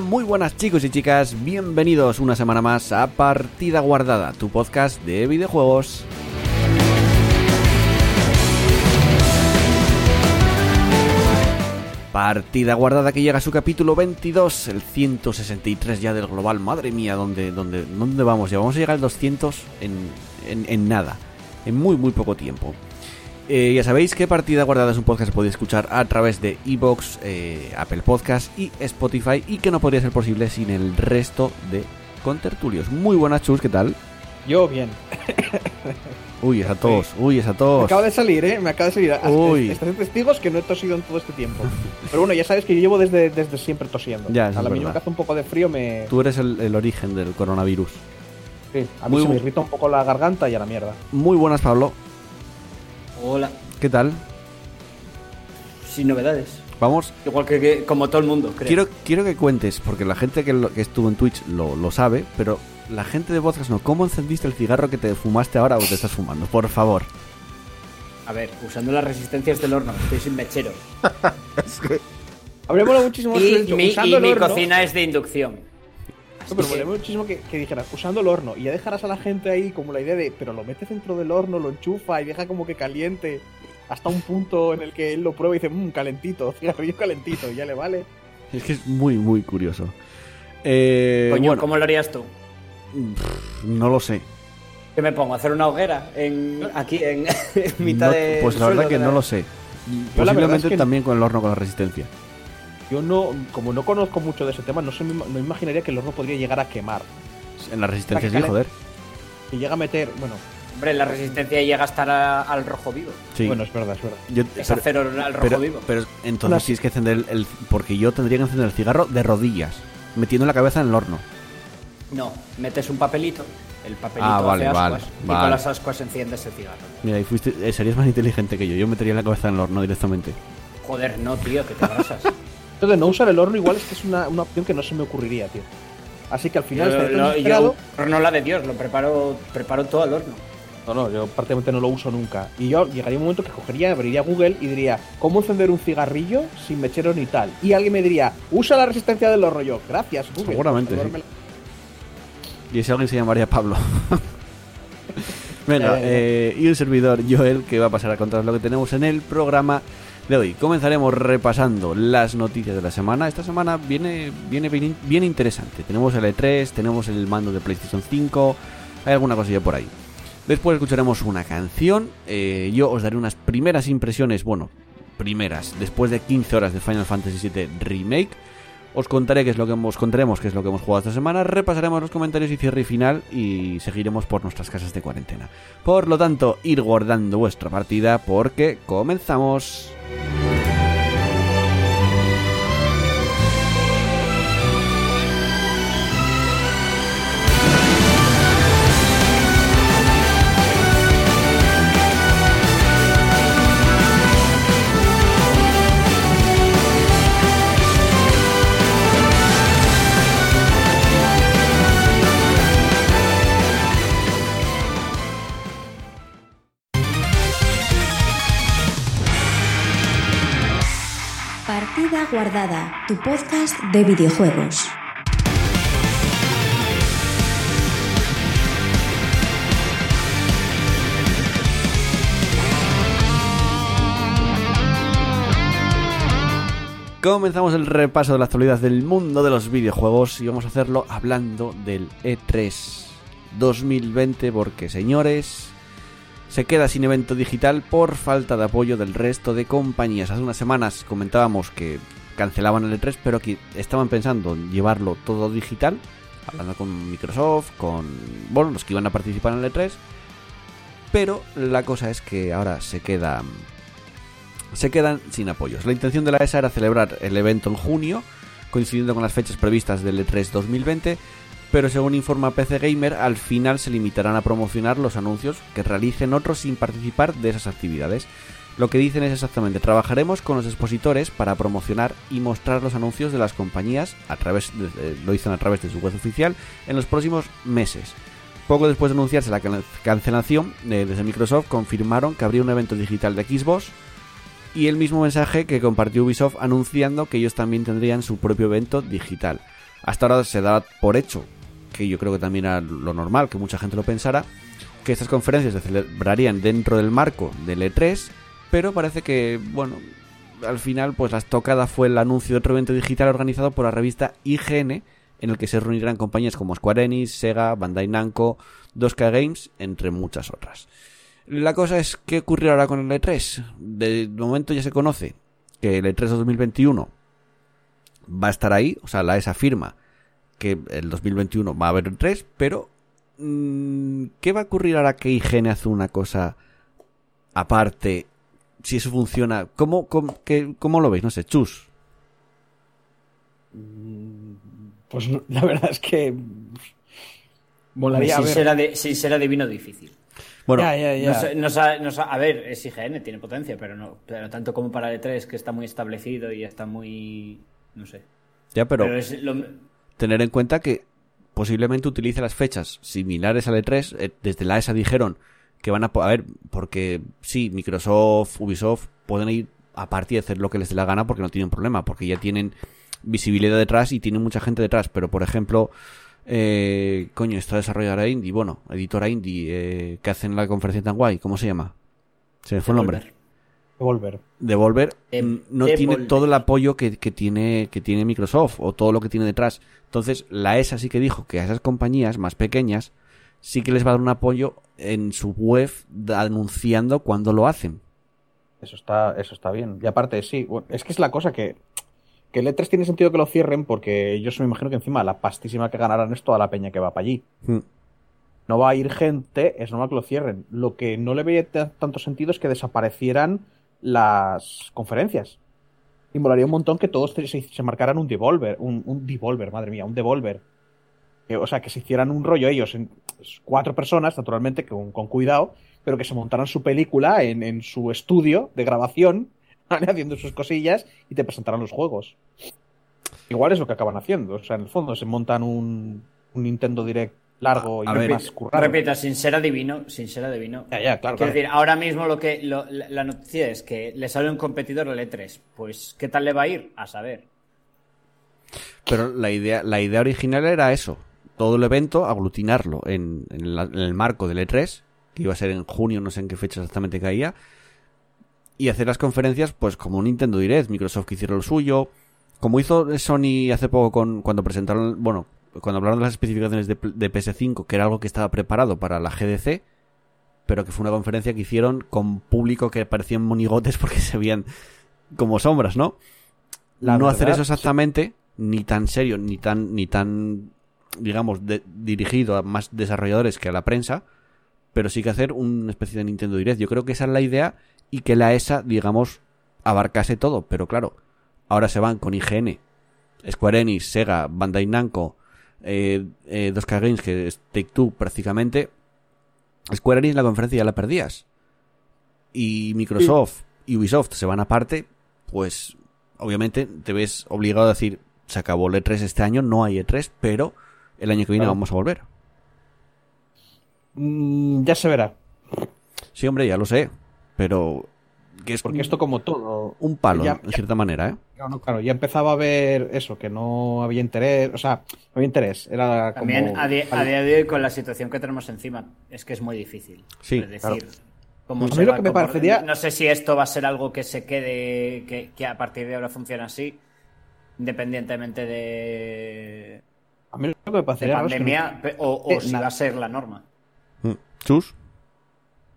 Muy buenas chicos y chicas, bienvenidos una semana más a Partida Guardada, tu podcast de videojuegos. Partida Guardada que llega a su capítulo 22, el 163 ya del global. Madre mía, ¿dónde, dónde, dónde vamos? Ya vamos a llegar al 200 en, en, en nada, en muy, muy poco tiempo. Eh, ya sabéis que Partida Guardada es un podcast que podéis escuchar a través de Evox, eh, Apple Podcast y Spotify y que no podría ser posible sin el resto de contertulios. Muy buenas, Chus, ¿qué tal? Yo bien. Uy, es a todos, uy, es a todos. Me acaba de salir, ¿eh? Me acaba de salir. Uy. Estás en testigos que no he tosido en todo este tiempo. Pero bueno, ya sabes que yo llevo desde, desde siempre tosiendo. Ya, a la mínima que hace un poco de frío me... Tú eres el, el origen del coronavirus. Sí, a mí Muy se me irrita un poco la garganta y a la mierda. Muy buenas, Pablo. Hola. ¿Qué tal? Sin novedades. Vamos. Igual que, que- como todo el mundo, creo. Quiero, quiero que cuentes, porque la gente que, lo- que estuvo en Twitch lo, lo sabe, pero la gente de podcast no. ¿Cómo encendiste el cigarro que te fumaste ahora o te estás fumando? Por favor. A ver, usando las resistencias del horno, estoy sin mechero. Muchísimo más que Y hubieras dicho, mi, y mi cocina es de inducción. No, pero molaría muchísimo que, que dijeras, usando el horno. Y ya dejarás a la gente ahí como la idea de, pero lo metes dentro del horno, lo enchufa y deja como que caliente hasta un punto en el que él lo prueba y dice, mmm, calentito, cigarrillo calentito, y ya le vale. Es que es muy, muy curioso. Eh, Coño, bueno, ¿cómo lo harías tú? no lo sé. ¿Qué me pongo? ¿A ¿Hacer una hoguera? En, aquí, en, en mitad No- de. pues la verdad que no lo sé. Posiblemente es que- también con el horno con la resistencia. Yo no, como no conozco mucho de ese tema, no, sé, no imaginaría que el horno podría llegar a quemar. En la resistencia sí, joder. Que llega a meter, bueno, Hombre, la resistencia llega a estar a- al rojo vivo. Sí. bueno, es verdad, es verdad. Yo- Es pero, acero al rojo pero- vivo. pero entonces sí es que encender el, el- Porque yo tendría que encender el cigarro de rodillas, metiendo la cabeza en el horno. No, metes un papelito. El papelito Ah, vale, hace vale, ascuas. Y vale. con las ascuas enciendes el cigarro. Mira, y fuiste, eh, serías más inteligente que yo. Yo metería la cabeza en el horno directamente. Joder, no, tío, que te abrasas. Entonces, no usar el horno igual es que es una, una opción que no se me ocurriría, tío. Así que al yo, final lo- desesperado. yo horno la de Dios, lo preparo, preparo todo al horno. No, no, yo prácticamente no lo uso nunca. Y yo llegaría un momento que cogería, abriría Google y diría, ¿cómo encender un cigarrillo sin mechero ni tal? Y alguien me diría, usa la resistencia del horno. Yo, gracias, Google. Seguramente, sí. Y ese alguien se llamaría Pablo. Venga, Eh. eh, y un servidor, Joel, que va a pasar a contar lo que tenemos en el programa de hoy. Comenzaremos repasando las noticias de la semana. Esta semana viene, viene bien, interesante. Tenemos el E3, tenemos el mando de PlayStation 5, hay alguna cosilla por ahí. Después escucharemos una canción. eh, yo os daré unas primeras impresiones, bueno, primeras, después de 15 horas de Final Fantasy VII Remake. Os contaré qué es lo que hemos, contaremos qué es lo que hemos jugado esta semana, repasaremos los comentarios y cierre final y seguiremos por nuestras casas de cuarentena. Por lo tanto, ir guardando vuestra partida porque comenzamos. Guardada, tu podcast de videojuegos. Comenzamos el repaso de la actualidad del mundo de los videojuegos y vamos a hacerlo hablando del E3 2020 porque señores se queda sin evento digital por falta de apoyo del resto de compañías. Hace unas semanas comentábamos que cancelaban el E3 pero que estaban pensando en llevarlo todo digital, hablando con Microsoft, con bueno, los que iban a participar en el E3. Pero la cosa es que ahora se queda se quedan sin apoyos. La intención de la ESA era celebrar el evento en junio, coincidiendo con las fechas previstas del E3 2020, pero según informa PC Gamer, al final se limitarán a promocionar los anuncios que realicen otros sin participar de esas actividades. Lo que dicen es exactamente, trabajaremos con los expositores para promocionar y mostrar los anuncios de las compañías, a través de- lo dicen a través de su web oficial, en los próximos meses. Poco después de anunciarse la can- cancelación, eh, desde Microsoft confirmaron que habría un evento digital de Xbox y el mismo mensaje que compartió Ubisoft anunciando que ellos también tendrían su propio evento digital. Hasta ahora se da por hecho, que yo creo que también era lo normal, que mucha gente lo pensara, que estas conferencias se celebrarían dentro del marco del E3, pero parece que, bueno, al final pues la estocada fue el anuncio de otro evento digital organizado por la revista IGN, en el que se reunirán compañías como Square Enix, Sega, Bandai Namco, 2K Games, entre muchas otras. La cosa es, ¿qué ocurrirá ahora con el E3? De momento ya se conoce que el E3 2021 va a estar ahí, o sea, la ESA afirma que el 2021 va a haber E3, pero mm, ¿qué va a ocurrir ahora que IGN hace una cosa aparte? Si eso funciona, ¿cómo, cómo, qué- cómo lo veis? No sé, chus. Pues no, la verdad es que. Molaría sin, ver. ser adi- sin ser adivino difícil. Bueno, Ya, ya, ya. A ver, es IGN, tiene potencia, pero no pero tanto como para el E3, que está muy establecido y está muy... no sé. ya, pero, Pero, es lo- tener en cuenta que posiblemente utilice las fechas similares al E3. eh, desde la ESA dijeron que van a... A ver, porque sí, Microsoft, Ubisoft pueden ir a partir de hacer lo que les dé la gana porque no tienen problema, porque ya tienen visibilidad detrás y tienen mucha gente detrás. Pero, por ejemplo, eh, coño, esta desarrolladora indie, bueno, editora indie, eh, que hacen la conferencia tan guay, ¿cómo se llama? Se me fue el nombre. Devolver. Devolver De- mm, no Devolver. tiene todo el apoyo que, que tiene que tiene Microsoft o todo lo que tiene detrás. Entonces, la ESA sí que dijo que a esas compañías más pequeñas sí que les va a dar un apoyo en su web anunciando cuando lo hacen. Eso está, eso está bien. Y aparte, sí, es que es la cosa que, que el E3 tiene sentido que lo cierren porque yo se me imagino que encima la pastísima que ganarán es toda la peña que va para allí. Mm. No va a ir gente, es normal que lo cierren. Lo que no le veía tanto sentido es que desaparecieran las conferencias. Y molaría un montón que todos se, se marcaran un devolver, un, un devolver, madre mía, un devolver. O sea, que se hicieran un rollo ellos, en cuatro personas, naturalmente, con, con cuidado, pero que se montaran su película en, en su estudio de grabación, ¿vale? haciendo sus cosillas y te presentaran los juegos. Igual es lo que acaban haciendo. O sea, en el fondo se montan un, un Nintendo Direct largo y A ver, más currado. Repito, sin ser adivino, sin ser adivino. Ya, ya, claro, Quiero claro. decir, ahora mismo lo que lo- la, la noticia es que le sale un competidor al E3. Pues, ¿qué tal le va a ir? A saber. Pero la idea la idea original era eso, todo el evento aglutinarlo en, en la- en el marco del E3, que iba a ser en junio, no sé en qué fecha exactamente caía, y hacer las conferencias pues como Nintendo Direct, Microsoft que hiciera lo suyo, como hizo Sony hace poco con cuando presentaron, bueno, cuando hablaron de las especificaciones de, de PS5, que era algo que estaba preparado para la GDC, pero que fue una conferencia que hicieron con público que parecían monigotes porque se veían como sombras, ¿no? La no hacer eso exactamente, ni tan serio, ni tan, ni tan, digamos, de- dirigido a más desarrolladores que a la prensa, pero sí que hacer una especie de Nintendo Direct. Yo creo que esa es la idea y que la ESA, digamos, abarcase todo, pero claro, ahora se van con IGN, Square Enix, Sega, Bandai Namco, eh, eh, 2K Games, que es Take Two prácticamente. Square Enix la conferencia ya la perdías. Y Microsoft y Ubisoft se van aparte, pues obviamente te ves obligado a decir, se acabó el E3 este año, no hay E3, pero el año que viene Claro. vamos a volver. Mm, ya se verá. Sí, hombre, ya lo sé, pero que es Porque esto, como todo. un palo, ya- en cierta manera, ¿eh? Claro, no, claro, ya empezaba a ver eso, que no había interés. O sea, no había interés. Era como. También a, di- a día de hoy, con la situación que tenemos encima, es que es muy difícil. Sí, Es decir, claro. se mí lo que me parecería- No sé si esto va a ser algo que se quede, que, que a partir de ahora funcione así, independientemente de, A mí lo que me de parecería raro es que no- pandemia, pe- o, o Eh, si nada. va a ser la norma. Mm. Chus.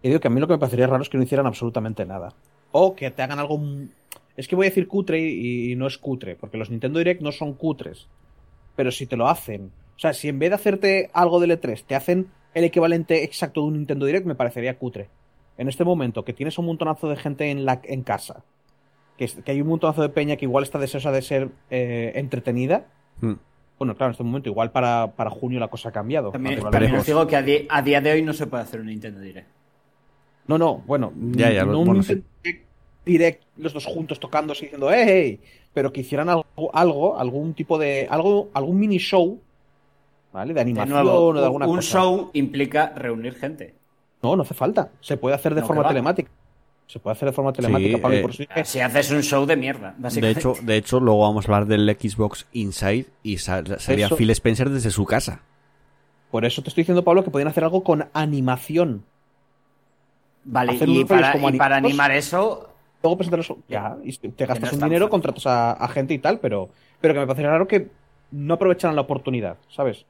Y digo que a mí lo que me parecería raro es que no hicieran absolutamente nada. O que te hagan algo. Es que voy a decir cutre y, y no es cutre, porque los Nintendo Direct no son cutres. Pero si te lo hacen. O sea, si en vez de hacerte algo del E3 te hacen el equivalente exacto de un Nintendo Direct, me parecería cutre. En este momento, que tienes un montonazo de gente en, la, en casa, que, que hay un montonazo de peña que igual está deseosa de ser eh, entretenida. Mm. Bueno, claro, en este momento igual para, para junio la cosa ha cambiado. También, os digo que a, di- a día de hoy no se puede hacer un Nintendo Direct. No, no, bueno, Ya, ya, no un bueno, sí. Nintendo direct los dos juntos tocándose y diciendo hey, hey", pero que hicieran algo, algo, algún tipo de algo, algún mini show, ¿vale? De De animación nuevo, o de alguna un cosa. show implica reunir gente. No, no hace falta. Se puede hacer de No, forma va. Se puede hacer de forma telemática, Pablo, y eh, por eso dije- Si haces un show de mierda, De hecho, de hecho, luego vamos a hablar del Xbox Inside y sería Eso- Phil Spencer desde su casa. por eso te estoy diciendo, Pablo, que podían hacer algo con animación. Vale, hacer y para, como y para animados. animar eso, Luego presentarlos. Ya, y te gastas no un dinero, fácil. contratas a, a gente y tal, pero, pero que me parece raro que no aprovecharan la oportunidad, ¿sabes?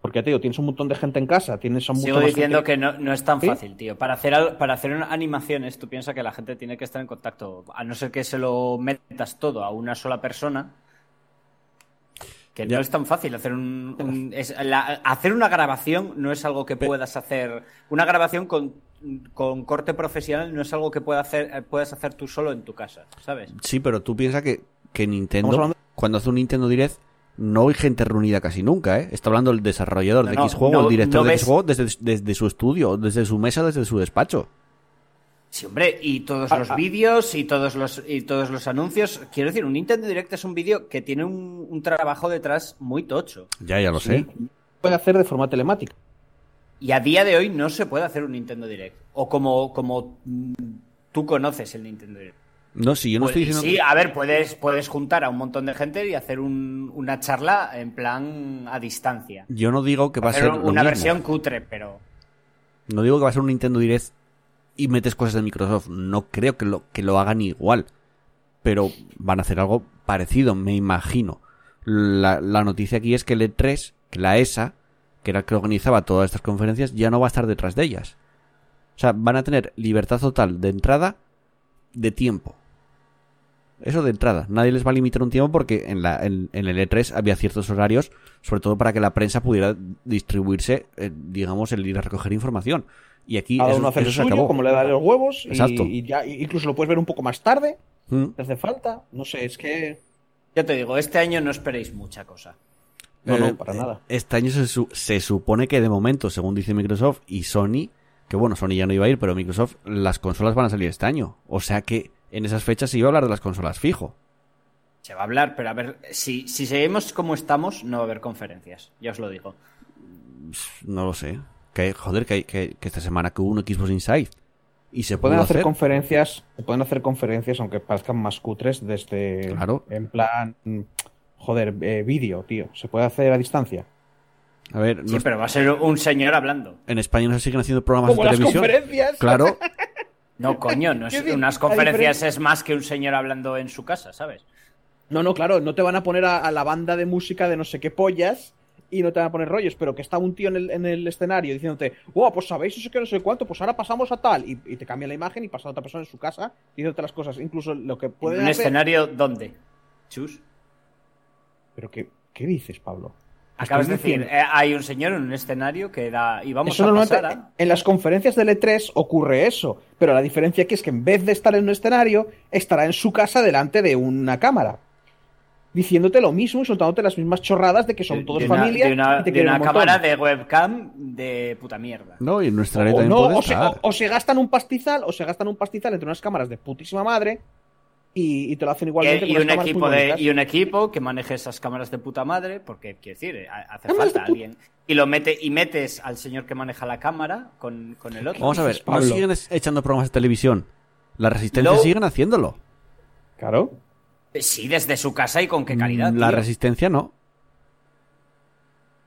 Porque, digo, tienes un montón de gente en casa, tienes a mucha sigo diciendo que no, no es tan ¿Sí? fácil, tío. Para hacer, para hacer animaciones, tú piensas que la gente tiene que estar en contacto. A no ser que se lo metas todo a una sola persona. Que Ya. no es tan fácil hacer un, un- es- la- hacer una grabación no es algo que puedas hacer una grabación con, con corte profesional no es algo que pueda hacer eh, puedas hacer tú solo en tu casa sabes Sí, pero tú piensas que, que Nintendo, cuando hace un Nintendo Direct, no hay gente reunida casi nunca, ¿eh? Está hablando el desarrollador No, de X juego, no- el director no de ves- X juego, desde, desde su estudio, desde su mesa, desde su despacho. sí hombre y todos Ah, los ah. vídeos y todos los y todos los anuncios quiero decir un Nintendo Direct es un vídeo que tiene un, un trabajo detrás muy tocho Ya, ya lo sé. Sí, puede hacer de forma telemática. y a día de hoy no se puede hacer un Nintendo Direct o como como mm, tú conoces el Nintendo Direct No, sí, yo no Pues, estoy diciendo sí, que- a ver, puedes, puedes juntar a un montón de gente y hacer un- una charla en plan a distancia. Yo no digo que va a ser lo una mismo. versión cutre, pero No digo que va a ser un Nintendo Direct y metes cosas de Microsoft. No creo que lo, que lo hagan igual. Pero van a hacer algo parecido, me imagino. La, la noticia aquí es que el E3, que la ESA, que era el que organizaba todas estas conferencias, ya no va a estar detrás de ellas. O sea, van a tener libertad total de entrada de tiempo. Eso de entrada. Nadie les va a limitar un tiempo porque en, la, en, en el E3 había ciertos horarios, sobre todo para que la prensa pudiera distribuirse, eh, digamos, el ir a recoger información. Y aquí Cada eso, uno hace el eso se suyo, acabó. como le da los huevos, y, Exacto. y ya incluso lo puedes ver un poco más tarde, Mm. te hace falta. No sé, es que. ya te digo, este año no esperéis mucha cosa. No, Eh, no, para nada. Este año se, su- se supone que de momento, según dice Microsoft y Sony, que bueno, Sony ya no iba a ir, pero Microsoft, las consolas van a salir este año. O sea que en esas fechas se iba a hablar de las consolas fijo. Se va a hablar, pero a ver, si, si seguimos como estamos, no va a haber conferencias, ya os lo digo. No lo sé. Que, joder, que, hay- que, que esta semana que hubo un Xbox Inside. Y se Pueden hacer, hacer. conferencias, se pueden hacer conferencias aunque parezcan más cutres desde Claro. en plan joder, eh, vídeo, tío. Se puede hacer a distancia. A ver, Sí, no- pero va a ser un señor hablando. en España no se siguen haciendo programas Como de las televisión. conferencias. Claro, No, coño, no es- unas conferencias es más que un señor hablando en su casa, ¿sabes? No, no, claro, no te van a poner a, a la banda de música de no sé qué pollas y no te van a poner rollos, pero que está un tío en el, en el escenario diciéndote, wow, pues sabéis eso que no sé cuánto, pues ahora pasamos a tal, y, y te cambia la imagen y pasa a otra persona en su casa diciéndote las cosas, incluso lo que ¿En pueden un hacer... escenario dónde? Chus. Pero qué, ¿qué dices, Pablo? Acabas de decir, eh, hay un señor en un escenario que da. Y vamos Eso a pasar a. en las conferencias del E3 ocurre eso, pero la diferencia aquí es que en vez de estar en un escenario, estará en su casa delante de una cámara. Diciéndote lo mismo y soltándote las mismas chorradas de que son de- todos de una, familia de una, y te de una un cámara de webcam de puta mierda. no, y en nuestra o, no, puede o, se, estar. o- o se gastan un pastizal, o se gastan un pastizal entre unas cámaras de putísima madre y, y te lo hacen igualmente y, con un equipo de, y un equipo que maneje esas cámaras de puta madre, porque quiero decir, ha- hace Cámaras falta alguien. Y lo mete, y metes al señor que maneja la cámara con, con el otro. Vamos a ver, no siguen echando programas de televisión. La resistencia Lo- siguen haciéndolo. Claro. Eh, Sí, desde su casa y con qué calidad. La tío. resistencia no.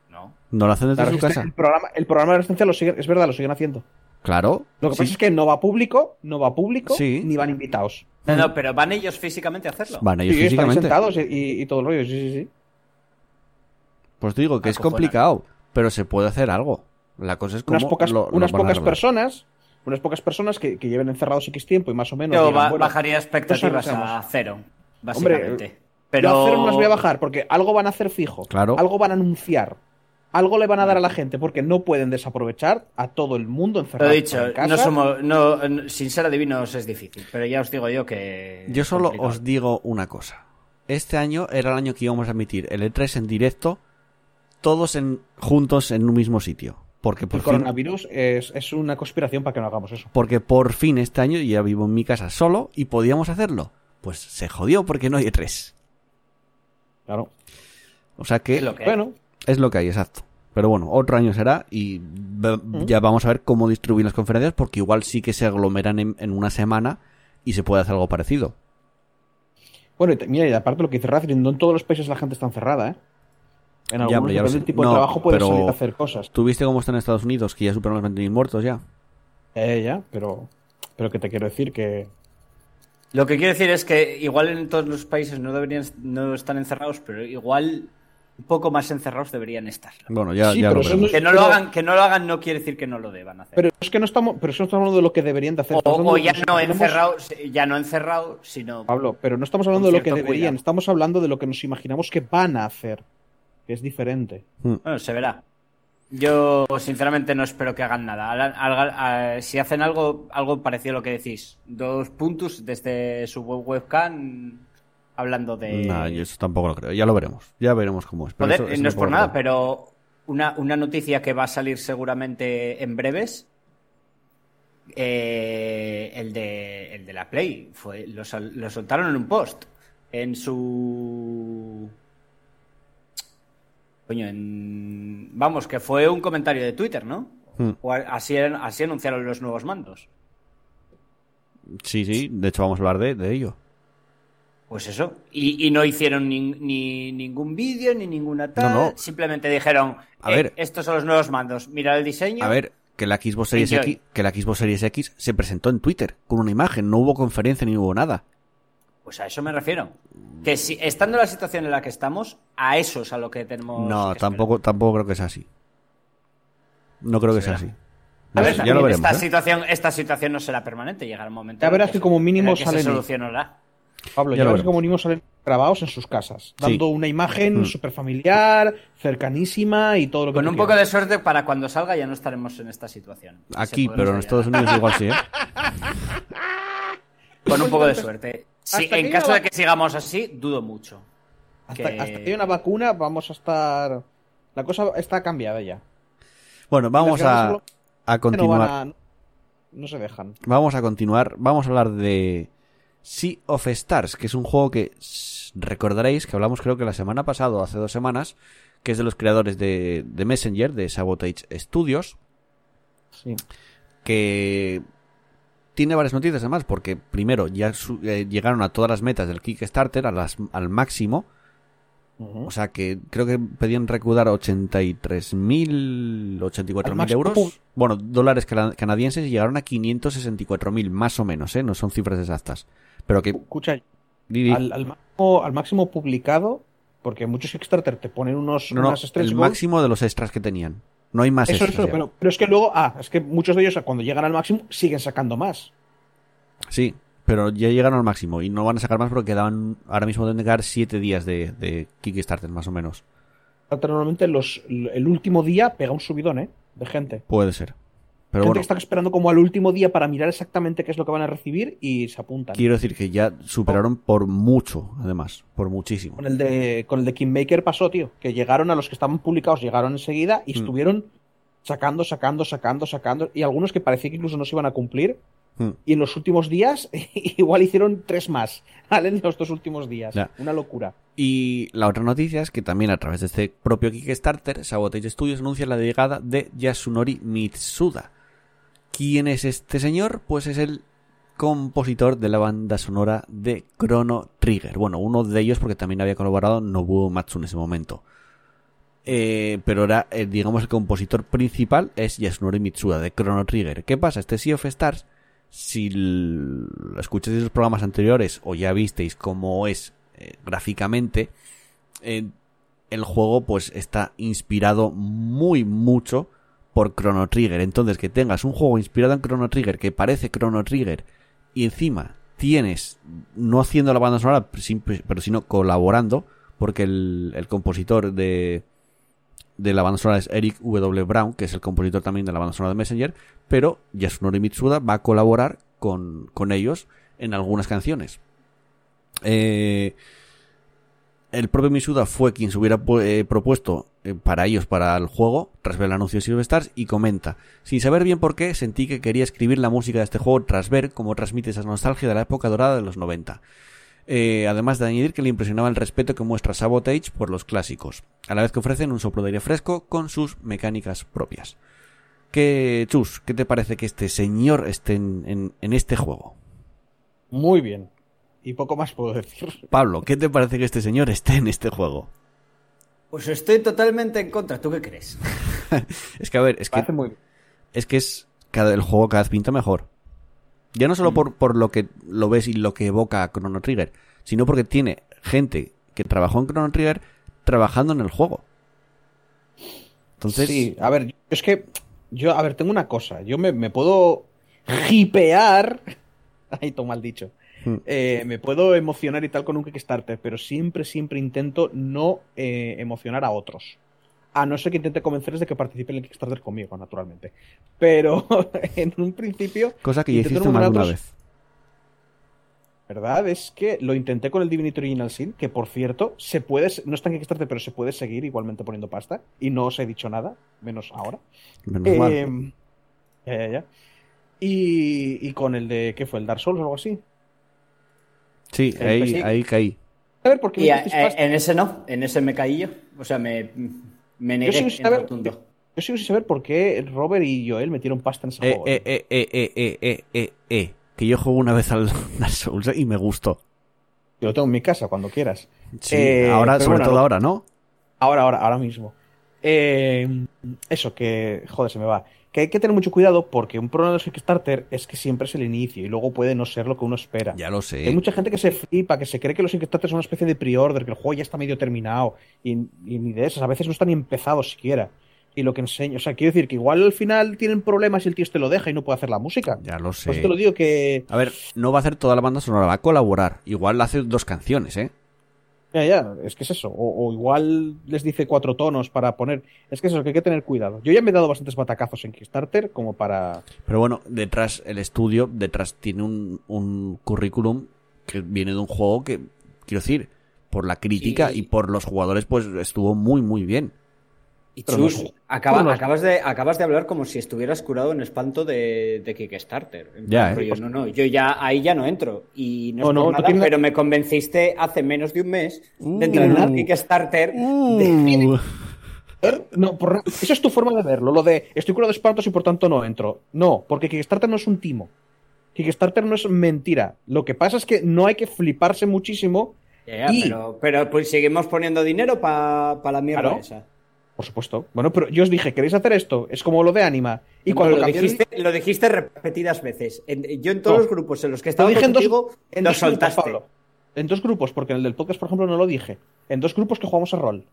No. No lo hacen La desde su casa. el, programa, el programa de resistencia lo siguen, es verdad, lo siguen haciendo. Claro. Lo que sí. pasa es que no va público, no va público, Sí. ni van invitados. No, no, pero van ellos físicamente a hacerlo. Van ellos Sí, están físicamente. sentados y, y- y todo el rollo, sí, sí, sí. Pues te digo que es complicado, pero se puede hacer algo. La cosa es como Unas pocas, lo- lo unas a pocas personas, unas pocas personas que, que lleven encerrados X tiempo y más o menos. Yo digan, ba- bueno, bajaría expectativas pues a arreglamos. cero, Hombre, básicamente. Pero... pero a cero no las voy a bajar porque algo van a hacer fijo. Claro. Algo van a anunciar. Algo le van a dar a la gente porque no pueden desaprovechar a todo el mundo Lo encerrado he dicho, en casa. no somos, no, sin ser adivinos es difícil, pero ya os digo yo que. Yo solo complicado. os digo una cosa. Este año era el año que íbamos a emitir el E3 en directo, todos en, juntos en un mismo sitio. Porque por, El fin, coronavirus es, es una conspiración para que no hagamos eso. porque por fin este año ya vivo en mi casa solo y podíamos hacerlo. Pues se jodió porque no hay E3. Claro. O sea que Es lo que. Bueno, es lo que hay, exacto. Pero bueno, otro año será y ya vamos a ver cómo distribuir las conferencias porque igual sí que se aglomeran en, en una semana y se puede hacer algo parecido. bueno, y te- mira, y aparte lo que dice Razrin, no en todos los países la gente está encerrada, ¿eh? En Ya, algunos, ya depende del tipo No, de trabajo, puedes salir a hacer cosas. ¿Tú viste cómo está en Estados Unidos? Que ya superan los 20.000 muertos ya. Eh, ya, pero, pero que te quiero decir que... Lo que quiero decir es que igual en todos los países no deberían no están encerrados, pero igual un poco más encerrados deberían estar. Bueno, ya, Sí, ya pero lo eso no- Que no lo hagan, que no lo hagan no quiere decir que no lo deban hacer. Pero es que no estamos, pero es que no estamos hablando de lo que deberían de hacer. o, o ya no encerrados, ya no encerrados, sino Pablo, pero no estamos hablando de lo que deberían, cuidado. estamos hablando de lo que nos imaginamos que van a hacer, que es diferente. Bueno, se verá. Yo, sinceramente, no espero que hagan nada. Si hacen algo, algo parecido a lo que decís, dos puntos desde su web webcam hablando de. Nah, yo eso tampoco lo creo. Ya lo veremos. Ya veremos cómo es. Pero Joder, eso- eso no es por nada, pero una, una noticia que va a salir seguramente en breves. eh, el, de, el de la Play. Fue, lo, lo soltaron en un post. En su. Coño, en. Vamos, que fue un comentario de Twitter, ¿no? Hmm. O así, así anunciaron los nuevos mandos. Sí, sí. De hecho, vamos a hablar de, de ello. Pues eso. Y, y no hicieron ni, ni ningún vídeo ni ninguna tal. No, no. Simplemente dijeron: A "Eh, ver. estos son los nuevos mandos. Mira el diseño. A ver, que la Xbox Series Enjoy. X, que la Xbox Series X se presentó en Twitter con una imagen. No hubo conferencia ni hubo nada. Pues a eso me refiero. Que si estando en la situación en la que estamos, a eso es a lo que tenemos. No, que tampoco, tampoco creo que sea así. No creo que sea así. A ver, ya lo veremos. esta, ¿eh? situación, esta situación no será permanente. Llegará un momento. Ya verás que se- como mínimo salen- se solucionará. Pablo, Ya ya lo ves veremos. como venimos salen grabados en sus casas, Sí. dando una imagen Mm. súper familiar, cercanísima y todo lo que Con un poco de suerte, para cuando salga ya no estaremos en esta situación. Aquí, pero en. Estados Unidos igual sí, ¿eh? Con un poco de suerte. Sí, en caso de que sigamos así, dudo mucho. Hasta, que- hasta que haya una vacuna vamos a estar... La cosa está cambiada ya. Bueno, vamos a, a continuar. a- no se dejan. Vamos a continuar. Vamos a hablar de Sea of Stars, que es un juego que recordaréis que hablamos creo que la semana pasada o hace dos semanas, que es de los creadores de, de Messenger, de Sabotage Studios, Sí. que tiene varias noticias además, porque primero ya su- eh, llegaron a todas las metas del Kickstarter, a las, al máximo, O sea que creo que pedían recaudar 83.000, 84.000 Al máximo euros. Bueno, dólares cana- canadienses y llegaron a 564.000, más o menos, ¿eh? No son cifras exactas. Pero que... Escucha, al, al máximo, al máximo publicado, porque muchos Kickstarter te ponen unos, no, unas el goals. máximo de los extras que tenían. No hay más Eso, extras eso, pero, pero es que luego, ah, es que muchos de ellos cuando llegan al máximo siguen sacando más. Sí, pero ya llegaron al máximo y no van a sacar más porque quedaban... Ahora mismo deben de quedar 7 días de, de Kickstarter, más o menos. Normalmente los, el último día pega un subidón, ¿eh? De gente. Puede ser. Pero gente bueno, que está esperando como al último día para mirar exactamente qué es lo que van a recibir y se apuntan. quiero decir que ya superaron por mucho, además. Por muchísimo. Con el de con el de Kingmaker pasó, tío, que llegaron a los que estaban publicados, llegaron enseguida y Mm. estuvieron sacando, sacando, sacando, sacando y algunos que parecía que incluso no se iban a cumplir Hmm. y en los últimos días igual hicieron tres más, ¿vale? En los dos últimos días. Ya. Una locura. Y la otra noticia es que también a través de este propio Kickstarter, Sabotage Studios anuncia la llegada de Yasunori Mitsuda. ¿Quién es este señor? Pues es el compositor de la banda sonora de Chrono Trigger. Bueno, uno de ellos porque también había colaborado Nobuo Matsu en ese momento. Eh, pero ahora, eh, digamos, el compositor principal es Yasunori Mitsuda de Chrono Trigger. ¿Qué pasa? Este Sea of Stars, si escucháis los programas anteriores o ya visteis cómo es eh, gráficamente, eh, el juego pues está inspirado muy mucho por Chrono Trigger. Entonces que tengas un juego inspirado en Chrono Trigger que parece Chrono Trigger y encima tienes, no haciendo la banda sonora, pero sino colaborando, porque el, el compositor de, de la banda sonora es Eric W. Brown, que es el compositor también de la banda sonora de Messenger, pero Yasunori Mitsuda va a colaborar con, con ellos en algunas canciones. Eh, el propio Mitsuda fue quien se hubiera eh, propuesto eh, para ellos, para el juego, tras ver el anuncio de Silver Stars, y comenta, sin saber bien por qué, sentí que quería escribir la música de este juego tras ver cómo transmite esa nostalgia de la época dorada de los 90. Eh, además de añadir que le impresionaba el respeto que muestra Sabotage por los clásicos, a la vez que ofrecen un soplo de aire fresco con sus mecánicas propias. ¿Qué, Chus, qué te parece que este señor esté en, en este juego? Muy bien. Y poco más puedo decir. Pablo, ¿qué te parece que este señor esté en este juego? Pues estoy totalmente en contra. ¿Tú qué crees? es que, a ver, es que, Parece muy bien. es que es cada, el juego cada vez pinta mejor. Ya no solo por, por lo que lo ves y lo que evoca a Chrono Trigger, sino porque tiene gente que trabajó en Chrono Trigger trabajando en el juego. Entonces, Sí, a ver, es que yo, a ver, tengo una cosa. Yo me, me puedo hipear. Ay, todo mal dicho. Hmm. Eh, me puedo emocionar y tal con un Kickstarter, pero siempre, siempre intento no eh, emocionar a otros. A no ser que intente convencerles de que participen en el Kickstarter conmigo, naturalmente. Pero en un principio, cosa que ya intento hiciste una vez. ¿verdad? Es que lo intenté con el Divinity Original Sin, que por cierto, se puede, no está en Kickstarter, pero se puede seguir igualmente poniendo pasta. Y no os he dicho nada, menos ahora. Menos mal. Eh, ya, ya, ya. Y, y con el de, ¿qué fue? ¿El Dark Souls o algo así? Sí, ahí, caí. A ver, ¿por qué Y me a- dices eh, pasta? en ese no, en ese me caí yo. O sea, me, me negué yo sigo, sin saber, rotundo. yo sigo sin saber por qué Robert y Joel metieron pasta en ese eh, juego. Eh, eh, eh, eh, eh, eh, eh, eh, que yo juego una vez al Dark y me gustó. Yo lo tengo en mi casa cuando quieras. Sí, eh, ahora, sobre todo ahora, ¿no? Ahora, ahora, ahora mismo. Eh, eso que, joder, se me va. Que hay que tener mucho cuidado porque un problema de los Kickstarter es que siempre es el inicio y luego puede no ser lo que uno espera. Ya lo sé. Hay mucha gente que se flipa, que se cree que los Kickstarter son una especie de pre-order, que el juego ya está medio terminado. Y, y ni de esas, a veces no están ni empezados siquiera. Y lo que enseño, o sea, quiero decir que igual al final tienen problemas y el tío te lo deja y no puede hacer la música. Ya lo sé. Pues te lo digo que. A ver, no va a hacer toda la banda sonora, va a colaborar. Igual hace dos canciones, ¿eh? Ya, ya, es que es eso. O, o igual les dice cuatro tonos para poner. Es que es eso, que hay que tener cuidado. Yo ya me he dado bastantes batacazos en Kickstarter como para. Pero bueno, detrás, el estudio, detrás tiene un, un currículum que viene de un juego que, quiero decir, por la crítica Sí. y por los jugadores, pues estuvo muy, muy bien. Y no Chus, acaba- no acabas, de, acabas de hablar como si estuvieras curado en espanto de, de Kickstarter. Ya, plan, ¿eh? no, no, yo ya ahí ya no entro. Y no, No, es no, por nada, tienes- pero me convenciste hace menos de un mes de entrar en Kickstarter. Uh, No, por- Eso es tu forma de verlo. Lo de estoy curado de espantos y por tanto no entro. No, porque Kickstarter no es un timo. Kickstarter no es mentira. Lo que pasa es que no hay que fliparse muchísimo. Ya, ya, Y- pero, pero pues seguimos poniendo dinero para la mierda Claro. esa. Por supuesto. Bueno, pero yo os dije, ¿queréis hacer esto? Es como lo de Anima. Y cuando lo, dijiste, lo dijiste repetidas veces. En- yo en todos No. los grupos en los que Lo estaba dije en dos, contigo, en lo dos grupos, soltaste. Pablo. En dos grupos, porque en el del podcast, por ejemplo, no lo dije. En dos grupos que jugamos a rol.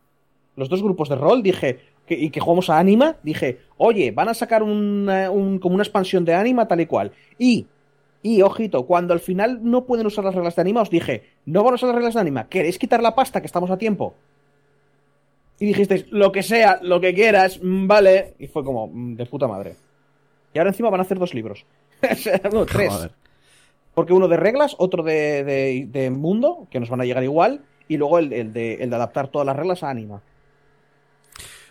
Los dos grupos de rol dije, que, y que jugamos a Anima, dije, oye, van a sacar una- un- como una expansión de Anima tal y cual. Y, y, ojito, cuando al final no pueden usar las reglas de Anima, os dije, no van a usar las reglas de Anima, ¿queréis quitar la pasta que estamos a tiempo? Y dijisteis, lo que sea, lo que quieras, mm, vale. Y fue como, mm, de puta madre. Y ahora encima van a hacer dos libros. No, tres. joder. Porque uno de reglas, otro de, de- de mundo, que nos van a llegar igual, y luego el, el de, el de adaptar todas las reglas a Anima.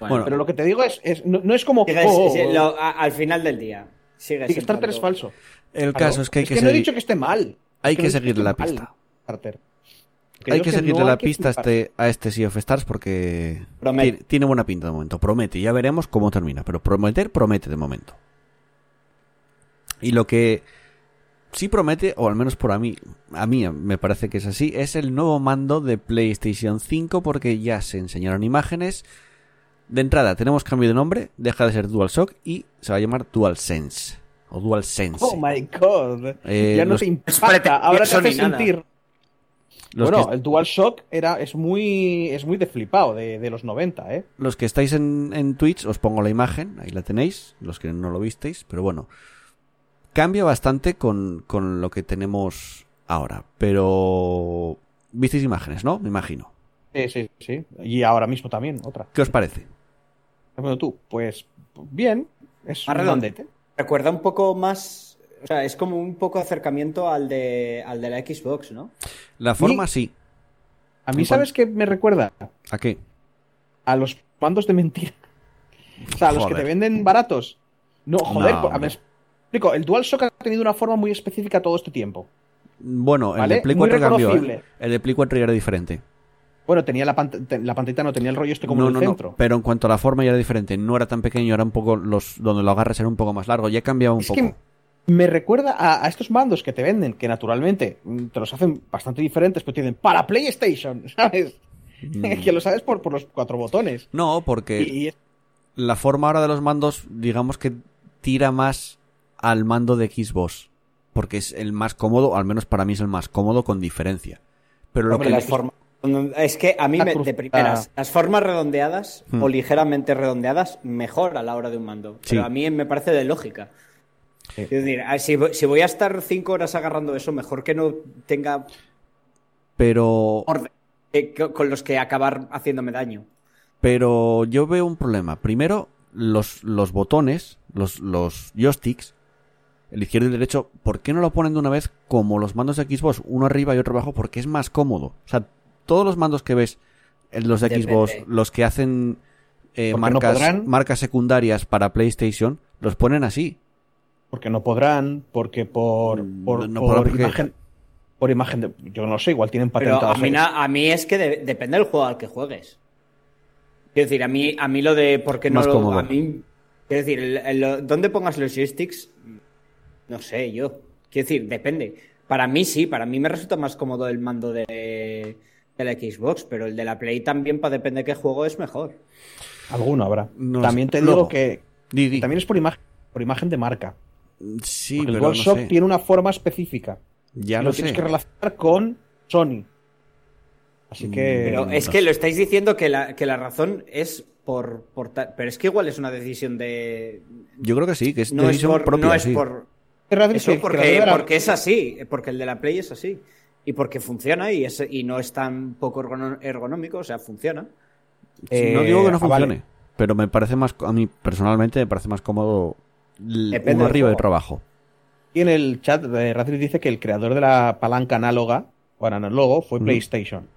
Bueno, Pero lo que te digo es, es- no, no es como... Oh, lo- a- al final del día. Sigue Kickstarter es falso. el Claro. caso es que hay que, no he seguir, dicho que esté mal. hay Es que no he seguirle la mal, pista. Que Hay que que seguirle no la pista este, a este Sea of Stars porque Promete. ti- tiene buena pinta de momento. Promete, ya veremos cómo termina. Pero prometer, promete de momento. Y lo que sí promete, o al menos por a mí, a mí me parece que es así, es el nuevo mando de PlayStation 5 porque ya se enseñaron imágenes. De entrada, tenemos cambio de nombre, deja de ser DualShock y se va a llamar DualSense. O DualSense. Oh my god. Eh, ya no los- te impacta. Ahora te hace nada. Los bueno, que- el DualShock era, es muy, es muy de flipado de, de los 90, ¿eh? Los que estáis en, en Twitch, os pongo la imagen, ahí la tenéis, los que no lo visteis, pero bueno, cambia bastante con, con lo que tenemos ahora, pero visteis imágenes, ¿no? Me imagino. Sí, sí, sí. Y ahora mismo también, otra. ¿Qué os parece? Bueno, tú, pues bien, es Más redondete. Recuerda un poco más. O sea, es como un poco acercamiento al de, al de la Xbox, ¿no? La forma Y- sí. A mí, ¿sabes qué me recuerda? ¿A qué? A los mandos de mentira. O sea, a los que te venden baratos. No, joder, No, pues, a ver, explico. El DualShock ha tenido una forma muy específica todo este tiempo. Bueno, el de Play Muy 4 cambió, ¿eh? reconocible. El de Play 4 ya era diferente. Bueno, tenía la, pant- la pantalla, no tenía el rollo este como no, en el no, no, centro. pero en cuanto a la forma ya era diferente. No era tan pequeño, era un poco los donde lo agarras era un poco más largo. Ya cambiaba un Es poco. que me recuerda a, a estos mandos que te venden, que naturalmente mm, te los hacen bastante diferentes, pero tienen para PlayStation, ¿sabes? Mm. que lo sabes por, por los cuatro botones. No, porque Y, y- la forma ahora de los mandos, digamos que tira más al mando de Xbox. Porque es el más cómodo, al menos para mí es el más cómodo con diferencia. Pero lo Hombre, que Las formas- Es que a mí, me- cruz- de primeras, ah. las formas redondeadas Hmm. o ligeramente redondeadas, mejor a la hora de un mando. Sí. Pero a mí me parece de lógica. Sí. Es decir, ah, si, vo- si voy a estar cinco horas agarrando eso, mejor que no tenga Pero, orden eh, co- con los que acabar haciéndome daño. pero yo veo un problema. Primero, los, los botones, los, los joysticks, el izquierdo y el derecho, ¿por qué no lo ponen de una vez como los mandos de Xbox, uno arriba y otro abajo? Porque es más cómodo. O sea, todos los mandos que ves, eh, los de Depende. Xbox, los que hacen eh, no marcas, marcas secundarias para PlayStation, los ponen así. Porque no podrán, porque por, Mm, por, no por podrán porque- imagen. Por imagen de. Yo no sé, igual tienen Pero a patentados. mí, na- a mí es que de- depende del juego al que juegues. Quiero decir, a mí, a mí lo de por qué no Más lo- cómodo. a mí, quiero decir, el- el- lo- dónde pongas los joysticks, no sé, yo. Quiero decir, depende. Para mí sí, para mí me resulta más cómodo el mando de, de la Xbox, pero el de la Play también, para depende de qué juego, es mejor. Alguno habrá. No también sé. te digo que. Di, di. También es por imagen, por imagen de marca. Sí, Porque el pero no sé. tiene una forma específica. Ya y lo lo tienes sé. que relacionar con Sony. Así que. Pero Mm, es que lo estáis diciendo que la, que la razón es por, por ta- Pero es que igual es una decisión de... Yo creo que sí, que es No es decisión por... propia, no es sí. por Eso el porque, es así, porque el de la Play es así. Y porque funciona y, es, y no es tan poco ergonómico, o sea, funciona. Eh, no digo que no ah, vale. funcione, pero me parece más, a mí personalmente me parece más cómodo Depende uno arriba y otro abajo. Y en el chat, de Radric dice que el creador de la palanca análoga, o análogo, fue. PlayStation.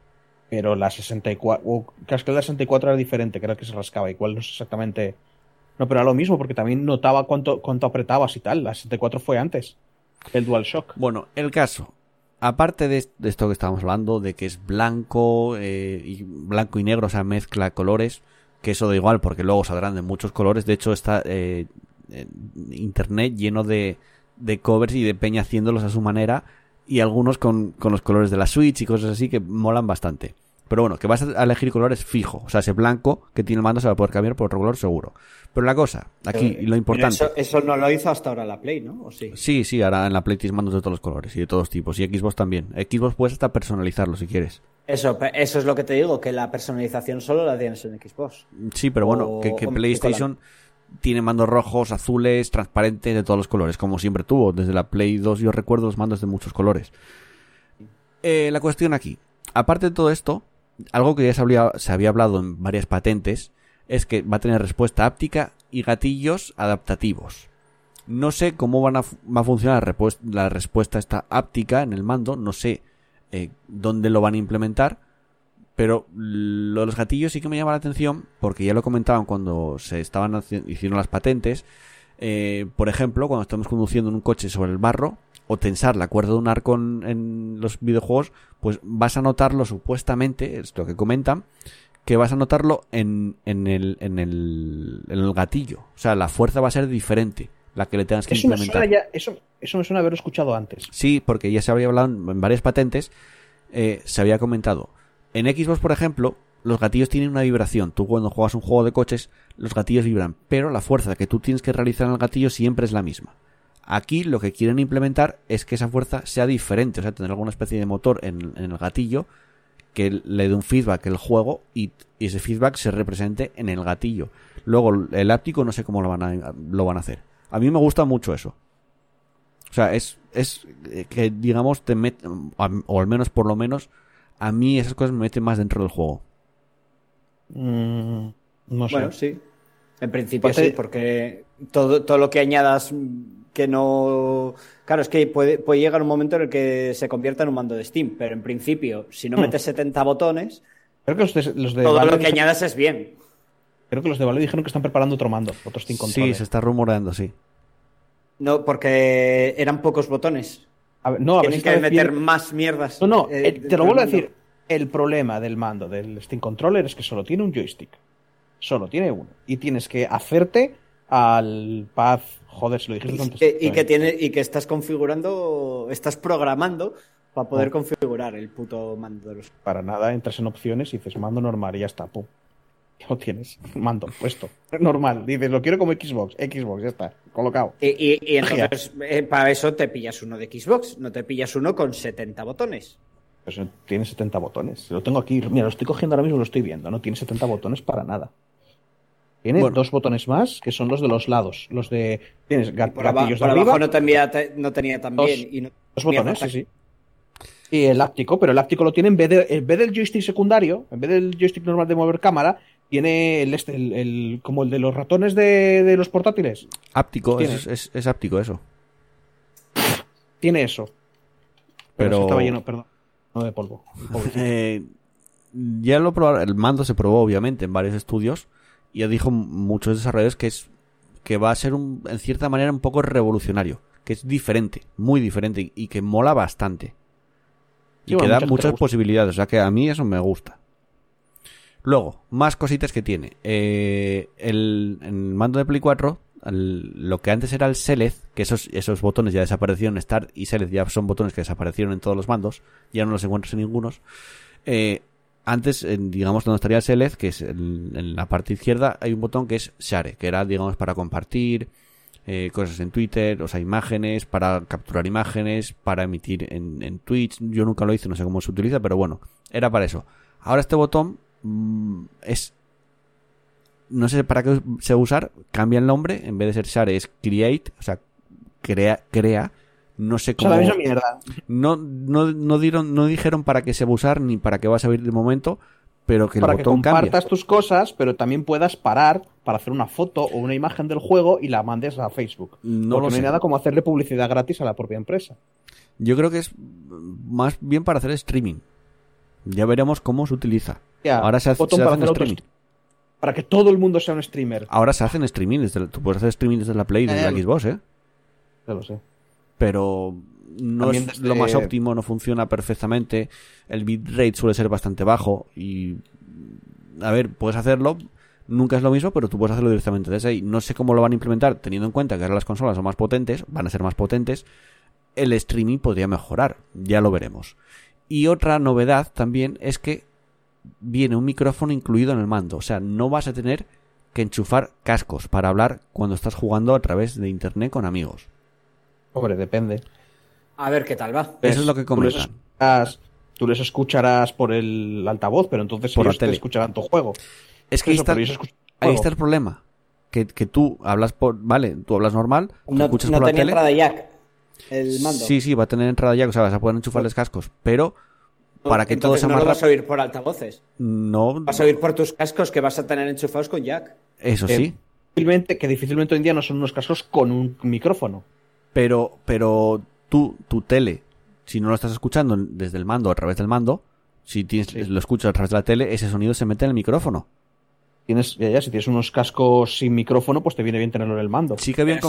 Pero la 64. o creo que la 64 era diferente, creo que se rascaba. Igual no sé exactamente. No, pero era lo mismo, porque también notaba cuánto, cuánto apretabas y tal. La 64 fue antes. El DualShock. Bueno, el caso, aparte de, de esto que estábamos hablando, de que es blanco eh, y blanco y negro, o sea, mezcla colores, que eso da igual porque luego saldrán de muchos colores. De hecho, está eh, en internet lleno de, de covers y de peña haciéndolos a su manera y algunos con, con los colores de la Switch y cosas así que molan bastante. Pero bueno, que vas a elegir colores fijo. O sea, ese blanco que tiene el mando se va a poder cambiar por otro color seguro. Pero la cosa, aquí, lo importante. Pero eso, eso no lo hizo hasta ahora la Play, ¿no? ¿O sí? Sí, sí, ahora en la Play tienes mandos de todos los colores y de todos tipos. Y Xbox también. Xbox puedes hasta personalizarlo si quieres. Eso, eso es lo que te digo, que la personalización solo la tienes en Xbox. Sí, pero bueno, O- que, que o PlayStation tiene mandos rojos, azules, transparentes, de todos los colores, como siempre tuvo. Desde la Play 2 yo recuerdo los mandos de muchos colores. Eh, la cuestión aquí, aparte de todo esto, algo que ya se había, hablado en varias patentes, es que va a tener respuesta áptica y gatillos adaptativos. No sé cómo van a, va a funcionar la respuesta esta áptica en el mando, no sé eh, dónde lo van a implementar, pero lo de los gatillos sí que me llama la atención porque ya lo comentaban cuando se estaban hicieron las patentes. Eh, por ejemplo, cuando estamos conduciendo en un coche sobre el barro o tensar la cuerda de un arco en, en los videojuegos, pues vas a notarlo supuestamente, es lo que comentan, que vas a notarlo en, en, el, en, el, en el gatillo. O sea, la fuerza va a ser diferente, la que le tengas que Eso me, implementar. suena ya, eso, eso me suena haber escuchado antes. Sí, porque ya se había hablado en en varias patentes, eh, se había comentado. En Xbox, por ejemplo, los gatillos tienen una vibración. Tú cuando juegas un juego de coches, los gatillos vibran, pero la fuerza que tú tienes que realizar en el gatillo siempre es la misma. Aquí lo que quieren implementar es que esa fuerza sea diferente, o sea, tener alguna especie de motor en, el gatillo que le dé un feedback al juego y, y ese feedback se represente en el gatillo. Luego el áptico no sé cómo lo van a, lo van a hacer. A mí me gusta mucho eso. O sea, es, es eh, que, digamos, te met, o al menos por lo menos, a mí esas cosas me meten más dentro del juego. Mm, no sé. Bueno, sí. En principio Aparte- sí, porque todo, todo lo que añadas que no... Claro, es que puede, puede llegar un momento en el que se convierta en un mando de Steam, pero en principio, si no Hmm. metes 70 botones, Creo que los de, los de todo Valve lo que añadas es bien. creo que los de Valve dijeron que están preparando otro mando, otros cinco Sí, controles. se está rumoreando, sí. No, porque eran pocos botones. A ver, no, a ver Tienen que meter más mierdas. No, no, eh, eh, te lo vuelvo a decir. El problema del mando del Steam Controller es que solo tiene un joystick. Solo tiene uno. Y tienes que hacerte al pad. Joder, se lo dijiste Y antes. y que tiene, y que estás configurando, estás programando para poder Oh. configurar el puto mando de los. Para nada, entras en opciones y dices mando normal y ya está. Pum. Lo tienes. Mando, puesto. Normal. Dices, lo quiero como Xbox. Xbox, ya está. Colocado. Y, y- y entonces, eh, para eso te pillas uno de Xbox, no te pillas uno con 70 botones. Pues tiene 70 botones. Lo tengo aquí. Mira, lo estoy cogiendo ahora mismo, lo estoy viendo. No tiene 70 botones para nada. Tiene Bueno. dos botones más, que son los de los lados. Los de. Tienes gat- Por, aba- gatillos por de arriba. abajo no tenía, te- no tenía tan Dos- bien. Y no- Dos botones, sí, sí. Y el áptico, pero el áptico lo tiene en vez, de, en vez del joystick secundario, en vez del joystick normal de mover cámara, tiene el, este, el, el- como el de los ratones de, de los portátiles. Áptico, es, es- es áptico eso. Tiene eso. Pero- eso estaba lleno, perdón. No de polvo. Eh, ya lo probaron, el mando se probó obviamente en varios estudios y ya dijo muchos desarrolladores que es que va a ser un, en cierta manera un poco revolucionario, que es diferente, muy diferente y, y que mola bastante. Y Sí, bueno, que da muchas posibilidades, o sea que a mí eso me gusta. Luego, más cositas que tiene. Eh, el, el mando de Play 4, el- lo que antes era el Select, que esos, esos botones ya desaparecieron, Start y Select ya son botones que desaparecieron en todos los mandos, ya no los encuentras en ningunos. Eh, antes, digamos, donde estaría el Select, que es en la parte izquierda, hay un botón que es Share, que era, digamos, para compartir eh, cosas en Twitter, o sea, imágenes, para capturar imágenes, para emitir en, en Twitch. Yo nunca lo hice, no sé cómo se utiliza, pero bueno, era para eso. Ahora este botón mm, es... No sé para qué se usar, cambia el nombre, en vez de ser Share es Create, o sea, crea, crea. No sé O sea, cómo... mierda. No, no, no, dieron, no dijeron para qué se va a usar ni para qué va a servir de momento, pero que el para que botón cambia. compartas tus cosas, pero también puedas parar para hacer una foto o una imagen del juego y la mandes a Facebook. No Porque lo no hay sé. nada como hacerle publicidad gratis a la propia empresa. Yo creo que es más bien para hacer streaming. Ya veremos cómo se utiliza. Ya, Ahora se hace, botón se para hacen streaming. Para que todo el mundo sea un streamer. Ahora se hacen streaming. Desde la- tú puedes hacer streaming desde la Play, desde Eh, la Xbox, ¿eh? Ya lo sé. Pero no También es desde- lo más óptimo, no funciona perfectamente. El bitrate suele ser bastante bajo y... A ver, puedes hacerlo, nunca es lo mismo, pero tú puedes hacerlo directamente desde ahí. No sé cómo lo van a implementar, teniendo en cuenta que ahora las consolas son más potentes, van a ser más potentes. El streaming podría mejorar, ya lo veremos. Y otra novedad también es que viene un micrófono incluido en el mando. O sea, no vas a tener que enchufar cascos para hablar cuando estás jugando a través de internet con amigos. Hombre, depende. A ver qué tal va. Eso es lo que Tú les, comentan. tú les escucharás por el altavoz, pero entonces Por la ellos te tele. escucharán tu juego. Es que ahí está, ellos ahí el problema. Que, que tú hablas por... Vale, tú hablas normal, No, escuchas no por la tenía tele. entrada jack el mando. Sí, sí, va a tener entrada ya, o sea, vas a poder enchufarles cascos. Pero para que todo sea no más lo vas a oír por altavoces. No, Vas a oír por tus cascos que vas a tener enchufados con jack. eso sí. Difícilmente, que difícilmente hoy en día no son unos cascos con un micrófono. Pero, pero tú, tu tele, si no lo estás escuchando desde el mando a través del mando, si tienes, Sí. lo escuchas a través de la tele, ese sonido se mete en el micrófono. Tienes, ya, ya, si tienes unos cascos sin micrófono, pues te viene bien tenerlo en el mando. Sí que habían sí,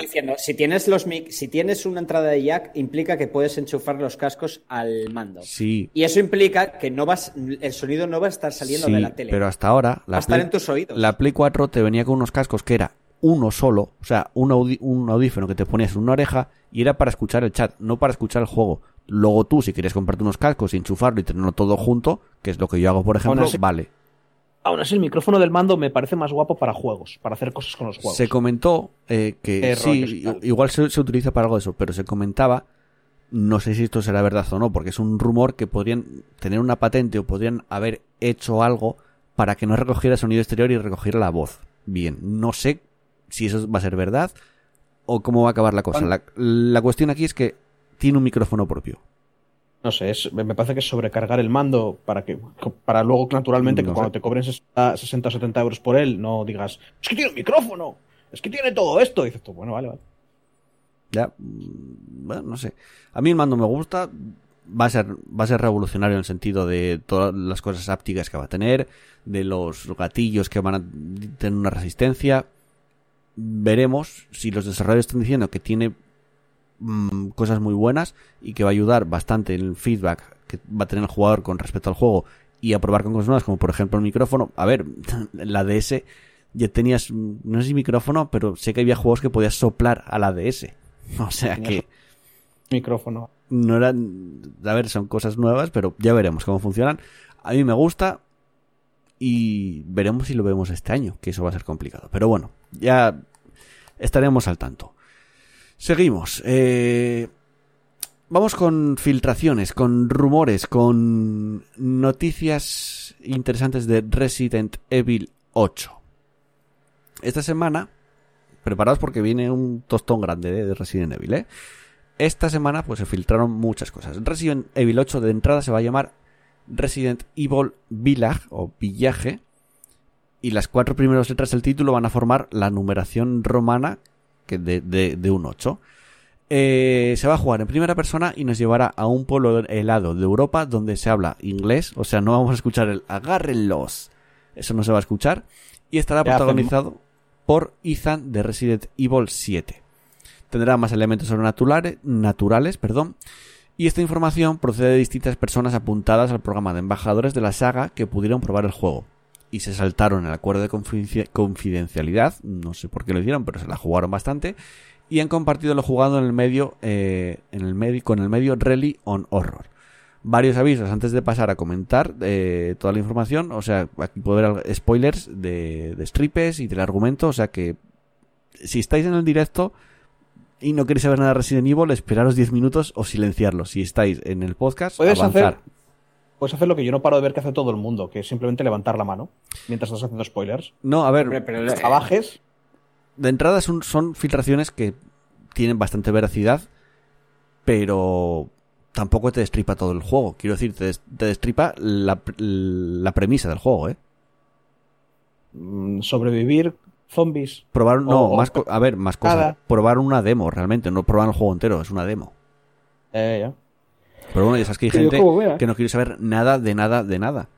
diciendo, si tienes los mic- si tienes una entrada de jack, implica que puedes enchufar los cascos al mando. Sí, Y eso implica que no vas, el sonido no va a estar saliendo sí, de la tele. pero hasta ahora va la a estar Play, en tus oídos. la Play 4 te venía con unos cascos que era uno solo, o sea, un, audi- un audífono que te ponías en una oreja y era para escuchar el chat, no para escuchar el juego. Luego tú, si quieres comprarte unos cascos y enchufarlo y tenerlo todo junto, que es lo que yo hago, por ejemplo, así- vale. Aún así, el micrófono del mando me parece más guapo para juegos, para hacer cosas con los juegos. Se comentó eh, que Eh, sí, tal. igual se, se utiliza para algo de eso, pero se comentaba, no sé si esto será verdad o no, porque es un rumor que podrían tener una patente o podrían haber hecho algo para que no recogiera sonido exterior y recogiera la voz. Bien, no sé si eso va a ser verdad o cómo va a acabar la cosa. La, la cuestión aquí es que tiene un micrófono propio. No sé, es- me parece que es sobrecargar el mando para que para luego, naturalmente, No que sé. cuando te cobren 60, 60 o 70 euros por él, no digas, es que tiene un micrófono, es que tiene todo esto. Y dices tú, bueno, vale, vale. Ya, mm, bueno, no sé. A mí el mando me gusta. Va a ser, va a ser revolucionario en el sentido de todas las cosas ápticas que va a tener, de los gatillos que van a tener una resistencia. Veremos si los desarrolladores están diciendo que tiene mm, cosas muy buenas y que va a ayudar bastante en el feedback que va a tener el jugador con respecto al juego y a probar con cosas nuevas, como por ejemplo el micrófono. A ver, la DS ya tenías, no sé si micrófono, pero sé que había juegos que podías soplar a la DS. O sea que Micrófono. no eran. A ver, son cosas nuevas, pero ya veremos cómo funcionan. A mí me gusta y veremos si lo vemos este año, que eso va a ser complicado. Pero bueno, ya estaremos al tanto. Seguimos. eh, Vamos con filtraciones, con rumores, con noticias interesantes de Resident Evil 8. Esta semana, preparados porque viene un tostón grande de de Resident Evil, ¿eh? Esta semana pues se filtraron muchas cosas. Resident Evil 8 de entrada se va a llamar Resident Evil Village o Villaje y las cuatro primeras letras del título van a formar la numeración romana que de, de- de un 8. Eh, se va a jugar en primera persona y nos llevará a un pueblo helado de Europa donde se habla inglés, o sea, no vamos a escuchar el agárrenlos. Eso no se va a escuchar. Y estará protagonizado por Ethan de Resident Evil 7. Tendrá más elementos sobrenaturales, naturales, perdón, y esta información procede de distintas personas apuntadas al programa de embajadores de la saga que pudieron probar el juego. Y se saltaron el acuerdo de confidencia- confidencialidad, no sé por qué lo hicieron, pero se la jugaron bastante, y han compartido lo jugado en el medio, eh, en el medio, con el medio Rally on Horror. Varios avisos antes de pasar a comentar eh, toda la información, o sea, aquí puede ver spoilers de, de stripes y del argumento, o sea que si estáis en el directo y no queréis saber nada de Resident Evil, esperaros 10 minutos o silenciarlo. Si estáis en el podcast, Puedes avanzar. hacer, puedes hacer lo que yo no paro de ver que hace todo el mundo, que es simplemente levantar la mano mientras estás haciendo spoilers. No, a ver, pero eh, Abajes, de entrada son, son filtraciones que tienen bastante veracidad, pero tampoco te destripa todo el juego. Quiero decir, te, des- te destripa la, la premisa del juego, ¿eh? mm, sobrevivir, zombies. Probar, no, O- más, a ver, más cosas. Probar una demo, realmente, no probar el juego entero, es una demo. Eh, ya. Pero bueno, ya sabes que hay gente como que no quiere saber nada de nada de nada.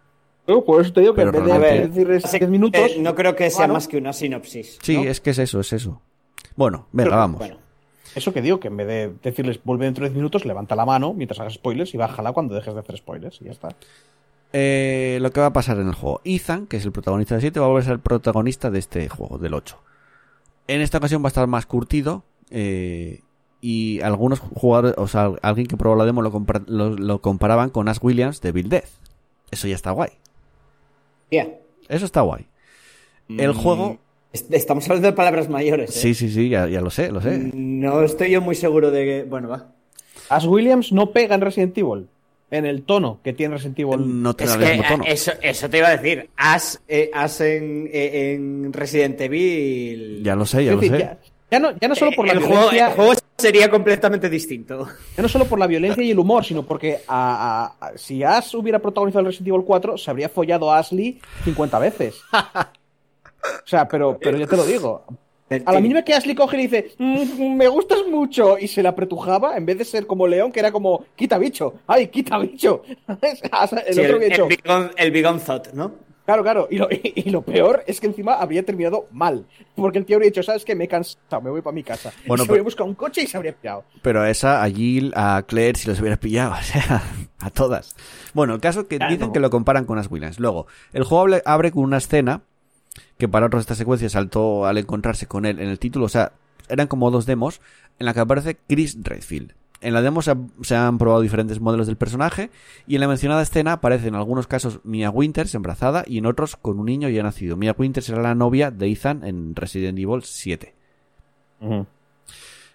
No, por eso te digo que Pero en vez de Así 10 minutos. eh, no creo que sea más que una sinopsis. Sí, ¿no? es que es eso, es eso. Bueno, venga, Pero, vamos. Bueno, Eso que digo, que en vez de decirles vuelve dentro de 10 minutos, levanta la mano mientras hagas spoilers y bájala cuando dejes de hacer spoilers y ya está. Eh, lo que va a pasar en el juego. Ethan, que es el protagonista del 7, va a volver a ser el protagonista de este juego, del 8. En esta ocasión va a estar más curtido. eh, y algunos jugadores, o sea, alguien que probó la demo lo, lo, lo comparaban con Ash Williams de Bill Death. Eso ya está guay. tía, Eso está guay. El mm, juego. est- Estamos hablando de palabras mayores. ¿eh? Sí, sí, sí, ya, ya lo sé, lo sé. No estoy yo muy seguro de que. Bueno, va. Ash Williams no pega en Resident Evil. En el tono que tiene Resident Evil. No tiene Es el que mismo tono. eso, eso te iba a decir. As, eh, en, eh, en Resident Evil. Ya lo sé, ya Es lo decir, sé. ya, ya no, ya no solo por la el, juego, violencia. el juego sería completamente distinto. Ya no solo por la violencia y el humor, sino porque a- a- a- si Ash hubiera protagonizado el Resident Evil 4, se habría follado a Ashley 50 veces. O sea, pero, pero ya te lo digo. A la mínima que Ashley coge y dice, "Mm, me gustas mucho, y se la apretujaba, en vez de ser como León, que era como, quita bicho, ay, quita bicho. el Sí, otro el, que ha hecho, el Big On- el Big On Thought, ¿no? Claro, claro, y lo, y lo peor es que encima habría terminado mal, porque el tío habría dicho, ¿sabes qué? Me he cansado, me voy para mi casa. Bueno, y se pero- habría buscado un coche y se habría pillado. Pero a esa, a Jill, a Claire, si los hubiera pillado, o sea, a todas. Bueno, el caso que Claro. dicen que lo comparan con Ash Williams. Luego, el juego abre, abre con una escena que para otros esta secuencia saltó al encontrarse con él en el título, o sea, eran como dos demos en la que aparece Chris Redfield. En la demo se, ha- se han probado diferentes modelos del personaje y en la mencionada escena aparece en algunos casos Mia Winters embarazada y en otros con un niño ya nacido. Mia Winters era la novia de Ethan en Resident Evil 7.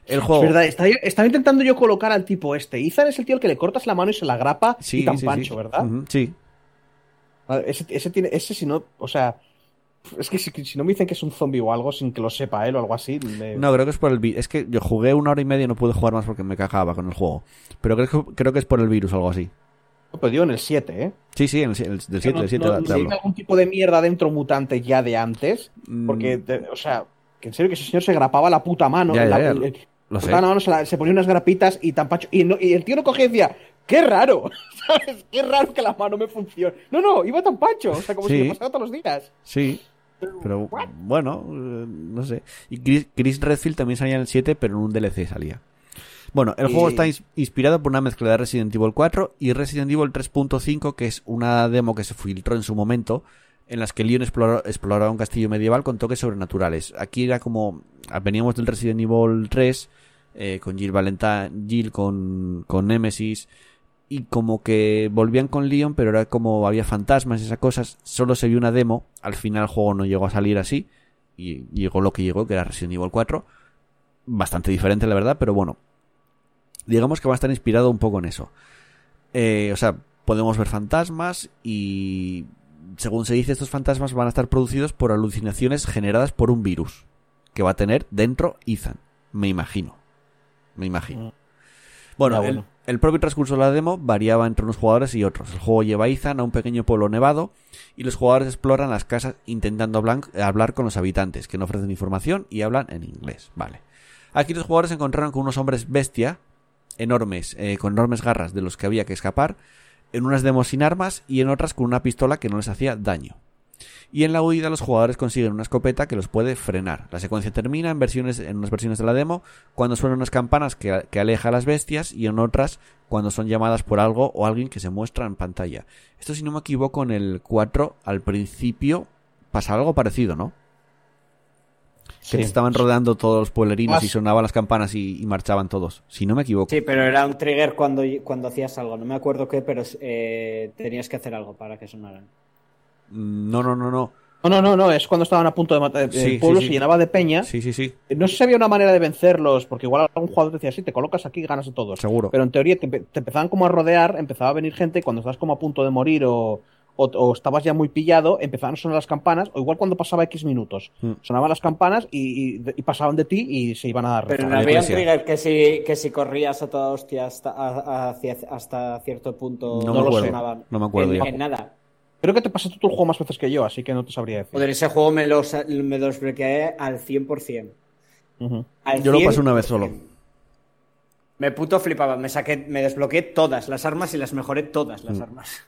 El juego... Es verdad, estaba, estaba intentando yo colocar al tipo este. Ethan es el tío al que le cortas la mano y se la grapa Sí, y tan sí, pancho, sí. ¿verdad? Sí. Ese, ese tiene, ese si no, o sea, Es que si, si no me dicen que es un zombie o algo, sin que lo sepa él o algo así. me- No, creo que es por el virus. Es que yo jugué una hora y media y no pude jugar más porque me cagaba con el juego. Pero creo que, creo que es por el virus o algo así. Pero digo en el 7, ¿eh? Sí, sí, en el, el- del 7, no, del 7 no- algún tipo de mierda dentro mutante ya de antes. Mm. Porque, o sea, que en serio que ese señor se grapaba la puta mano. Ya, ya, la- ya, el- el- lo sé. mano se, la- se ponía unas grapitas y tan pacho. Y, no- y el tío no cogía y decía, ¡qué raro! ¿Sabes? ¡Qué raro que la mano me funcione! No, no, iba tan pacho. O sea, como Sí. si le pasara todos los días. Sí. Pero bueno, eh, no sé. Y Chris, Chris Redfield también salía en el 7, pero en un DLC salía. Bueno, el juego está ins- inspirado por una mezcla de Resident Evil 4 y Resident Evil 3.5, que es una demo que se filtró en su momento, en las que Leon exploró- exploraba un castillo medieval con toques sobrenaturales. Aquí era como. Veníamos del Resident Evil 3, eh, con Jill Valentine, Jill con, con Nemesis, y como que volvían con Leon, pero era como había fantasmas y esas cosas. Solo se vio una demo. Al final el juego no llegó a salir así. Y llegó lo que llegó, que era Resident Evil 4. Bastante diferente, la verdad, pero bueno. Digamos que va a estar inspirado un poco en eso. Eh, o sea, podemos ver fantasmas y según se dice, estos fantasmas van a estar producidos por alucinaciones generadas por un virus que va a tener dentro Ethan. Me imagino. Me imagino. Bueno, Ya, el, bueno. el propio transcurso de la demo variaba entre unos jugadores y otros. El juego lleva a a un pequeño pueblo nevado y los jugadores exploran las casas intentando hablar con los habitantes, que no ofrecen información y hablan en inglés. Vale. Aquí los jugadores se encontraron con unos hombres bestia, enormes, eh, con enormes garras de los que había que escapar, en unas demos sin armas y en otras con una pistola que no les hacía daño. Y en la huida los jugadores consiguen una escopeta que los puede frenar. La secuencia termina en versiones, en unas versiones de la demo, cuando suenan unas campanas que, que aleja a las bestias y en otras cuando son llamadas por algo o alguien que se muestra en pantalla. Esto si no me equivoco en el 4 al principio pasa algo parecido, ¿no? Que te estaban rodeando todos los pueblerinos y sonaban las campanas y, y marchaban todos. Si no me equivoco. Sí, pero era un trigger cuando, cuando hacías algo. No me acuerdo qué, pero eh, tenías que hacer algo para que sonaran. No, no, no, no. No, no, no, no, es cuando estaban a punto de matar. Sí, el pueblo sí, sí. se llenaba de peña. Sí, sí, sí. No sé si había una manera de vencerlos, porque igual algún jugador decía, sí, te colocas aquí y ganas a todos. Seguro. Pero en teoría te, empe- te empezaban como a rodear, empezaba a venir gente, y cuando estás como a punto de morir o, o, o estabas ya muy pillado, empezaban a sonar las campanas, o igual cuando pasaba X minutos. Mm. Sonaban las campanas y, y- y pasaban de ti y se iban a dar. Pero no había un trigger que si, que si corrías a toda hostia hasta, a- hacia- hasta cierto punto No me no acuerdo. sonaban. No me acuerdo en, ya. en nada. Creo que te pasaste tú el juego más veces que yo, así que no te sabría decir. Joder, ese juego me lo, sa- me lo desbloqueé al 100%. Ujú. Al Yo lo pasé una 100%. vez solo. Me puto flipaba. Me saqué, me desbloqueé todas las armas y las mejoré todas Mm. las armas.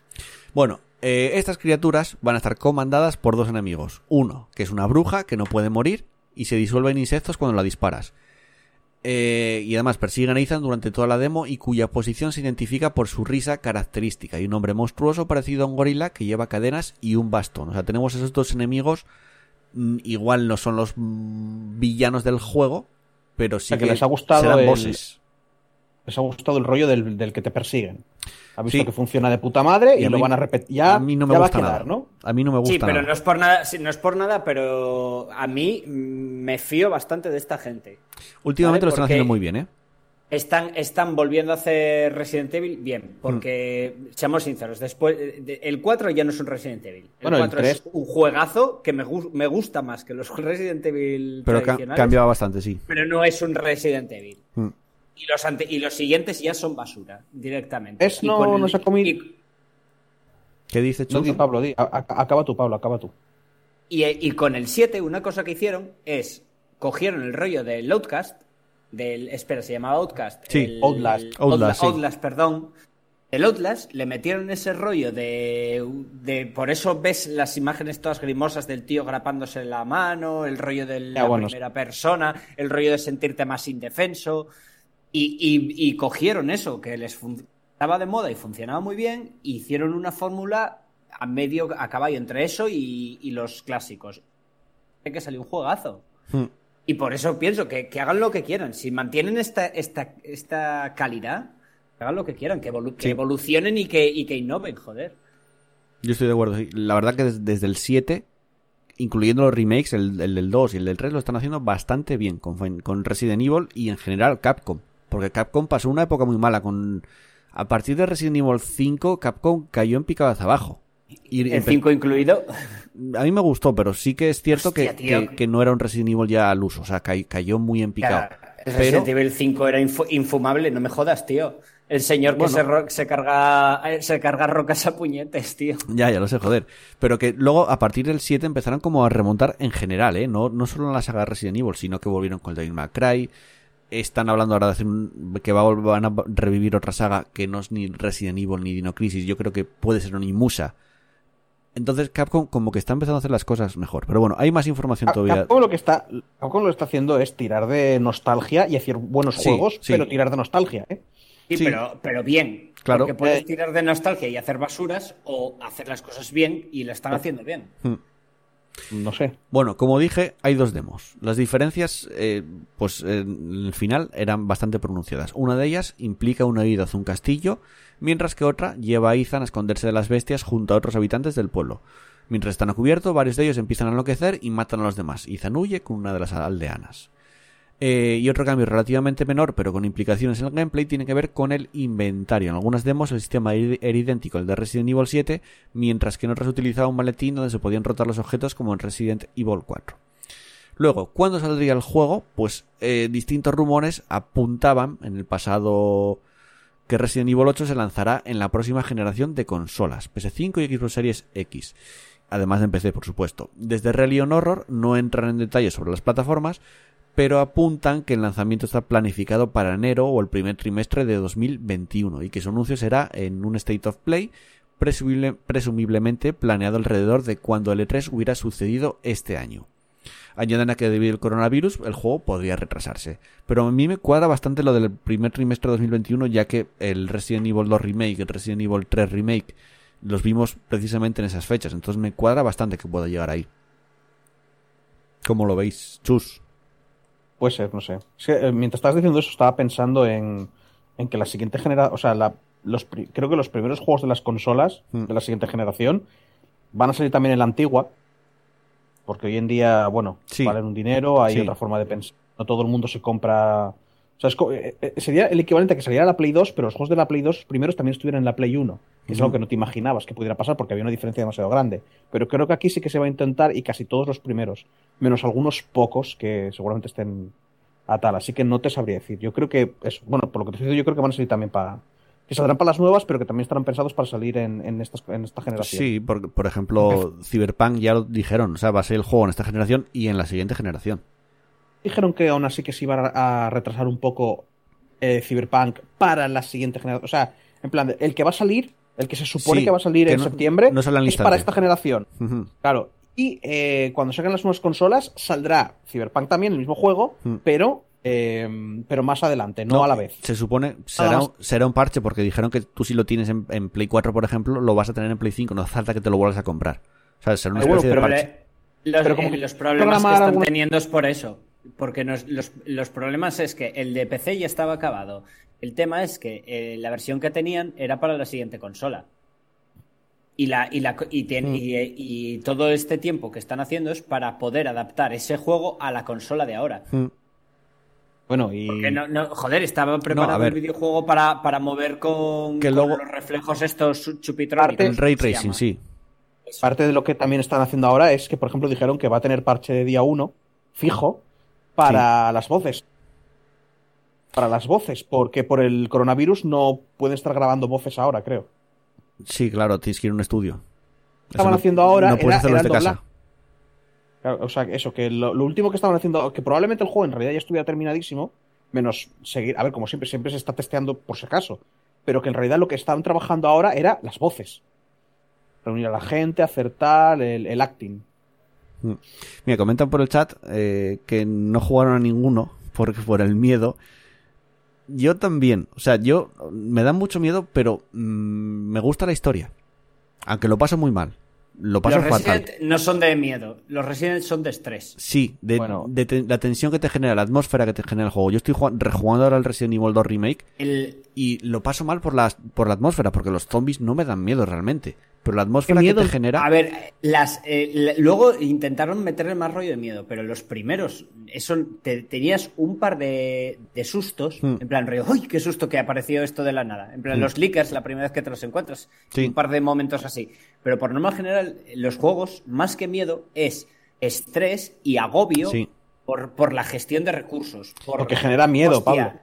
Bueno, eh, estas criaturas van a estar comandadas por dos enemigos. Uno, que es una bruja que no puede morir y se disuelve en insectos cuando la disparas. Eh, y además persiguen a Ethan durante toda la demo y cuya posición se identifica por su risa característica y un hombre monstruoso parecido a un gorila que lleva cadenas y un bastón. O sea, tenemos esos dos enemigos. mm, Igual no son los mm, villanos del juego, pero sí sea, que les ha gustado serán el- bosses. Les ha gustado el rollo del, del que te persiguen. Ha visto Sí. que funciona de puta madre y, lo van a repetir. Ya, a mí no me ya va a gusta quedar, nada. ¿no? A mí no me gusta Sí, pero nada. no es por nada, sí, no es por nada, pero a mí mm, me fío bastante de esta gente. Últimamente Vale, lo están porque- haciendo muy bien, ¿eh? Están, están volviendo a hacer Resident Evil bien, porque, seamos sinceros, después de- el 4 ya no es un Resident Evil. El Bueno, el 4 es 3. un juegazo que me, me gusta más que los Resident Evil Pero ca- cambiaba bastante, sí. pero no es un Resident Evil. Mm. Y los, ante- y los siguientes ya son basura, directamente. Es no- no se ha comido- ¿Qué dice No, di, Chuto? Pablo, di. A- a- acaba tú, Pablo, acaba tú. Y, y con el 7, una cosa que hicieron es cogieron el rollo del Outcast, del. Espera, se llamaba Outcast. Sí, el- Outlast. el- Outlast, sí. Outlast, perdón. El Outlast le metieron ese rollo de, de. Por eso ves las imágenes todas grimosas del tío grapándose la mano, el rollo de la Ya, bueno. primera persona, el rollo de sentirte más indefenso. Y, y- y cogieron eso, que les estaba de moda y funcionaba muy bien, e hicieron una fórmula a medio, a caballo entre eso y, y los clásicos. Hay que salió un juegazo. Hmm. Y por eso pienso que, que hagan lo que quieran. Si mantienen esta, esta, esta calidad, que hagan lo que quieran, que, evolu- que evolucionen y que, y que innoven, joder. Yo estoy de acuerdo. La verdad que des- desde, el 7, incluyendo los remakes, el, el del 2 y el del 3, lo están haciendo bastante bien con, con Resident Evil y en general Capcom. Porque Capcom pasó una época muy mala con... A partir de Resident Evil 5, Capcom cayó en picado hacia abajo. Y El empe- 5 incluido. A mí me gustó, pero sí que es cierto Hostia, que, que, que no era un Resident Evil ya al uso. O sea, ca- cayó muy en picado. Ya, el Pero, Resident Evil 5 era infu- infumable, no me jodas, tío. El señor que Bueno. se, se carga eh, se carga rocas a puñetes, tío. ya, ya lo sé, joder. Pero que luego, a partir del 7, empezaron como a remontar en general, ¿eh? No, no solo en la saga Resident Evil, sino que volvieron con el Devil May Cry. Están hablando ahora de hacer un, que va van a revivir otra saga que no es ni Resident Evil ni Dino Crisis. Yo creo que puede ser un Imusa. Entonces Capcom como que está empezando a hacer las cosas mejor. Pero bueno, hay más información Cap- todavía. Capcom lo que está Capcom lo que está haciendo es tirar de nostalgia y hacer buenos Sí, juegos, sí. pero tirar de nostalgia, ¿eh? Sí, Sí. Pero, pero bien. Claro. Porque puedes Eh, tirar de nostalgia y hacer basuras o hacer las cosas bien y lo están haciendo bien. No sé. Bueno, como dije, hay dos demos. Las diferencias, eh, pues en el final eran bastante pronunciadas. Una de ellas implica una ida hacia un castillo, mientras que otra lleva a Ethan a esconderse de las bestias junto a otros habitantes del pueblo. Mientras están a cubierto, varios de ellos empiezan a enloquecer y matan a los demás. Ethan huye con una de las aldeanas. Eh, y otro cambio relativamente menor, pero con implicaciones en el gameplay, tiene que ver con el inventario. En algunas demos el sistema era idéntico al de Resident Evil 7, mientras que en otras utilizaba un maletín donde se podían rotar los objetos como en Resident Evil 4. Luego, ¿cuándo saldría el juego? Pues eh, distintos rumores apuntaban en el pasado que Resident Evil 8 se lanzará en la próxima generación de consolas, PS5 y Xbox Series X. Además de PC, por supuesto. Desde Relion Horror no entran en detalles sobre las plataformas, pero apuntan que el lanzamiento está planificado para enero o el primer trimestre de 2021 y que su anuncio será en un State of Play presumible- presumiblemente planeado alrededor de cuando el E3 hubiera sucedido este año. Añaden a que debido al coronavirus el juego podría retrasarse. Pero a mí me cuadra bastante lo del primer trimestre de 2021 ya que el Resident Evil 2 Remake, el Resident Evil 3 Remake los vimos precisamente en esas fechas. Entonces me cuadra bastante que pueda llegar ahí. ¿Cómo lo veis? Chus. Puede ser, no sé. Es que, eh, mientras estabas diciendo eso, estaba pensando en, en que la siguiente generación, o sea, la- los, creo que los primeros juegos de las consolas Mm. de la siguiente generación van a salir también en la antigua, porque hoy en día, bueno, Sí. valen un dinero, hay Sí. otra forma de pensar. No todo el mundo se compra... O sea, es eh, eh, sería el equivalente a que saliera la Play 2, pero los juegos de la Play 2 primeros también estuvieran en la Play 1, que es algo que no te imaginabas que pudiera pasar porque había una diferencia demasiado grande. Pero creo que aquí sí que se va a intentar y casi todos los primeros, menos algunos pocos que seguramente estén a tal. Así que no te sabría decir. Yo creo que, es, bueno, por lo que te estoy diciendo, yo creo que van a salir también para. Que saldrán para las nuevas, pero que también estarán pensados para salir en, en, estas, en esta generación. Sí, por, por ejemplo, Cyberpunk ya lo dijeron, o sea, va a ser el juego en esta generación y en la siguiente generación. Dijeron que aún así que se iba a retrasar un poco eh, Cyberpunk para la siguiente generación. O sea, en plan, el que va a salir, el que se supone Sí, que va a salir en no- septiembre, no sale al es para esta generación. Claro. Y eh, cuando saquen las nuevas consolas, saldrá Cyberpunk también, el mismo juego, Mm. pero, eh, pero más adelante, no, a la vez. Se supone, será, será un parche porque dijeron que tú si lo tienes en, en Play 4, por ejemplo, lo vas a tener en Play 5, no hace falta que te lo vuelvas a comprar. O sea, será una bueno, especie de pero parche. Los, Pero como eh, los problemas que están alguna- teniendo es por eso. Porque nos- los, los problemas es que el de PC ya estaba acabado. El tema es que eh, la versión que tenían era para la siguiente consola. Y, la, y, la, y, tien- Mm. y, eh, y todo este tiempo que están haciendo es para poder adaptar ese juego a la consola de ahora. Mm. Bueno, y. Porque no, no, joder, estaba preparado ver. el videojuego para, para mover con, Que con luego- los reflejos estos chupitrónicos. El Ray sí. Parte de lo que también están haciendo ahora es que, por ejemplo, dijeron que va a tener parche de día 1 fijo para las voces. Para las voces, porque por el coronavirus no pueden estar grabando voces ahora, creo. Sí, claro, tienes que ir a un estudio. Estaban no- haciendo ahora No puedes era- hacerlo era desde el casa. Claro, o sea, eso, que lo, lo último que estaban haciendo, que probablemente el juego en realidad ya estuviera terminadísimo, menos seguir, a ver, como siempre, siempre se está testeando por si acaso, pero que en realidad lo que estaban trabajando ahora era las voces. Reunir a la gente, hacer tal, el, el acting. Mira, comentan por el chat eh, que no jugaron a ninguno porque por el miedo. Yo también, o sea, yo me da mucho miedo, pero mm, me gusta la historia. Aunque lo paso muy mal. Lo paso Los fatal. Resident no son de miedo, los Resident son de estrés. Sí, de, Bueno. de te- la tensión que te genera, la atmósfera que te genera el juego. Yo estoy jugando, rejugando ahora el Resident Evil 2 Remake El, y lo paso mal por la, por la atmósfera, porque los zombies no me dan miedo realmente. Pero la atmósfera ¿Qué que te genera. A ver, las, eh, luego intentaron meterle más rollo de miedo, pero los primeros, eso te- tenías un par de, de sustos, Hmm. en plan rollo, ¡uy, qué susto que apareció esto de la nada! En plan, Hmm. los leakers, la primera vez que te los encuentras, Sí. un par de momentos así. Pero por norma general, los juegos, más que miedo, es estrés y agobio Sí. por, por la gestión de recursos. Por, Porque genera miedo, Hostia, Pablo.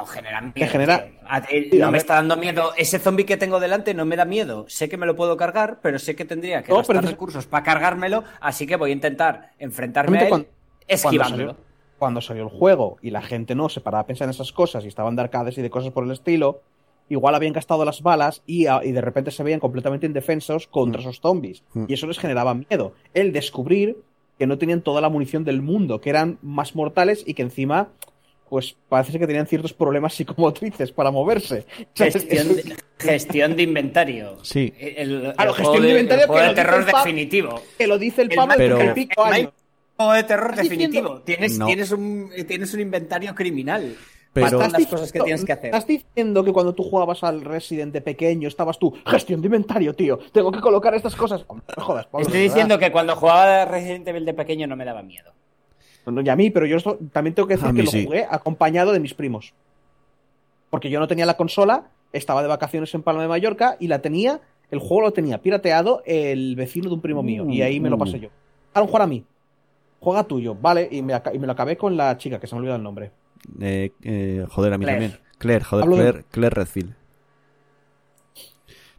No, genera miedo. genera- tío. A- eh, Sí, a no me ver. está dando miedo. Ese zombie que tengo delante no me da miedo. Sé que me lo puedo cargar, pero sé que tendría que No, gastar pero recursos para cargármelo, así que voy a intentar enfrentarme a él cuando- esquivándolo. Cuando salió, cuando salió el juego y la gente no se paraba a pensar en esas cosas y estaban de arcades y de cosas por el estilo, igual habían gastado las balas y, a- y de repente se veían completamente indefensos contra esos zombies. Mm. Y eso les generaba miedo. El descubrir que no tenían toda la munición del mundo, que eran más mortales y que encima, pues parece que tenían ciertos problemas psicomotrices para moverse. Gestión es- de, gestión de inventario. Sí. El, el Claro, gestión de de, inventario el juego que de lo dice terror el definitivo. que lo dice el Pablo Pero- el pico año. juego de terror ¿Estás diciendo- definitivo. Tienes, No. tienes, un, tienes un inventario criminal. Pero- las cosas que diciendo- tienes que hacer. Estás diciendo que cuando tú jugabas al Resident de pequeño estabas tú, gestión de inventario, tío, tengo que colocar estas cosas. Hombre, no jodas, Pablo, Estoy diciendo verdad. que cuando jugaba Resident Evil de pequeño no me daba miedo. No, y a mí, pero yo esto- también tengo que decir que lo jugué acompañado de mis primos. Porque yo no tenía la consola, estaba de vacaciones en Palma de Mallorca y la tenía, el juego lo tenía pirateado el vecino de un primo mío. Y ahí me lo pasé yo. Ahora jugar a mí. Juega tuyo, vale, y me, aca- y me lo acabé con la chica, que se me ha olvidado el nombre. Eh, eh, joder, a mí Claire. también. Claire, joder, Hablo de- Claire, Claire Redfield.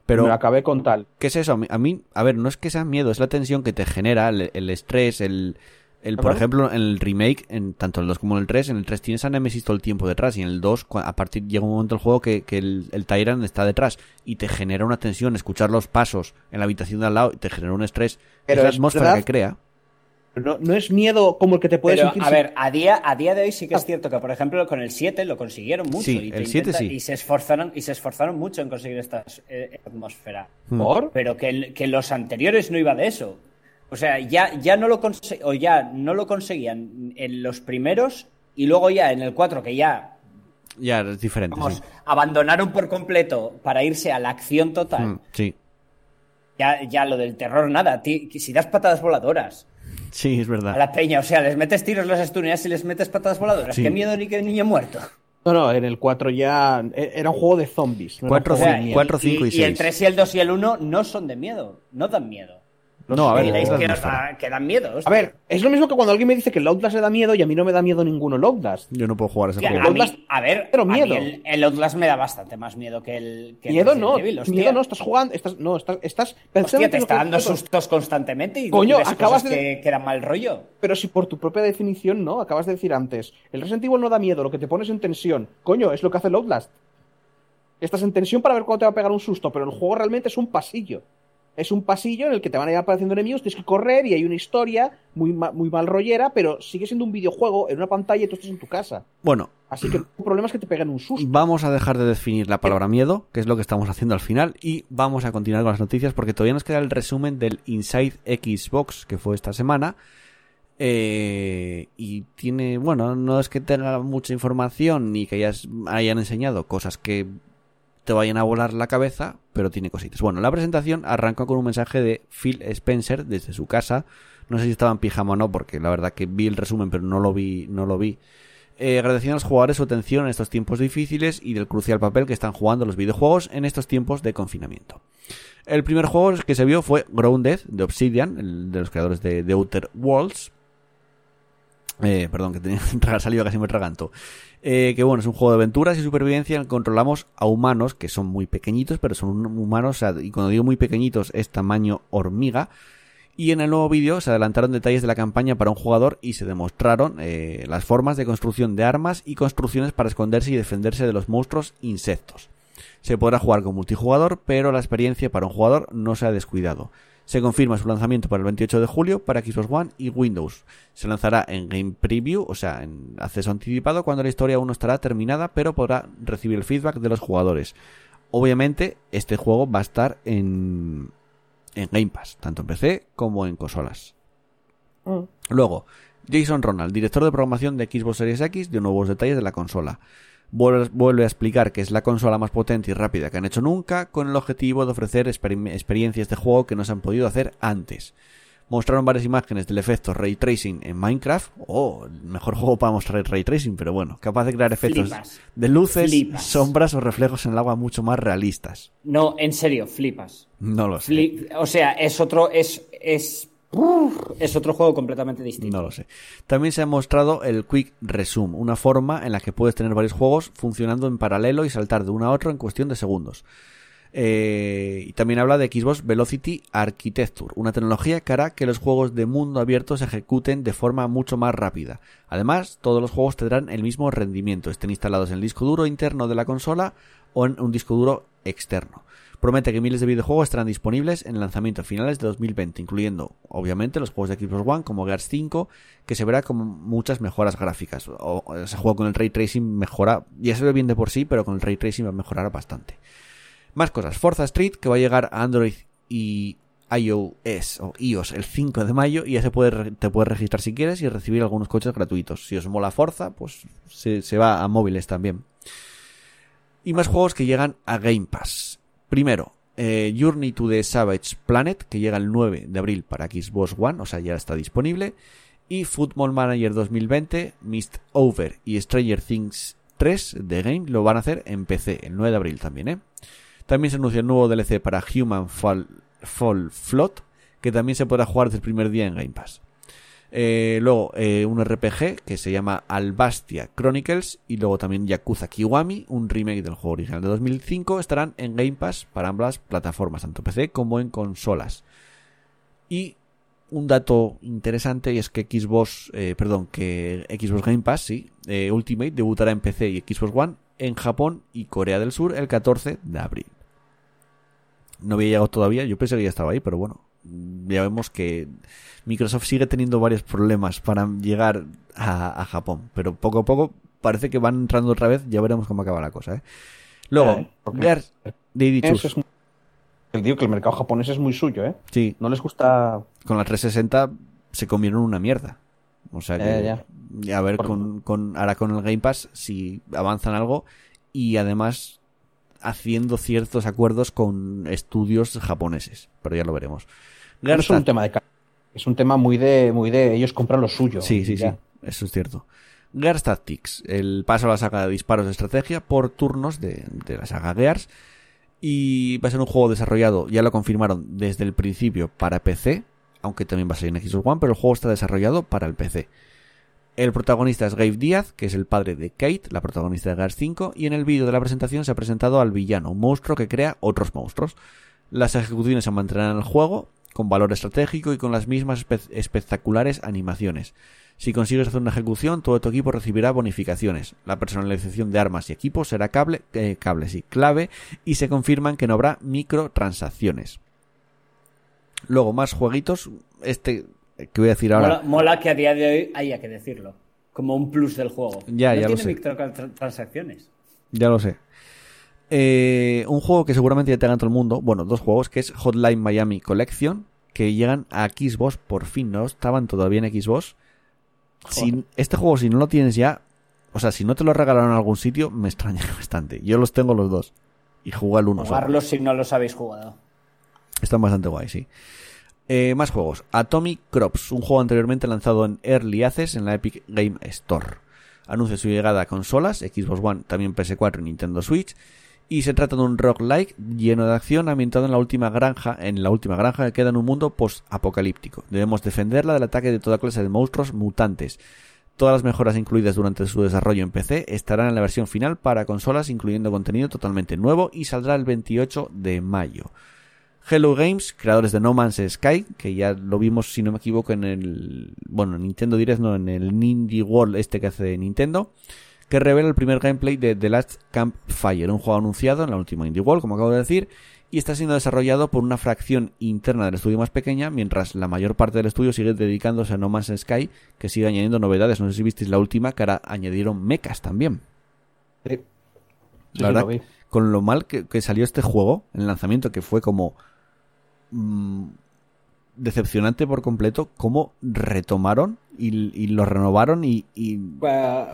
me lo Pero, acabé con tal. ¿qué es eso? A mí, a mí- a ver, no es que sea miedo, es la tensión que te genera, el, el estrés, el, el por ejemplo, en el remake, en tanto el 2 como en el 3, en el 3 tienes a Nemesis todo el tiempo detrás, y en el 2, cua- a partir llega un momento del juego que, que el, el Tyrant está detrás, y te genera una tensión, escuchar los pasos en la habitación de al lado, y te genera un estrés. Pero es la atmósfera verdad- que crea. No, no es miedo como el que te puedes Pero, sentir a ver, a día, a día de hoy sí que es cierto que, por ejemplo, con el 7 lo consiguieron mucho. Sí, y el 7 intenta- sí. Y se esforzaron, y se esforzaron mucho en conseguir esta eh, atmósfera. ¿Por? Pero que, que los anteriores no iba de eso. O sea, ya, ya no lo o ya no lo conseguían en los primeros y luego ya en el 4 que ya Ya, es diferente. vamos, sí. abandonaron por completo para irse a la acción total. Mm, sí. Ya, ya lo del terror, nada. ti- si das patadas voladoras Sí, es a verdad. la peña, o sea, les metes tiros, los estuneas y les metes patadas voladoras. Sí. Qué miedo ni qué niño muerto. No, no, en el 4 ya e- era un juego de zombies. no era un Cuatro, juego de cinco, miedo. cuatro, cinco y y el seis. 3 y el 2 y el 1 no son de miedo, no dan miedo. No, a ver, Y es diréis la que, que dan miedo. A hostia. ver, es lo mismo que cuando alguien me dice que el Outlast le da miedo y a mí no me da miedo ninguno el Outlast. Yo no puedo jugar a ese Hostia, juego. a, mí- a ver, pero a mí miedo. el, el Outlast me da bastante más miedo que el. Que Miedo Resident no, Evil, hostia. miedo no, estás jugando, estás, no, estás, estás Hostia, precisamente te está dando sustos constantemente y Coño, ves acabas cosas de- que, que dan mal rollo. Pero si por tu propia definición no, acabas de decir antes, el Resident Evil no da miedo, lo que te pones en tensión. Coño, es lo que hace el Outlast. Estás en tensión para ver cuándo te va a pegar un susto, pero el juego realmente es un pasillo. Es un pasillo en el que te van a ir apareciendo enemigos, tienes que correr y hay una historia muy, ma- muy mal rollera, pero sigue siendo un videojuego en una pantalla y tú estás en tu casa. Bueno, Así que el problema es que te peguen un susto. vamos a dejar de definir la palabra miedo, que es lo que estamos haciendo al final, y vamos a continuar con las noticias porque todavía nos queda el resumen del Inside Xbox que fue esta semana. Eh, y tiene, bueno, no es que tenga mucha información ni que hayas, hayan enseñado cosas que te vayan a volar la cabeza, pero tiene cositas. Bueno, la presentación arrancó con un mensaje de Phil Spencer desde su casa. No sé si estaba en pijama o no, porque la verdad que vi el resumen, pero no lo vi. Eh, agradeciendo a los jugadores su atención en estos tiempos difíciles y del crucial papel que están jugando los videojuegos en estos tiempos de confinamiento. El primer juego que se vio fue Grounded de Obsidian, el de los creadores de The Outer Worlds. Eh, perdón, que tenía salido casi me traganto. Eh, que bueno, es un juego de aventuras y supervivencia en el que controlamos a humanos que son muy pequeñitos, pero son humanos, y cuando digo muy pequeñitos es tamaño hormiga. Y en el nuevo vídeo se adelantaron detalles de la campaña para un jugador y se demostraron eh, las formas de construcción de armas y construcciones para esconderse y defenderse de los monstruos insectos. Se podrá jugar con multijugador, pero la experiencia para un jugador no se ha descuidado. Se confirma su lanzamiento para el 28 de julio para Xbox One y Windows. Se lanzará en Game Preview, o sea, en acceso anticipado, cuando la historia aún no estará terminada, pero podrá recibir el feedback de los jugadores. Obviamente, este juego va a estar en, en Game Pass, tanto en PC como en consolas. Luego, Jason Ronald, director de programación de Xbox Series X, dio nuevos detalles de la consola. Vuelve, a explicar que es la consola más potente y rápida que han hecho nunca, con el objetivo de ofrecer exper- experiencias de juego que no se han podido hacer antes. Mostraron varias imágenes del efecto ray tracing en Minecraft. Oh, el mejor juego para mostrar el ray tracing, pero bueno, capaz de crear efectos Flipas. de luces, Flipas. sombras o reflejos en el agua mucho más realistas. No, en serio, flipas. No lo sé. Fli- o sea, es otro, es, es, es otro juego completamente distinto. No lo sé. También se ha mostrado el Quick Resume, una forma en la que puedes tener varios juegos funcionando en paralelo y saltar de uno a otro en cuestión de segundos. Eh, y también habla de Xbox Velocity Architecture, una tecnología que hará que los juegos de mundo abierto se ejecuten de forma mucho más rápida. Además, todos los juegos tendrán el mismo rendimiento, estén instalados en el disco duro interno de la consola o en un disco duro externo. Promete que miles de videojuegos estarán disponibles en el lanzamiento finales de 2020, incluyendo, obviamente, los juegos de Xbox One como Gears 5, que se verá con muchas mejoras gráficas. O, ese juego con el Ray Tracing mejora, ya se ve bien de por sí, pero con el Ray Tracing va a mejorar bastante. Más cosas. Forza Street, que va a llegar a Android y iOS o iOS el 5 de mayo y ya te puedes registrar si quieres y recibir algunos coches gratuitos. Si os mola Forza, pues se va a móviles también. Y más juegos que llegan a Game Pass. Primero, eh, Journey to the Savage Planet, que llega el 9 de abril para Xbox One, o sea, ya está disponible. Y Football Manager 2020, Mist Over y Stranger Things 3 de Game lo van a hacer en PC, el 9 de abril también, ¿eh? También se anuncia el nuevo DLC para Human Fall, Fall Flood, que también se podrá jugar desde el primer día en Game Pass. Eh, luego, eh, un RPG que se llama Albastia Chronicles y luego también Yakuza Kiwami, un remake del juego original de 2005, estarán en Game Pass para ambas plataformas, tanto PC como en consolas. Y un dato interesante y es que Xbox, eh, perdón, que Xbox Game Pass, sí, Ultimate debutará en PC y Xbox One en Japón y Corea del Sur el 14 de abril. No había llegado todavía, yo pensé que ya estaba ahí, pero bueno, ya vemos que Microsoft sigue teniendo varios problemas para llegar a, a Japón, pero poco a poco parece que van entrando otra vez, ya veremos cómo acaba la cosa. ¿eh? Luego, Eh, porque- Gears de es Te digo que el mercado japonés es muy suyo, ¿eh? sí, No les gusta. con la 360 se comieron una mierda. O sea que Eh, a ver Por- con, con ahora con el Game Pass si avanzan algo y además haciendo ciertos acuerdos con estudios japoneses, pero ya lo veremos. No es un tema de. Es un tema muy de. Muy de. Ellos compran lo suyo. Sí, sí, Ya. sí, eso es cierto. Gears Tactics, el paso a la saga de disparos de estrategia por turnos de, de la saga Gears. Y va a ser un juego desarrollado, ya lo confirmaron desde el principio para PC, aunque también va a salir en Xbox One, pero el juego está desarrollado para el PC. El protagonista es Gabe Díaz, que es el padre de Kate, la protagonista de Gears 5, y en el vídeo de la presentación se ha presentado al villano, un monstruo que crea otros monstruos. Las ejecuciones se mantendrán en el juego, con valor estratégico y con las mismas espe- espectaculares animaciones. Si consigues hacer una ejecución, todo tu equipo recibirá bonificaciones. La personalización de armas y equipos será cable, eh, cable, sí, clave y se confirman que no habrá microtransacciones. Luego, más jueguitos. Este que voy a decir ahora. Mola, mola que a día de hoy haya que decirlo. Como un plus del juego. Ya, no ya lo tiene sé. microtransacciones. Ya lo sé. Eh, un juego que seguramente ya tenga todo el mundo. Bueno, dos juegos que es Hotline Miami Collection. Que llegan a Xbox por fin. No estaban todavía en Xbox. Si, este juego, si no lo tienes ya. O sea, si no te lo regalaron en algún sitio, me extraña bastante. Yo los tengo los dos. Y jugué al uno solo. Jugarlos si no los habéis jugado. Están bastante guay, sí. Eh, más juegos. Atomic Crops, un juego anteriormente lanzado en Early Access en la Epic Game Store. Anuncia su llegada a consolas, Xbox One, también PS4 y Nintendo Switch. Y se trata de un roguelike lleno de acción ambientado en la última granja, en la última granja que queda en un mundo post-apocalíptico. Debemos defenderla del ataque de toda clase de monstruos mutantes. Todas las mejoras incluidas durante su desarrollo en PC estarán en la versión final para consolas, incluyendo contenido totalmente nuevo y saldrá el 28 de mayo. Hello Games, creadores de No Man's Sky, que ya lo vimos, si no me equivoco, en el. Bueno, en Nintendo Direct, no, en el Indie World este que hace Nintendo, que revela el primer gameplay de The Last Campfire, un juego anunciado en la última Indie World, como acabo de decir, y está siendo desarrollado por una fracción interna del estudio más pequeña, mientras la mayor parte del estudio sigue dedicándose a No Man's Sky, que sigue añadiendo novedades. No sé si visteis la última, que ahora añadieron mechas también. Sí. La sí, verdad, lo vi. con lo mal que, que salió este juego en el lanzamiento, que fue como mm, decepcionante por completo cómo retomaron y, y lo renovaron y, y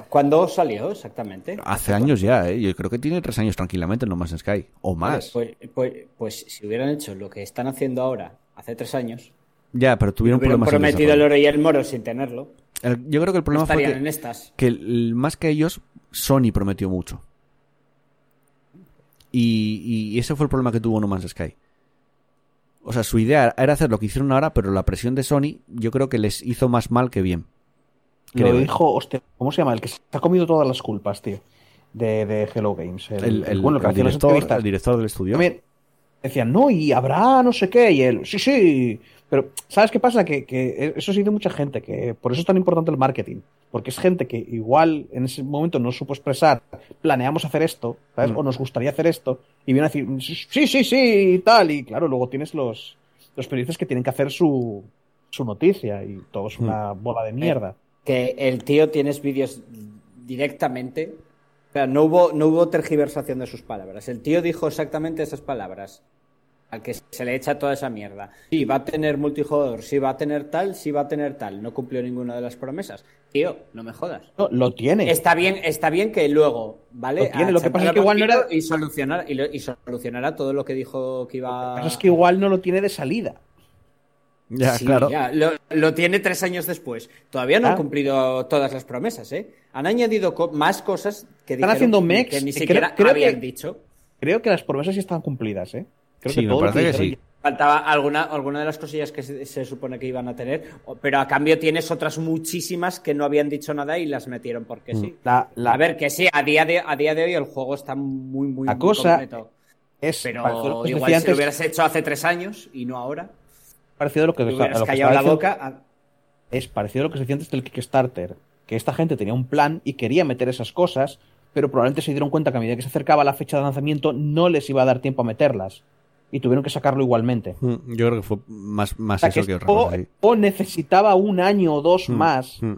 ¿Cuándo salió exactamente? hace años ya, ¿eh? yo creo que tiene tres años tranquilamente No Man's Sky, o más. Pues, pues, pues si hubieran hecho lo que están haciendo ahora, hace tres años, ya, pero tuvieron problemas. prometido el oro y el moro sin tenerlo. El- yo creo que el problema fue que, en estas. que el- más que ellos, Sony prometió mucho. Y, y ese fue el problema que tuvo No Man's Sky. O sea, su idea era hacer lo que hicieron ahora, pero la presión de Sony yo creo que les hizo más mal que bien. Lo Creo. dijo, hostia, ¿cómo se llama? El que se ha comido todas las culpas, tío. De, de Hello Games. El, El, el- bueno, el que el director, el director del estudio. También decían, no, y habrá no sé qué, y él, sí, sí. Pero, ¿sabes qué pasa? Que, que eso sí de mucha gente, que por eso es tan importante el marketing. Porque es gente que igual en ese momento no supo expresar, planeamos hacer esto, ¿sabes? Mm. O nos gustaría hacer esto, y vienen a decir, sí, sí, sí, y tal. Y claro, luego tienes los, los periodistas que tienen que hacer su, su noticia, y todo es una bola de mierda. Que el tío tienes vídeos directamente. O sea, no hubo, no hubo tergiversación de sus palabras. El tío dijo exactamente esas palabras. Al que se le echa toda esa mierda. Sí, va a tener multijugador, sí va a tener tal, sí va a tener tal. No cumplió ninguna de las promesas. Tío, no me jodas. No, lo tiene. Está bien, está bien que luego, ¿vale? Lo tiene, lo que pasa es que igual no era- Y solucionar, y, lo- y solucionará todo lo que dijo que iba Lo que pasa es que igual no lo tiene de salida. ya, Sí, claro. ya, Lo, lo tiene tres años después. Todavía no Ah. han cumplido todas las promesas, ¿eh? Han añadido co- más cosas que, Están dijeron haciendo que- mechs, que ni eh, creo- siquiera creo habían que- dicho. Creo que las promesas sí están cumplidas, ¿eh? Creo Sí, me todo lo parece que sí. Faltaba alguna, alguna de las cosillas que se, se supone que iban a tener, pero a cambio tienes otras muchísimas que no habían dicho nada y las metieron porque sí. La, la- A ver, que sí, a día de, a día de hoy el juego está muy, muy, La muy cosa completo. es Pero igual decía si lo hubieras hecho hace tres años y no ahora, parecido a lo que, te a hubieras lo que callado la estaba boca. diciendo- a- es parecido a lo que se decía antes del Kickstarter, que esta gente tenía un plan y quería meter esas cosas, pero probablemente se dieron cuenta que a medida que se acercaba la fecha de lanzamiento no les iba a dar tiempo a meterlas y tuvieron que sacarlo igualmente. Mm, Yo creo que fue más, O más sea, que eso que este otra cosa. sí. o necesitaba un año o dos Mm, más, mm.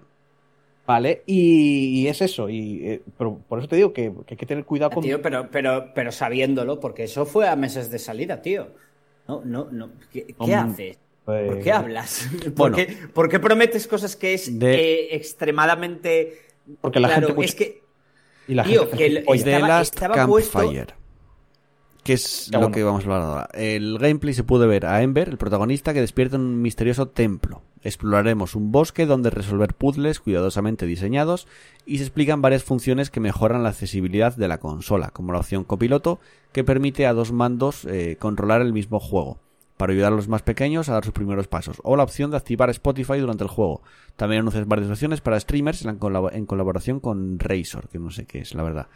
¿vale? Y, y es eso, y eh, pero por eso te digo que, que hay que tener cuidado con... Tío, pero, pero, pero sabiéndolo, porque eso fue a meses de salida, tío. No, no, no. ¿Qué, haces? ¿Por eh, qué hablas? ¿Por, Bueno. qué, por qué prometes cosas que es De- eh, extremadamente. Porque la claro, gente... es que. y la tío, gente- que el- Estaba- Last estaba puesto- Campfire. Que es Ya, lo bueno. que vamos a hablar ahora. El gameplay se puede ver a Ember, el protagonista, que despierta en un misterioso templo. Exploraremos un bosque donde resolver puzzles cuidadosamente diseñados y se explican varias funciones que mejoran la accesibilidad de la consola, como la opción copiloto, que permite a dos mandos eh, controlar el mismo juego, para ayudar a los más pequeños a dar sus primeros pasos, o la opción de activar Spotify durante el juego. También anuncias varias opciones para streamers en colaboración con Razor, que no sé qué es, la verdad.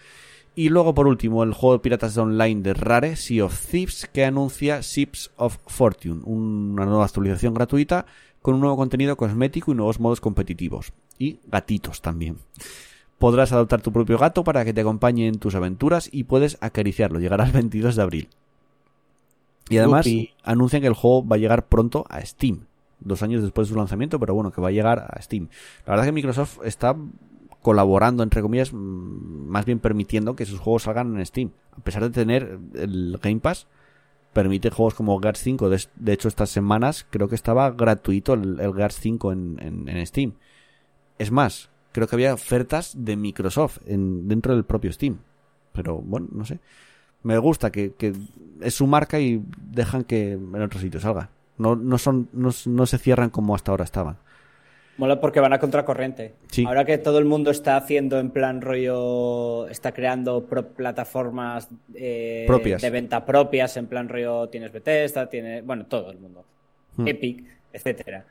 Y luego, por último, el juego de piratas online de Rare, Sea of Thieves, que anuncia Ships of Fortune, una nueva actualización gratuita con un nuevo contenido cosmético y nuevos modos competitivos. Y gatitos también. Podrás adoptar tu propio gato para que te acompañe en tus aventuras y puedes acariciarlo. Llegará el 22 de abril. Y además anuncian que el juego va a llegar pronto a Steam. Dos años después de su lanzamiento, pero bueno, que va a llegar a Steam. La verdad es que Microsoft está colaborando, entre comillas, más bien permitiendo que sus juegos salgan en Steam. A pesar de tener el Game Pass, permite juegos como Gears 5. De, hecho, estas semanas creo que estaba gratuito el, el Gears 5 en, en- en Steam. Es más, creo que había ofertas de Microsoft en, dentro del propio Steam. Pero bueno, no sé. Me gusta que, que es su marca y dejan que en otro sitio salga. No, no, son, no, no se cierran como hasta ahora estaban. Mola porque van a contracorriente. Sí. Ahora que todo el mundo está haciendo en plan rollo, está creando pro- plataformas eh, Propias. de venta propias, en plan rollo tienes Bethesda, tiene, bueno, todo el mundo, Hmm. Epic, etcétera.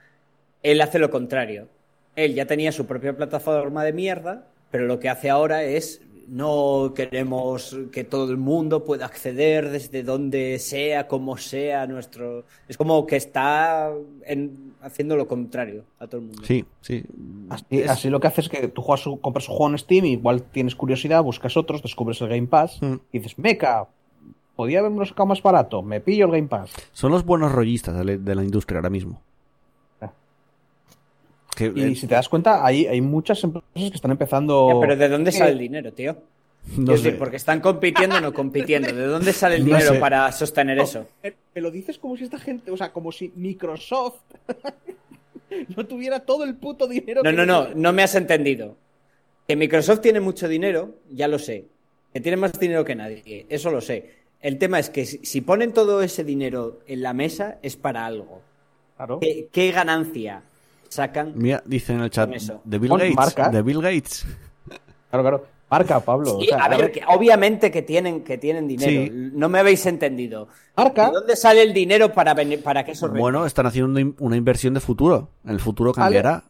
Él hace lo contrario. Él ya tenía su propia plataforma de mierda, pero lo que hace ahora es no queremos que todo el mundo pueda acceder desde donde sea, como sea nuestro. Es como que está en- haciendo lo contrario a todo el mundo. Sí, sí. Así, Es- así lo que haces es que tú juegas su- compras un juego en Steam, igual tienes curiosidad, buscas otros, descubres el Game Pass Mm. y dices, meca, podía haberme sacado más barato, me pillo el Game Pass. Son los buenos rollistas de la industria ahora mismo. Que, Y eh, si te das cuenta, hay, hay muchas empresas que están empezando... Ya, pero ¿de dónde sale el dinero, tío? No Quiero sé. decir, porque están compitiendo o no compitiendo. ¿De dónde sale el No dinero sé. para sostener eso? Me lo dices como si esta gente, o sea, como si Microsoft no tuviera todo el puto dinero. No, que no, no, no me has entendido. Que Microsoft tiene mucho dinero, ya lo sé. Que tiene más dinero que nadie, eso lo sé. El tema es que si si ponen todo ese dinero en la mesa es para algo. Claro. ¿Qué, qué ganancia sacan? Mira, dice en el chat de Bill Gates. marca. De Bill Gates. Claro, claro. Marca, Pablo. Sí, o sea, a ver, que obviamente que tienen, que tienen dinero. Sí. No me habéis entendido. Marca. ¿De dónde sale el dinero para, venir- para que eso rente? Bueno, están haciendo una in- una inversión de futuro. El futuro cambiará.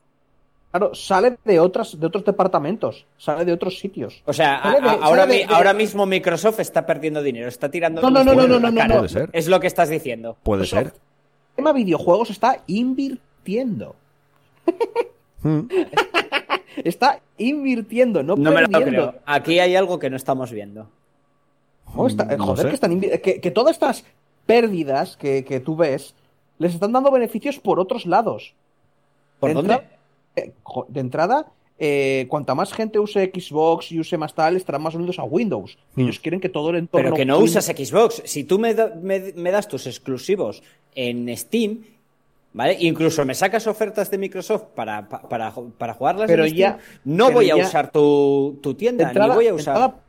Claro, sale de otras, de otros departamentos, sale de otros sitios. O sea, a- de- ahora, sale mi- de- de- ahora mismo Microsoft está perdiendo dinero, está tirando No, no, no, no, no, no, cara. no. Puede ser. Es lo que estás diciendo. Puede ser. El tema videojuegos está invirtiendo. Mm. Está invirtiendo, no, No me lo creo. Aquí hay algo que no estamos viendo. Está- No joder, sé. que, están que, que todas estas pérdidas que, que tú ves les están dando beneficios por otros lados. ¿Por de dónde? entrada- eh, de entrada, eh, cuanta más gente use Xbox y use más tal, estarán más unidos a Windows. Mm. Ellos quieren que todo el entorno. Pero que no Windows- usas Xbox. Si tú me, da- me- me das tus exclusivos en Steam, ¿vale? Incluso me sacas ofertas de Microsoft para, pa- para, para jugarlas Pero en Steam, ya- no pero voy a ya- usar tu, tu tienda, entrada- ni voy a usar... entrada,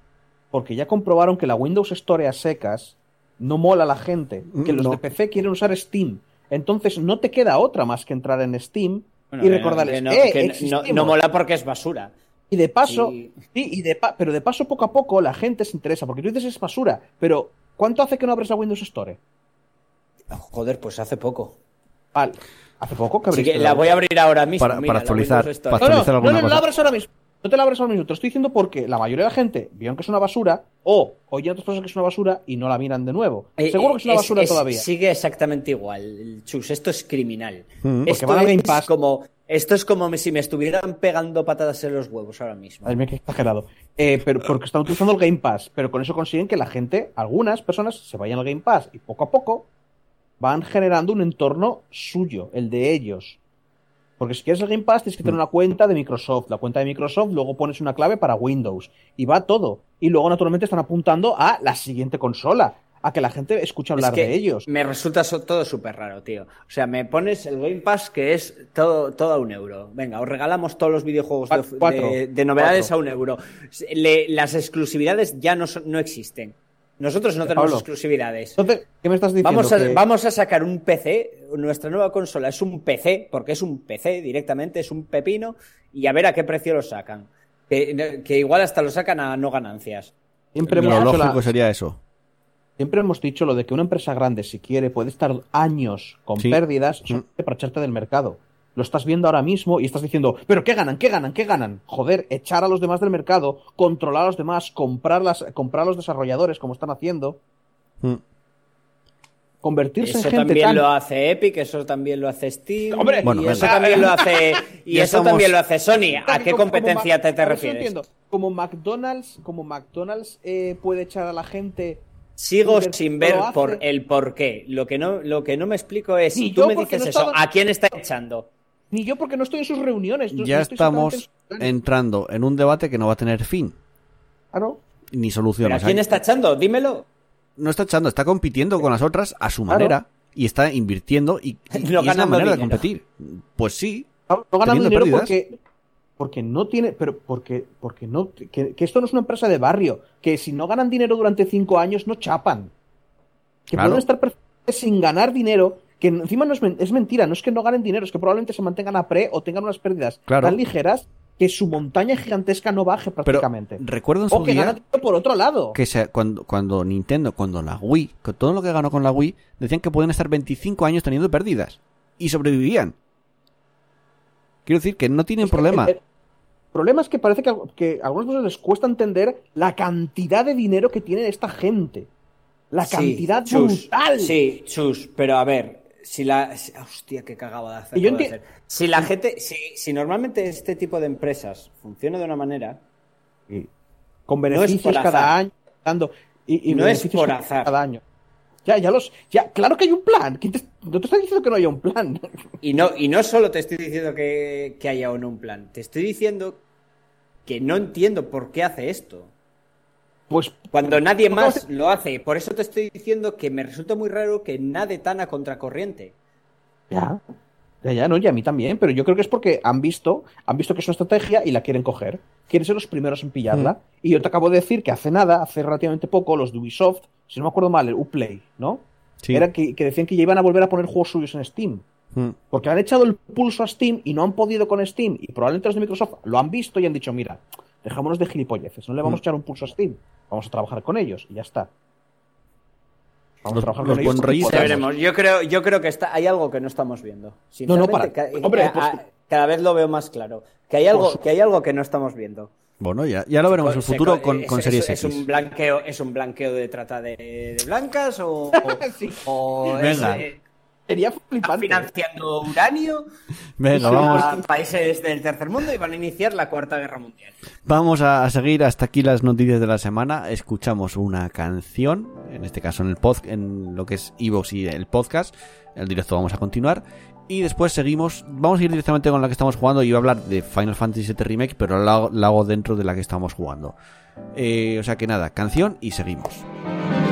porque ya comprobaron que la Windows Store a secas no mola a la gente, que Mm, los no. de PC quieren usar Steam. Entonces no te queda otra más que entrar en Steam Bueno, y que no- recordarles, que no, "Eh, que no- existimos". no mola porque es basura. Y de paso, Sí. sí, y de pa- pero de paso poco a poco la gente se interesa, porque tú dices es basura, pero ¿cuánto hace que no abres la Windows Store? Joder, pues hace poco. Vale, hace poco que abriste que la voy a abrir ahora mismo. Para- mira, para la actualizar, para No, no, actualizar no, no, no cosa. la abres ahora mismo. No te la abres ahora mismo, te lo estoy diciendo porque la mayoría de la gente vieron que es una basura o oyen otras cosas que es una basura y no la miran de nuevo. Eh, Seguro que es una es- basura es- todavía. Sigue exactamente igual, Chus. Esto es criminal. Mm. Esto van al Game es Pass. como esto es como si me estuvieran pegando patadas en los huevos ahora mismo. Ay, mira qué exagerado. Eh, pero porque están utilizando el Game Pass, pero con eso consiguen que la gente, algunas personas, se vayan al Game Pass y poco a poco van generando un entorno suyo, el de ellos. Porque si quieres el Game Pass tienes que tener una cuenta de Microsoft, la cuenta de Microsoft, luego pones una clave para Windows y va todo. Y luego naturalmente están apuntando a la siguiente consola, a que la gente escuche hablar Es que de ellos. Me resulta todo súper raro, tío. O sea, me pones el Game Pass que es todo, todo a un euro. Venga, os regalamos todos los videojuegos de, Cua- cuatro. de- de novedades Cuatro. a un euro. Le- las exclusividades ya no existen. Nosotros no tenemos Pablo. exclusividades. Entonces, ¿qué me estás diciendo? Vamos a, Que- vamos a sacar un PC, nuestra nueva consola es un PC, porque es un PC directamente, es un pepino, y a ver a qué precio lo sacan. Que, que igual hasta lo sacan a no ganancias. siempre, Lo hemos dicho lógico la- sería eso. siempre hemos dicho lo de que una empresa grande, si quiere, puede estar años con Sí. pérdidas Mm. para echarte del mercado. Lo estás viendo ahora mismo y estás diciendo, ¿pero qué ganan? ¿Qué ganan? ¿Qué ganan? Joder, echar a los demás del mercado, controlar a los demás, comprar, las, comprar a los desarrolladores como están haciendo, Mm. convertirse Eso en gente también tan... lo hace Epic, eso también lo hace Steam, Hombre, y Bueno, eso también lo hace y eso también lo hace Sony. ¿A qué competencia como te, te refieres? entiendo. Como McDonald's, como McDonald's eh, puede echar a la gente... Sigo Uber sin ver hace. por el por qué. Lo que no, lo que no me explico es, tú yo, me dices no eso, estaba- ¿a quién está echando? Ni yo porque no estoy en sus reuniones. no- Ya no estamos entrando en un debate que no va a tener fin Claro. ni ¿Pero ¿A soluciones. quién está echando? Dímelo. No está echando, está compitiendo con las otras a su manera y está invirtiendo y, y- No y es la ganando manera de dinero. competir. Pues sí, No ganando dinero pérdidas. porque, porque no tiene, pero porque, porque no, que, que esto no es una empresa de barrio, que si no ganan dinero durante cinco años no chapan, que Claro. pueden estar perfectamente sin ganar dinero, que encima no es, men- es mentira, no es que no ganen dinero, es que probablemente se mantengan a pre o tengan unas pérdidas Claro. tan ligeras que su montaña gigantesca no baje pero prácticamente. recuerdo en su o que día ganan dinero por otro lado. que se- cuando, cuando Nintendo, cuando la Wii, con todo lo que ganó con la Wii, decían que pueden estar 25 años teniendo pérdidas y sobrevivían. Quiero decir que no tienen Es que problema. El, el problema es que parece que, a- que a algunas personas les cuesta entender la cantidad de dinero que tiene esta gente. La Sí, cantidad chus. brutal. Sí, chus, pero a ver, si la. si- hostia, qué cagaba de hacer. Y yo acabo de hacer. Si la gente. Si, si normalmente este tipo de empresas funciona de una manera. con No es beneficios por cada azar. año dando y, y No es beneficios por cada- azar. cada año ya ya los ya claro que hay un plan ¿Quién te- no te estoy diciendo que no haya un plan Y no, y no solo te estoy diciendo que, que haya o no un plan, te estoy diciendo que no entiendo por qué hace esto. Pues Cuando nadie ¿Cómo más lo hace. Por eso te estoy diciendo que me resulta muy raro que nade tan a contracorriente. Ya. Ya, ya, no, y a mí también, pero yo creo que es porque han visto, han visto que es una estrategia y la quieren coger. Quieren ser los primeros en pillarla. Y yo te acabo de decir que hace nada, hace relativamente poco, los de Ubisoft, si no me acuerdo mal, el Uplay, ¿no? Sí. Era que, que decían que ya iban a volver a poner juegos suyos en Steam. Mm. Porque han echado el pulso a Steam y no han podido con Steam. Y probablemente los de Microsoft lo han visto y han dicho, mira, dejémonos de gilipolleces, no le vamos Mm. a echar un pulso a Steam. Vamos a trabajar con ellos y ya está. Vamos Los- a trabajar los con ellos. Ya podamos. veremos. Yo creo, yo creo que está, hay algo que no estamos viendo. No, no, para- ca- hombre, a- pues- a- cada vez lo veo más claro. Que hay algo, que hay algo que no estamos viendo. Bueno, ya, ya lo veremos en el futuro se- con, es- con es- Series es, X. un blanqueo, es un blanqueo de trata de, de blancas o, o, Sí. o es, Venga. eh, Sería están flipante. financiando uranio Venga, a vamos, países del tercer mundo y van a iniciar la cuarta guerra mundial. vamos a, a seguir hasta aquí las noticias de la semana. Escuchamos una canción, en este caso en el pod, en lo que es Evox y el podcast. El directo vamos a continuar. Y después seguimos, vamos a ir directamente con la que estamos jugando. Iba a hablar de Final Fantasy VII Remake, pero la, hago- la hago dentro de la que estamos jugando. Eh, o sea que nada, canción y seguimos.「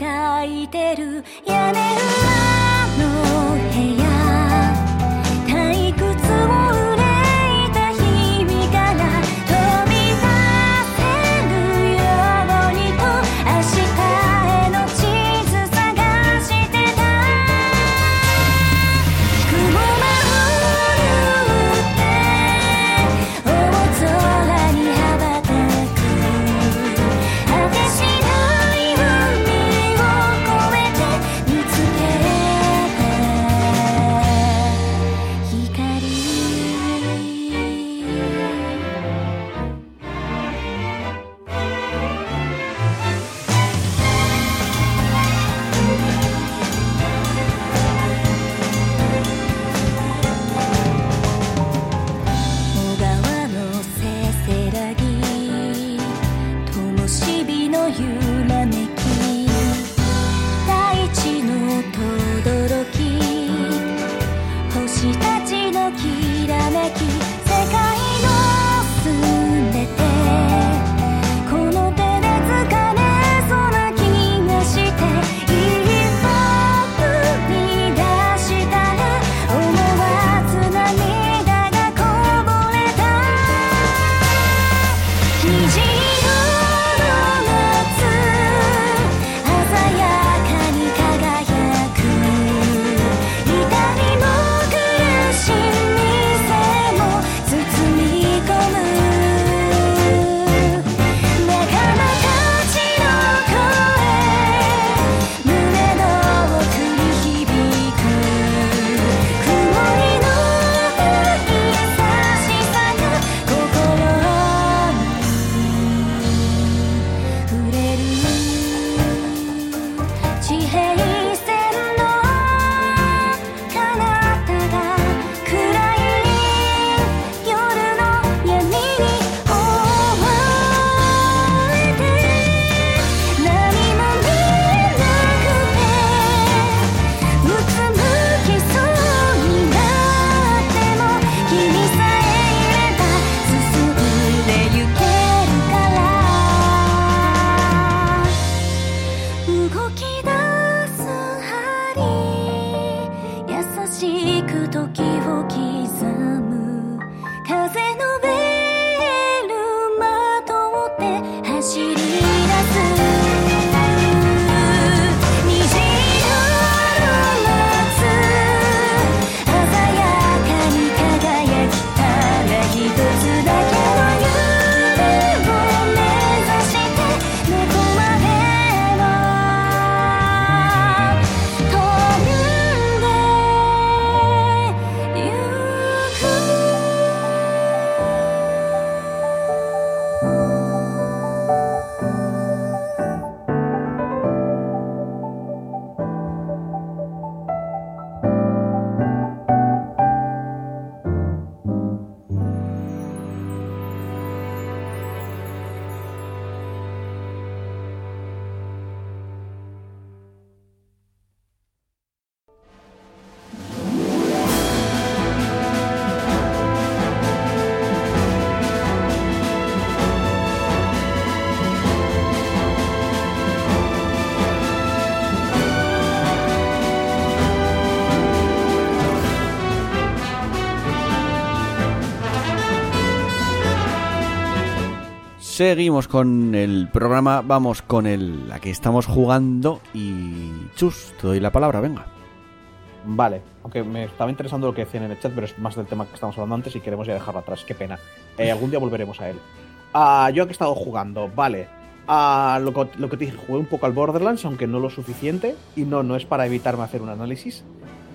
描いてる屋根裏 Seguimos con el programa, vamos con el, la que estamos jugando y Chus, te doy la palabra, venga. Vale, aunque me estaba interesando lo que decían en el chat, pero es más del tema que estamos hablando antes y queremos ya dejarlo atrás. Qué pena. Eh, algún día volveremos a él. Ah, yo que he estado jugando, vale. Ah, lo, que- lo que te dije, jugué un poco al Borderlands, aunque no lo suficiente. Y no, no es para evitarme hacer un análisis.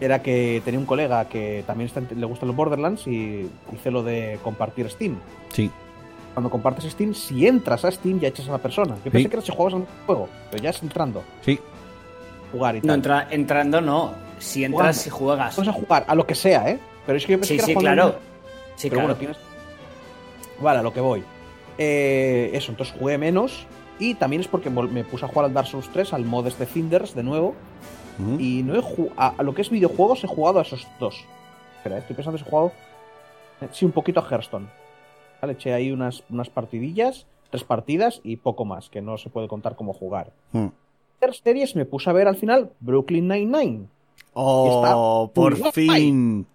Era que tenía un colega que también está- le gustan los Borderlands y hice lo de compartir Steam. Sí, Cuando compartes Steam, si entras a Steam ya echas a la persona. Yo pensé Sí. que era si juegas a un juego, pero ya es entrando, sí, jugar y tal. No, entra- entrando no. Si entras y juegas. Vamos a jugar a lo que sea, ¿eh? Pero es que yo pensé Sí, que era sí, claro. en- Sí, pero claro. bueno, tienes. Vale, a lo que voy. Eh, eso, entonces jugué menos. Y también es porque me puse a jugar al Dark Souls 3, al mod este Cinders de nuevo. Y no he ju- a, lo que es videojuegos he jugado a esos dos. Espera, estoy pensando si he jugado. eh, Sí, un poquito a Hearthstone. Vale, eché ahí unas, unas partidillas, tres partidas y poco más, que no se puede contar como jugar. Mm. Tres series me puse a ver al final Brooklyn Nine-Nine. Oh, por fin.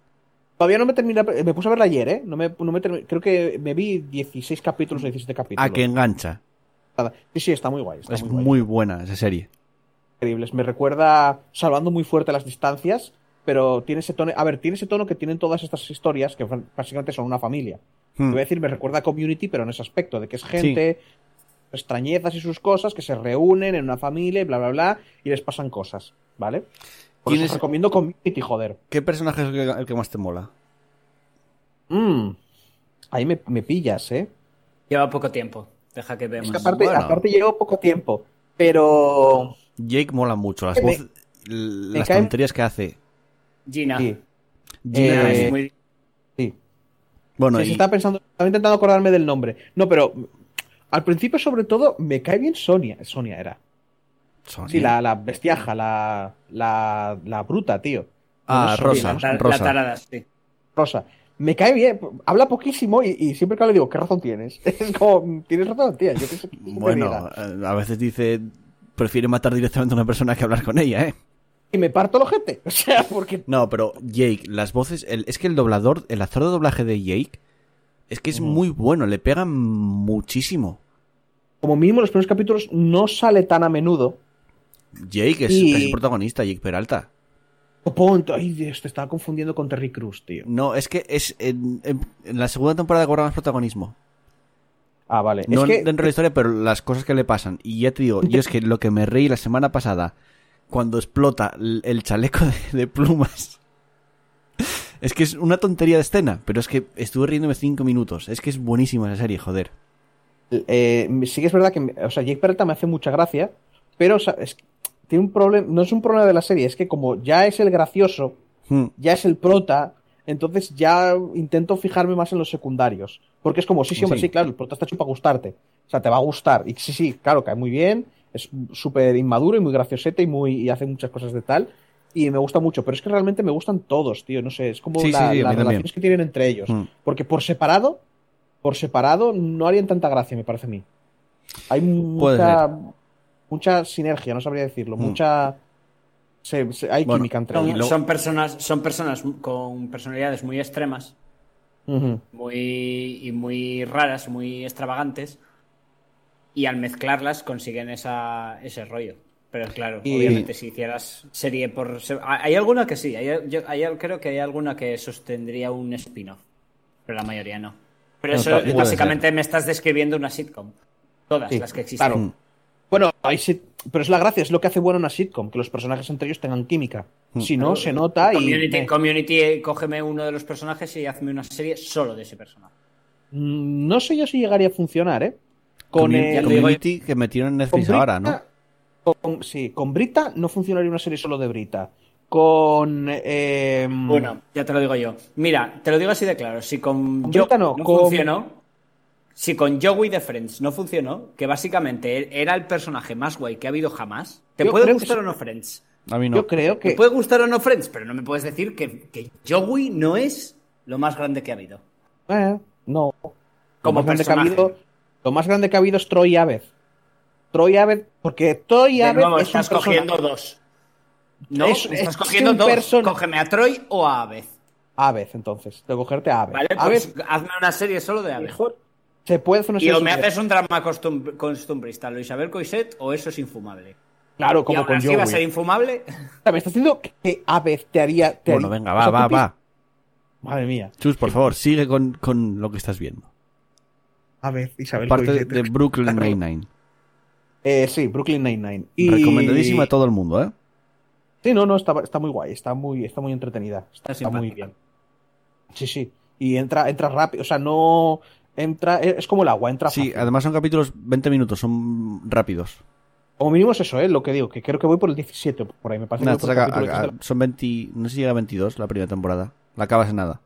Todavía no me terminé, me puse a verla ayer, ¿eh? No me, no me creo que me vi 16 capítulos o 17 capítulos. A que engancha. Sí, sí, está muy guay. Está Es muy, guay. muy buena esa serie. increíbles. Me recuerda, salvando muy fuerte las distancias, pero tiene ese tono. A ver, tiene ese tono que tienen todas estas historias, que básicamente son una familia. Te Mm. voy a decir, me recuerda a Community, pero en ese aspecto, de que es gente, extrañezas y sus cosas, que se reúnen en una familia y bla, bla, bla, y les pasan cosas, ¿vale? Por eso ¿Tienes- os recomiendo Community, joder. ¿Qué personaje es el que, el que más te mola? Mm. Ahí me, me pillas, ¿eh? Lleva poco tiempo. Deja que Es veamos. que aparte, Bueno. aparte llevo poco tiempo, pero... Jake mola mucho. Las, Me- las tonterías que hace. Gina. Sí, Gina Eh, es- muy-. Bueno, Sí, y- sí, estaba pensando, estaba intentando acordarme del nombre. No, pero al principio, sobre todo, me cae bien Sonia. Sonia era. Sonia. Sí, la, la bestiaja, la, la, la bruta, tío. Ah, No Rosa. La, Rosa. la tarada, sí. Rosa. Me cae bien, habla poquísimo y, y siempre que le digo, ¿qué razón tienes? Es como, tienes razón, tía. Yo qué te Bueno, eh, a veces dice, prefiere matar directamente a una persona que hablar con ella, ¿eh? Y me parto el ojete. O sea, porque. No, pero Jake, las voces, el- es que el doblador, el actor de doblaje de Jake, es que es Mm. muy bueno, le pegan muchísimo. Como mínimo, los primeros capítulos no sale tan a menudo. Jake es Y- casi protagonista, Jake Peralta. O punto. Ay, Dios, te estaba confundiendo con Terry Cruz, tío. No, es que es en, en- en la segunda temporada cobra más protagonismo. Ah, vale. No es que. dentro de la historia, pero las cosas que le pasan. Y ya te digo, yo es que lo que me reí la semana pasada, cuando explota el, chaleco de, de plumas. Es que es una tontería de escena, pero es que estuve riéndome cinco minutos. Es que es buenísima esa serie, joder. Eh, sí que es verdad que, o sea, Jake Peralta me hace mucha gracia, pero o sea, es- tiene un problema, no es un problema de la serie, es que como ya es el gracioso, Hmm. ya es el prota, entonces ya intento fijarme más en los secundarios, porque es como, sí, sí, hombre, Sí. sí, claro, el prota está hecho para gustarte, o sea, te va a gustar, y sí, sí, claro, cae muy bien, es súper inmaduro y muy graciosete y muy y hace muchas cosas de tal. Y me gusta mucho, pero es que realmente me gustan todos, tío. No sé, es como Sí, la- sí, sí, las también. relaciones que tienen entre ellos. Hmm. Porque por separado, por separado, no harían tanta gracia, me parece a mí. Hay mucha, mucha sinergia, no sabría decirlo. Hmm. Mucha. se- se- hay Bueno, química entre Son, ellos. son personas, son personas con personalidades muy extremas muy, y muy raras, muy extravagantes. Y al mezclarlas consiguen esa, ese rollo. Pero claro, Y- obviamente si hicieras serie por... Hay alguna que sí, hay, yo- hay- creo que hay alguna que sostendría un spin-off. Pero la mayoría no. Pero No, eso básicamente me estás describiendo una sitcom. Todas Sí, las que existen. claro. Bueno, hay sit- pero es la gracia, es lo que hace bueno una sitcom, que los personajes entre ellos tengan química. Hmm. Si no, se nota y. Community, Community, cógeme uno de los personajes y hazme una serie solo de ese personaje. mm, No sé yo si llegaría a funcionar, ¿eh? Con el. Community que metieron en Netflix ahora, ¿no? Con- sí, con Brita no funcionaría una serie solo de Brita. Con. eh, Bueno, ya te lo digo yo. Mira, te lo digo así de claro. Si con, Con Brita no, no con- funcionó, si con Joey de Friends no funcionó, que básicamente él era el personaje más guay que ha habido jamás, ¿te Yo puede que gustar o no Friends? A mí no. Yo creo Te que. puede gustar o no Friends, pero no me puedes decir que, que Joey no es lo más grande que ha habido. Eh, no. Lo Como más, grande que ha personaje. habido, lo más grande que ha habido es Troy Aved. Troy Aved, porque Troy De Aved nuevo, es un estás cogiendo personaje- dos. No, Es- estás es cogiendo un dos. person- Cógeme a Troy o a Aved. Aved, entonces. Que cogerte a Aved. ¿Vale? Aved, Pues hazme una serie solo de Aved. mejor. Se puede hacer una Y o serie me haces un drama costum- costumbrista, lo Isabel Coixet, o eso es infumable. Claro, y como aún con así va a ser infumable. O sea, Me estás diciendo que a vez te haría. te Bueno, haría- venga, o va, sea, va, va. Madre mía. Chus, por favor, sigue con, con lo que estás viendo. A ver, Isabel. Parte de, Brooklyn Nine-Nine. Eh, sí, Brooklyn Nine-Nine. Y... Recomendadísima a todo el mundo, ¿eh? Sí, no, no, está, está muy guay, está muy, está muy entretenida. Está, Está muy bien. Sí, sí. Y entra, entra rápido, o sea, no. Entra, es como el agua, entra Sí, fácil. además son capítulos 20 minutos, son rápidos. Como mínimo es eso, ¿eh? Lo que digo, que creo que voy por el 17, por ahí, me parece que acá- acá- son 20, no sé si llega a 22 la primera temporada. La acabas en nada.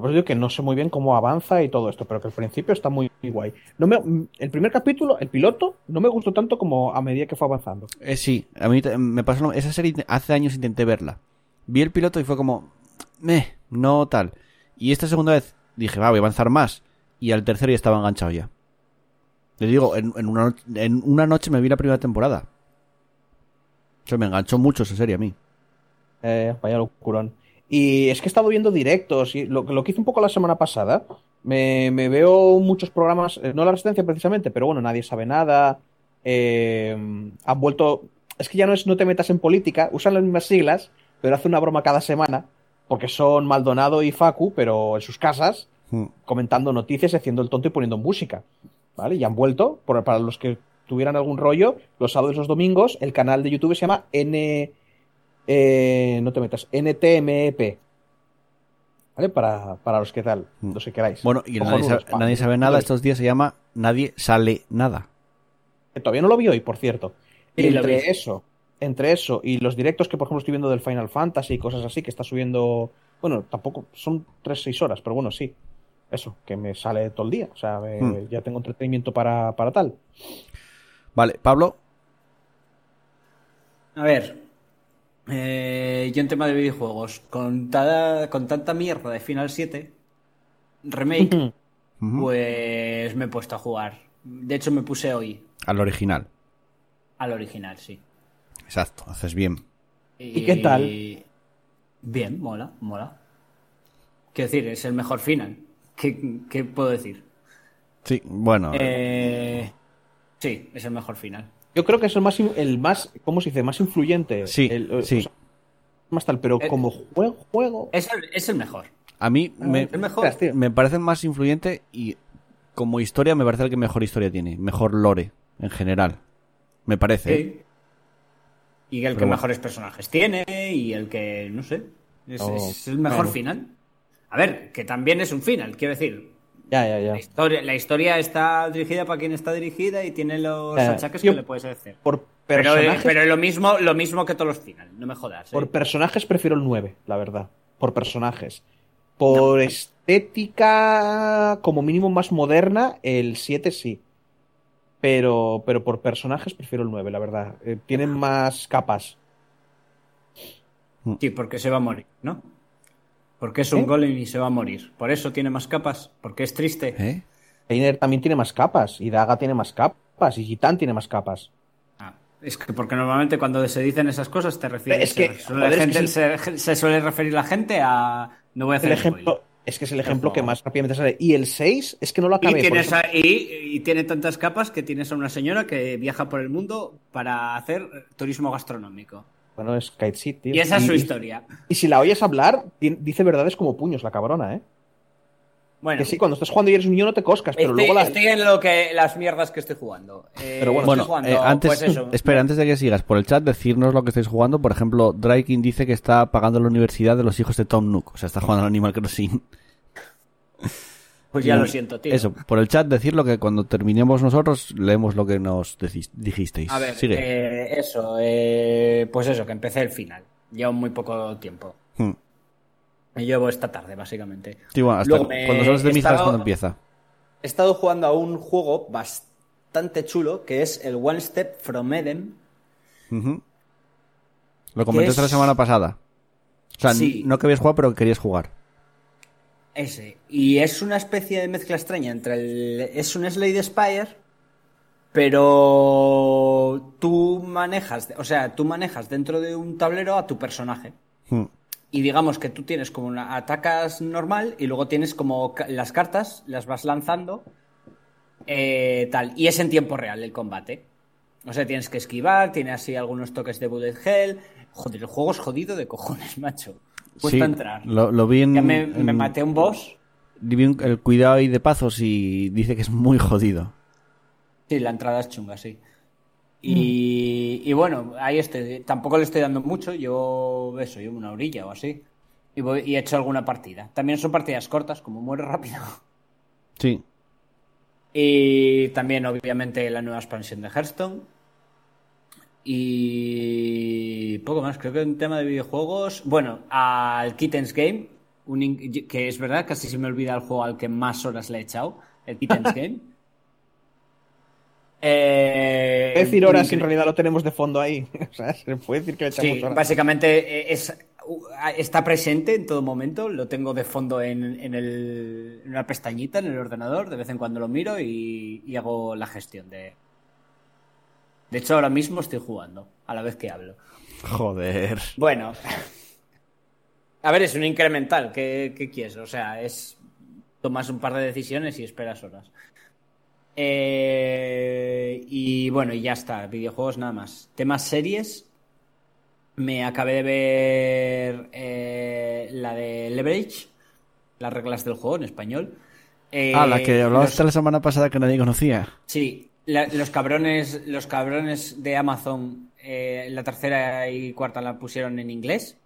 Por eso digo que no sé muy bien cómo avanza y todo esto, pero que al principio está muy, muy guay. No me, el primer capítulo, el piloto, no me gustó tanto como a medida que fue avanzando. Eh, sí, a mí me pasó esa serie hace años intenté verla. Vi el piloto y fue como, meh, no tal. Y esta segunda vez dije, va, voy a avanzar más. Y al tercero ya estaba enganchado ya. Le digo, en, en una, en una noche me vi la primera temporada. O sea, me enganchó mucho esa serie a mí. Eh, vaya locurón. Y es que he estado viendo directos y lo, lo que hice un poco la semana pasada. Me, me veo muchos programas, eh, no la resistencia precisamente, pero bueno, nadie sabe nada. eh, han vuelto. Es que ya no es no te metas en política, usan las mismas siglas, pero hace una broma cada semana, porque son Maldonado y Facu, pero en sus casas, Mm. comentando noticias, haciendo el tonto y poniendo música. ¿Vale? Y han vuelto, por- para los que tuvieran algún rollo, los sábados y los domingos, el canal de YouTube se llama N. eh, no te metas, NTMEP. ¿Vale? Para, para los que tal, Mm. los que queráis. Bueno, y nadie, sabe, pa. nadie sabe nada, estos días se llama Nadie sale nada. Que todavía no lo vi hoy, por cierto. Entre eso, entre eso y los directos que, por ejemplo, estoy viendo del Final Fantasy y cosas así, que está subiendo. Bueno, tampoco son 3-6 horas, pero bueno, sí. Eso, que me sale todo el día. O sea, me- Hmm. ya tengo entretenimiento para, para tal. Vale, Pablo, A ver, eh, yo en tema de videojuegos, con, tada- con tanta mierda de Final 7 Remake, pues me he puesto a jugar. De hecho, me puse hoy al original. al original, sí. Exacto, haces bien. ¿Y qué tal? Bien, mola, mola. Quiero decir, es el mejor final. ¿Qué, qué puedo decir? Sí, bueno. Eh, sí, es el mejor final. Yo creo que es el más, el más ¿cómo se dice? Más influyente. Sí, El- o sí. sea, más tal, pero Eh, como juego, juego. Es el, es el mejor. A mí me, el mejor. Me parece más influyente y como historia me parece el que mejor historia tiene. Mejor lore, en general. Me parece. ¿eh? Sí. Y el que bueno. mejores personajes tiene y el que, no sé, es, Oh, es el mejor final. A ver, que también es un final, quiero decir. Ya, ya, ya. La historia, la historia está dirigida para quien está dirigida y tiene los Eh, achaques yo- que le puedes hacer. Por Pero, personajes, pero lo mismo, lo mismo que todos los finales, no me jodas. ¿eh? por personajes prefiero el 9, la verdad. Por personajes. Por estética, como mínimo más moderna, el 7 sí. Pero, pero por personajes prefiero el 9, la verdad. Eh, tienen más capas. Sí, porque se va a morir, ¿no? Porque es un ¿Eh? golem y se va a morir. Por eso tiene más capas, porque es triste. ¿Eh? Einer también tiene más capas. Y Daga tiene más capas. Y Gitan tiene más capas. Ah, es que porque normalmente cuando se dicen esas cosas te refieres Es que, se, suele joder, es que gente- sí. se, se suele referir la gente a no voy a hacer el spoiler. ejemplo, es que es el ejemplo que más rápidamente sale. Y el 6 es que no lo acabé. y- y tiene tantas capas que tienes a una señora que viaja por el mundo para hacer turismo gastronómico. Bueno, es Kite City. Y esa es su historia. Y si la oyes hablar, di- dice verdades como puños, la cabrona, ¿eh? Bueno, Que sí, cuando estás jugando y eres un niño no te coscas, pero estoy, luego la... estoy en lo que las mierdas que estoy jugando. Eh, Pero bueno, estoy Bueno, jugando, eh, antes, pues eso. espera, antes de que sigas por el chat, decirnos lo que estáis jugando. Por ejemplo, Drykin dice que está pagando la universidad de los hijos de Tom Nook. O sea, está jugando al Animal Crossing. Pues ya Y lo siento, tío. Eso, por el chat decirlo que cuando terminemos nosotros leemos lo que nos dijisteis. A ver, Sigue. eh, eso, eh, pues eso, que empecé el final. Llevo muy poco tiempo. Hmm. Me llevo esta tarde, básicamente. Sí, bueno, hasta Luego cuando sales de misa es cuando empieza. He estado jugando a un juego bastante chulo que es el One Step from Eden. Lo comentaste es- la semana pasada. O sea, Sí. no que habías jugado, pero que querías jugar. Ese. Y es una especie de mezcla extraña entre el. Es un Slade Spire, pero tú manejas. O sea, tú manejas dentro de un tablero a tu personaje. Hmm. Y digamos que tú tienes como una. Atacas normal y luego tienes como las cartas, las vas lanzando eh, tal. Y es en tiempo real el combate. O sea, tienes que esquivar, tiene así algunos toques de bullet hell. Joder, el juego es jodido de cojones, macho. Cuesta Sí, entrar. Lo, lo vi en, Ya me, me maté un boss. vi un- el cuidado ahí de pazos y dice que es muy jodido. Sí, la entrada es chunga, sí. Y, y bueno, ahí estoy. Tampoco le estoy dando mucho. Yo, eso, yo una orilla o así. Y, voy, y he hecho alguna partida. También son partidas cortas, como muere rápido. Sí. Y también, obviamente, la nueva expansión de Hearthstone. Y poco más, creo que en tema de videojuegos. Bueno, al Kittens Game, un que es verdad, casi se me olvida el juego al que más horas le he echado. El Kittens Game. Eh, decir, horas en realidad lo tenemos de fondo ahí. O sea, se puede decir que le echamos Sí, horas. básicamente eh, es, está presente en todo momento. Lo tengo de fondo en, en el- en una pestañita en el ordenador. De vez en cuando lo miro y, y hago la gestión de. De hecho, ahora mismo estoy jugando a la vez que hablo. Joder. Bueno, a ver, es un incremental. ¿Qué, qué quieres? O sea, es. Tomas un par de decisiones y esperas horas. Eh, y bueno, y ya está. Videojuegos nada más. Temas series. Me acabé de ver eh, la de Leverage, las reglas del juego en español. Eh, ah, la que hablabas los- la semana pasada que nadie conocía. Sí, la- los cabrones, los cabrones de Amazon, eh, la tercera y cuarta la pusieron en inglés.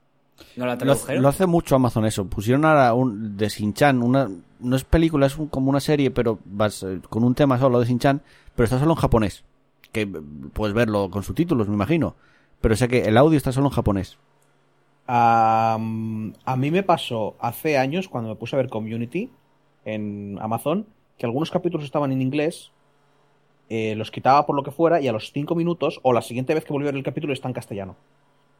No la Lo, hace- tradujeron. lo hace mucho Amazon eso. Pusieron ahora un de Shin-Chan, una no es película, es un- como una serie, pero vas eh, con un tema solo de Shin-Chan, pero está solo en japonés. Que eh, puedes verlo con subtítulos, me imagino. Pero sé que el audio está solo en japonés. A mí me pasó hace años cuando me puse a ver Community en Amazon que algunos capítulos estaban en inglés, eh, los quitaba por lo que fuera y a los cinco minutos o la siguiente vez que a ver el capítulo está en castellano.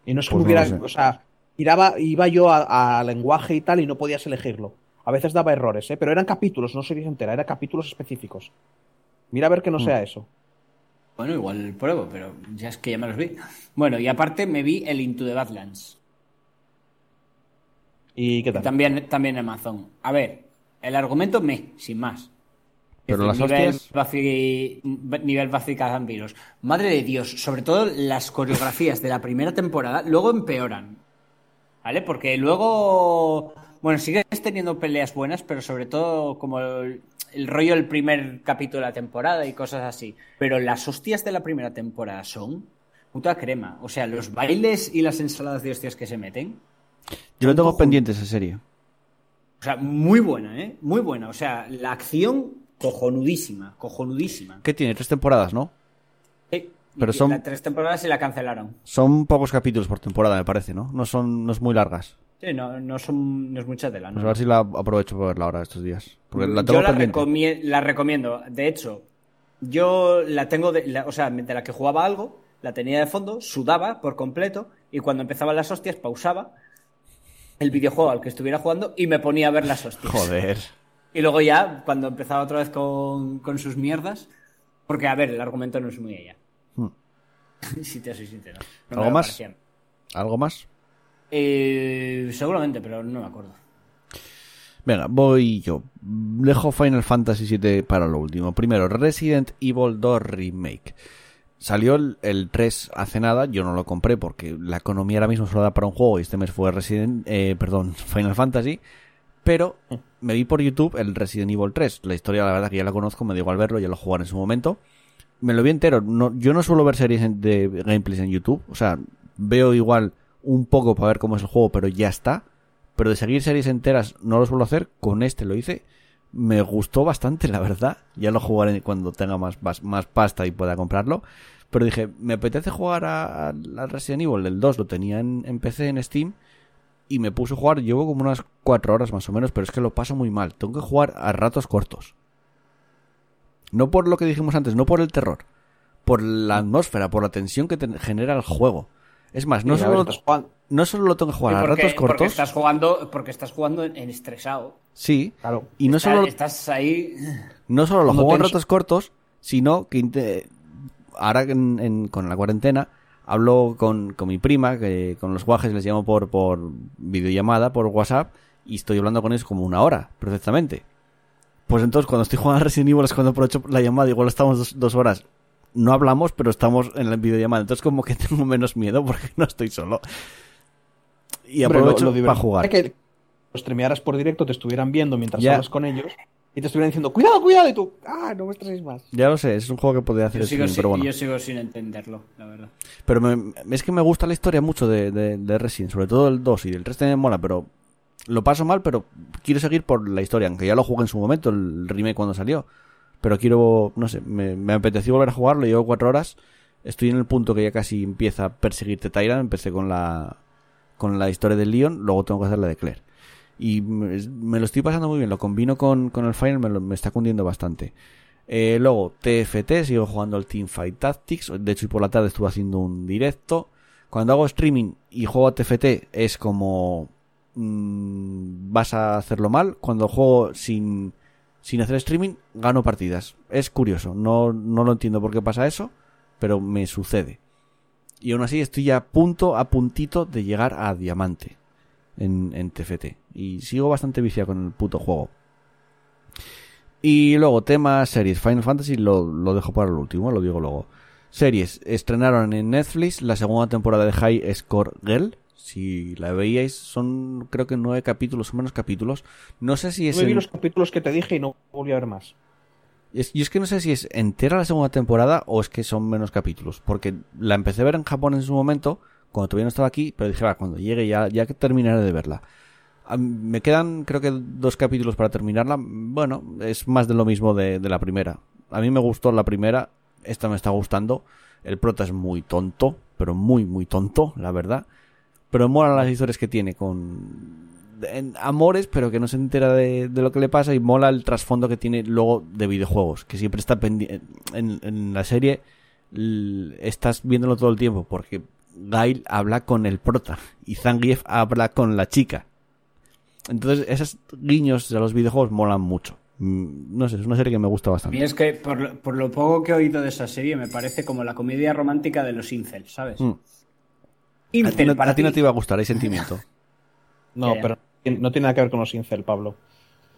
Y no es que Pues hubiera, sé. o sea, tiraba, iba yo a, a lenguaje y tal y no podías elegirlo. A veces daba errores, ¿eh? pero eran capítulos, no series entera, eran capítulos específicos. Mira a ver que no sea eso. Bueno, igual pruebo, pero ya es que ya me los vi. Bueno, y aparte me vi el Into the Badlands. ¿Y qué tal? También, también en Amazon. A ver, el argumento me, sin más. Pero las nivel hostias- Buffy, nivel Buffy Cazavampiros. Madre de Dios, sobre todo las coreografías de la primera temporada luego empeoran. ¿Vale? Porque luego. Bueno, sigues teniendo peleas buenas, pero sobre todo como el, el rollo del primer capítulo de la temporada y cosas así. Pero las hostias de la primera temporada son puta crema. O sea, los bailes y las ensaladas de hostias que se meten. Yo lo tengo pendiente esa serie. O sea, muy buena, ¿eh? Muy buena. O sea, la acción cojonudísima, cojonudísima. Que tiene tres temporadas, ¿no? Sí, Pero son- tres temporadas y la cancelaron. Son pocos capítulos por temporada, me parece, ¿no? No son no es muy largas. Sí, no, no, son, no es mucha tela. Pues ¿no? a ver si la aprovecho para verla ahora estos días. Porque la tengo yo la, recomie- la recomiendo. De hecho, yo la tengo, de, la- o sea, de la que jugaba algo, la tenía de fondo, sudaba por completo y cuando empezaban las hostias pausaba el videojuego al que estuviera jugando y me ponía a ver las hostias. Joder. Y luego ya, cuando empezaba otra vez con, con sus mierdas, porque a ver, el argumento no es muy ella. Hmm. si te soy sincero. No ¿Algo más? ¿Algo más? Eh, seguramente, pero no me acuerdo. Venga, voy yo. Dejo Final Fantasy VII para lo último. Primero, Resident Evil 2 Remake. Salió el, el 3 hace nada, yo no lo compré porque la economía ahora mismo solo da para un juego y este mes fue Resident, eh, perdón, Final Fantasy. Pero me vi por YouTube el Resident Evil 3. La historia, la verdad, que ya la conozco, me dio igual verlo, ya lo jugaré en su momento. Me lo vi entero. No, yo no suelo ver series de gameplays en YouTube. O sea, veo igual un poco para ver cómo es el juego, pero ya está. Pero de seguir series enteras no lo suelo hacer. Con este lo hice. Me gustó bastante, la verdad. Ya lo jugaré cuando tenga más, más, pasta y pueda comprarlo. Pero dije, me apetece jugar al Resident Evil. El 2 lo tenía en, en PC, en Steam. Y me puse a jugar. Llevo como unas 4 horas más o menos. Pero es que lo paso muy mal. Tengo que jugar a ratos cortos. No por lo que dijimos antes, no por el terror. Por la atmósfera, por la tensión que te genera el juego. Es más, no a solo, jugando- no solo lo tengo que jugar Sí, a porque, ratos porque cortos. estás jugando, porque estás jugando en, en estresado. Sí. Claro. Y no solo, estás ahí. no solo lo juego en tenso. ratos cortos, sino que ahora en- con la cuarentena hablo con, con mi prima, que con los guajes les llamo por, por videollamada, por WhatsApp, y estoy hablando con ellos como una hora, perfectamente. Pues entonces cuando estoy jugando a Resident Evil es cuando aprovecho la llamada, igual estamos dos, dos horas. No hablamos, pero estamos en la videollamada. Entonces como que tengo menos miedo porque no estoy solo. Y Hombre, lo- aprovecho lo para jugar. es que los streamearas por directo, te estuvieran viendo mientras Ya. hablas con ellos y te estuvieran diciendo, cuidado, cuidado, y tú, ah, no me estreséis más. Ya lo sé, es un juego que podría hacer Yo sigo, streaming, sin, pero bueno. yo sigo sin entenderlo, la verdad. Pero me- es que me gusta la historia mucho de, de, de Resident, sobre todo el 2 y el 3 también me mola, pero lo paso mal, pero quiero seguir por la historia, aunque ya lo jugué en su momento, el remake cuando salió. Pero quiero, no sé, me, me apeteció volver a jugarlo, llevo cuatro horas, estoy en el punto que ya casi empieza a perseguirte Tyran, empecé con la con la historia del Leon, luego tengo que hacer la de Claire. Y me, lo estoy pasando muy bien, lo combino con, con el Final, me, lo- me está cundiendo bastante. Eh, luego, TFT, sigo jugando el Teamfight Tactics. De hecho, hoy por la tarde estuve haciendo un directo. Cuando hago streaming y juego a TFT es como... mm, vas a hacerlo mal. Cuando juego sin, sin hacer streaming, gano partidas. Es curioso. No, no lo entiendo por qué pasa eso, pero me sucede. Y aún así estoy a punto, a puntito de llegar a diamante en, en TFT. Y sigo bastante viciado con el puto juego. Y luego, tema series. Final Fantasy lo, lo dejo para el último, lo digo luego. Series. Estrenaron en Netflix la segunda temporada de High Score Girl. Si la veíais, son creo que nueve capítulos o menos capítulos. No sé si es... Yo vi en- los capítulos que te dije y no volví a ver más. es, y es que no sé si es entera la segunda temporada o es que son menos capítulos. Porque la empecé a ver en Japón en su momento, cuando todavía no estaba aquí, pero dije, va, cuando llegue ya, ya terminaré de verla. Me quedan, creo que, dos capítulos para terminarla. Bueno, es más de lo mismo de, de la primera. A mí me gustó la primera, esta me está gustando. El prota es muy tonto, pero muy, muy tonto, la verdad. Pero molan las historias que tiene con en amores, pero que no se entera de, de lo que le pasa y mola el trasfondo que tiene luego de videojuegos, que siempre está pendiente en, en la serie estás viéndolo todo el tiempo porque Gail habla con el prota y Zangief habla con la chica. Entonces, esos guiños de los videojuegos molan mucho. Mm, No sé, es una serie que me gusta bastante. mí es que, por, lo- por lo poco que he oído de esa serie, me parece como la comedia romántica de los incels, ¿sabes? Mm. A ti, Incel no, para a ti no ti. te iba a gustar, hay sentimiento. No, ya. pero no tiene nada que ver con los incel, Pablo.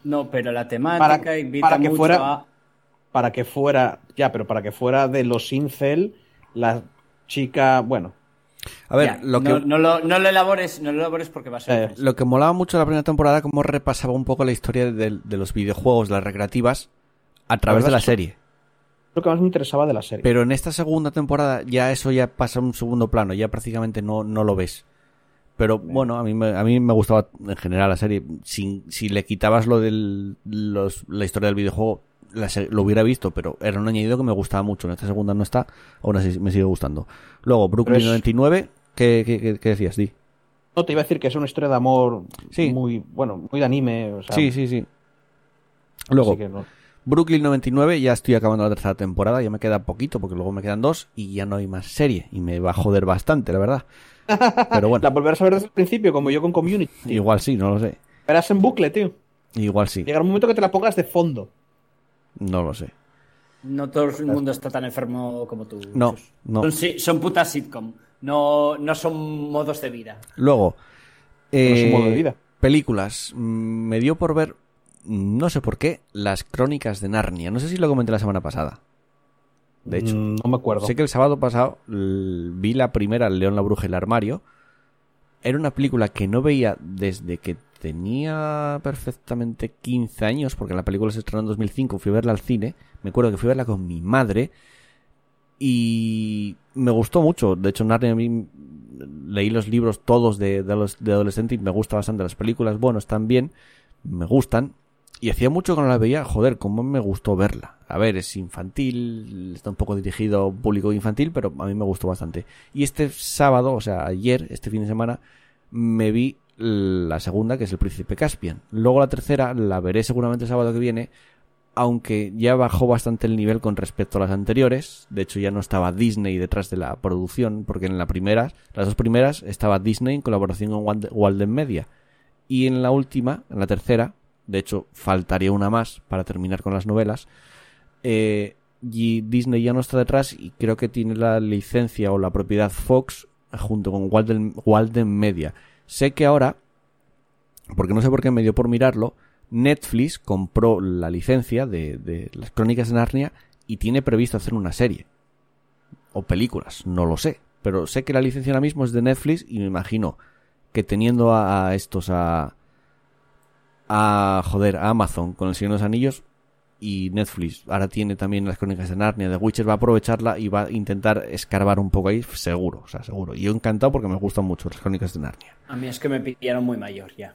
No, pero la temática Para- invita para que mucho fuera- a... Para que fuera, ya, pero para que fuera de los incel, la chica, bueno, A ver, Ya, lo que... no, no lo, no lo elabores, no lo elabores porque va a ser... Eh. Lo que molaba mucho la primera temporada, como repasaba un poco la historia de, de los videojuegos, de las recreativas, a través de la serie. lo que más me interesaba de la serie. Pero en esta segunda temporada ya eso ya pasa a un segundo plano, ya prácticamente no, no lo ves. Pero bueno, a mí, me, a mí me gustaba en general la serie. Si, si le quitabas lo de la historia del videojuego, la lo hubiera visto, pero era un añadido que me gustaba mucho. En esta segunda no está, aún así me sigue gustando. Luego, Brooklyn es- 99, ¿qué, qué, qué- qué decías, Di? No, te iba a decir que es una historia de amor Sí. muy, bueno, muy de anime. O sea, Sí, sí, sí. Luego, no. Brooklyn 99, ya estoy acabando la tercera temporada, ya me queda poquito porque luego me quedan dos y ya no hay más serie y me va a joder bastante, la verdad. Pero bueno, La volverás a ver desde el principio, como yo con Community. igual sí, no lo sé. Verás en bucle, tío. Igual sí, Llegará un momento que te la pongas de fondo. No lo sé. No todo el mundo está tan enfermo como tú. No, no. Son, putas sitcom. No, no son modos de vida. Luego, es un eh, modo de vida. películas. Mm, Me dio por ver, no sé por qué, las crónicas de Narnia. No sé si lo comenté la semana pasada. De hecho, Mm, no me acuerdo. Sé que el sábado pasado vi la primera, El León, la Bruja y el Armario. Era una película que no veía desde que tenía perfectamente 15 años, porque la película se estrenó en 2005, fui a verla al cine. Me acuerdo que fui a verla con mi madre y me gustó mucho. De hecho, Narnia a mí leí los libros todos de, de, los- de adolescente y me gusta bastante. Las películas, bueno, están bien, me gustan. Y hacía mucho que no la veía, joder, cómo me gustó verla. A ver, es infantil, está un poco dirigido a público infantil, pero a mí me gustó bastante. Y este sábado, o sea, ayer, este fin de semana, me vi la segunda, que es El Príncipe Caspian. Luego la tercera la veré seguramente el sábado que viene, aunque ya bajó bastante el nivel con respecto a las anteriores. De hecho, ya no estaba Disney detrás de la producción, porque en la primera, las dos primeras, estaba Disney en colaboración con Wald- Walden Media. Y en la última, en la tercera, de hecho, faltaría una más para terminar con las novelas. eh, y Disney ya no está detrás y creo que tiene la licencia o la propiedad Fox junto con Walden, Walden Media. Sé que ahora, porque no sé por qué me dio por mirarlo, Netflix compró la licencia de, las crónicas de Narnia y tiene previsto hacer una serie. O películas, no lo sé. Pero sé que la licencia ahora mismo es de Netflix y me imagino que teniendo a, a estos a... A, joder, a Amazon con el Señor de los Anillos y Netflix ahora tiene también las crónicas de Narnia de Witcher va a aprovecharla y va a intentar escarbar un poco ahí seguro, o sea, seguro. Y yo encantado porque me gustan mucho las crónicas de Narnia. A mí es que me pillaron muy mayor ya.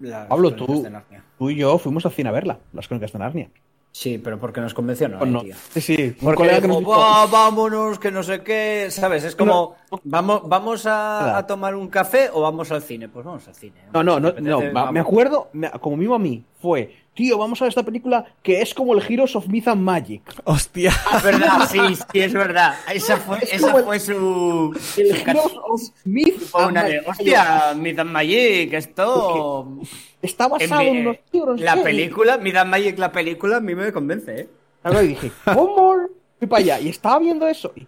Las Pablo, crónicas tú, de Narnia. tú y yo fuimos al cine a verla, las crónicas de Narnia. Sí, pero porque nos convenció, no, Pues no. tío. Sí, sí, un Porque colega que dijo, nos dijo, "Va, vámonos, que no sé qué, ¿sabes? Es como, vamos, vamos a, tomar un café o vamos al cine. Pues vamos al cine. No, no, no, no, me acuerdo, como mismo a mí, fue, tío, vamos a ver esta película que es como el Heroes of Myth and Magic. ¡Hostia! Es verdad, sí, sí, es verdad. Esa fue, Es esa el- fue su. El su Heroes of Myth fue and una de, Magic. hostia, Myth and Magic, esto. Está basado en, En- unos libros. la ¿qué? película, Myth and Magic, la película, a mí me convence, ¿eh? Claro, y dije, ¿cómo? Fui para allá y estaba viendo eso. Y-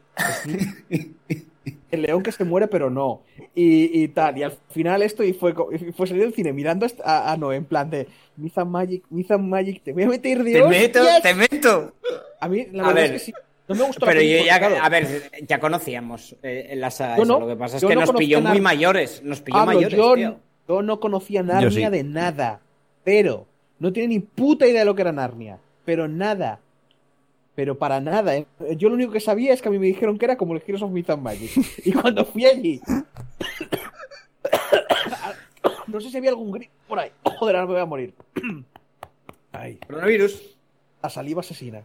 el león que se muere, pero no. Y, y tal. Y al final esto y fue, fue salir del cine mirando a, a Noé en plan de and Magic, and Magic, te voy a meter de Te meto, hostias". te meto. A mí, la A verdad ver, es que sí. No me gustó la Pero yo ya, claro. a ver, ya conocíamos eh, la saga no, Lo que pasa es que no nos pilló muy mayores. Nos pilló Pablo, mayores, yo, tío. yo no conocía Narnia sí. de nada. Pero no tiene ni puta idea de lo que era Narnia. Pero nada. Pero para nada. ¿eh? Yo lo único que sabía es que a mí me dijeron que era como el Heroes of Myth and Magic. Y cuando fui allí. no sé si había algún grito por ahí. Joder, ahora me voy a morir. Ay, Coronavirus. la saliva asesina.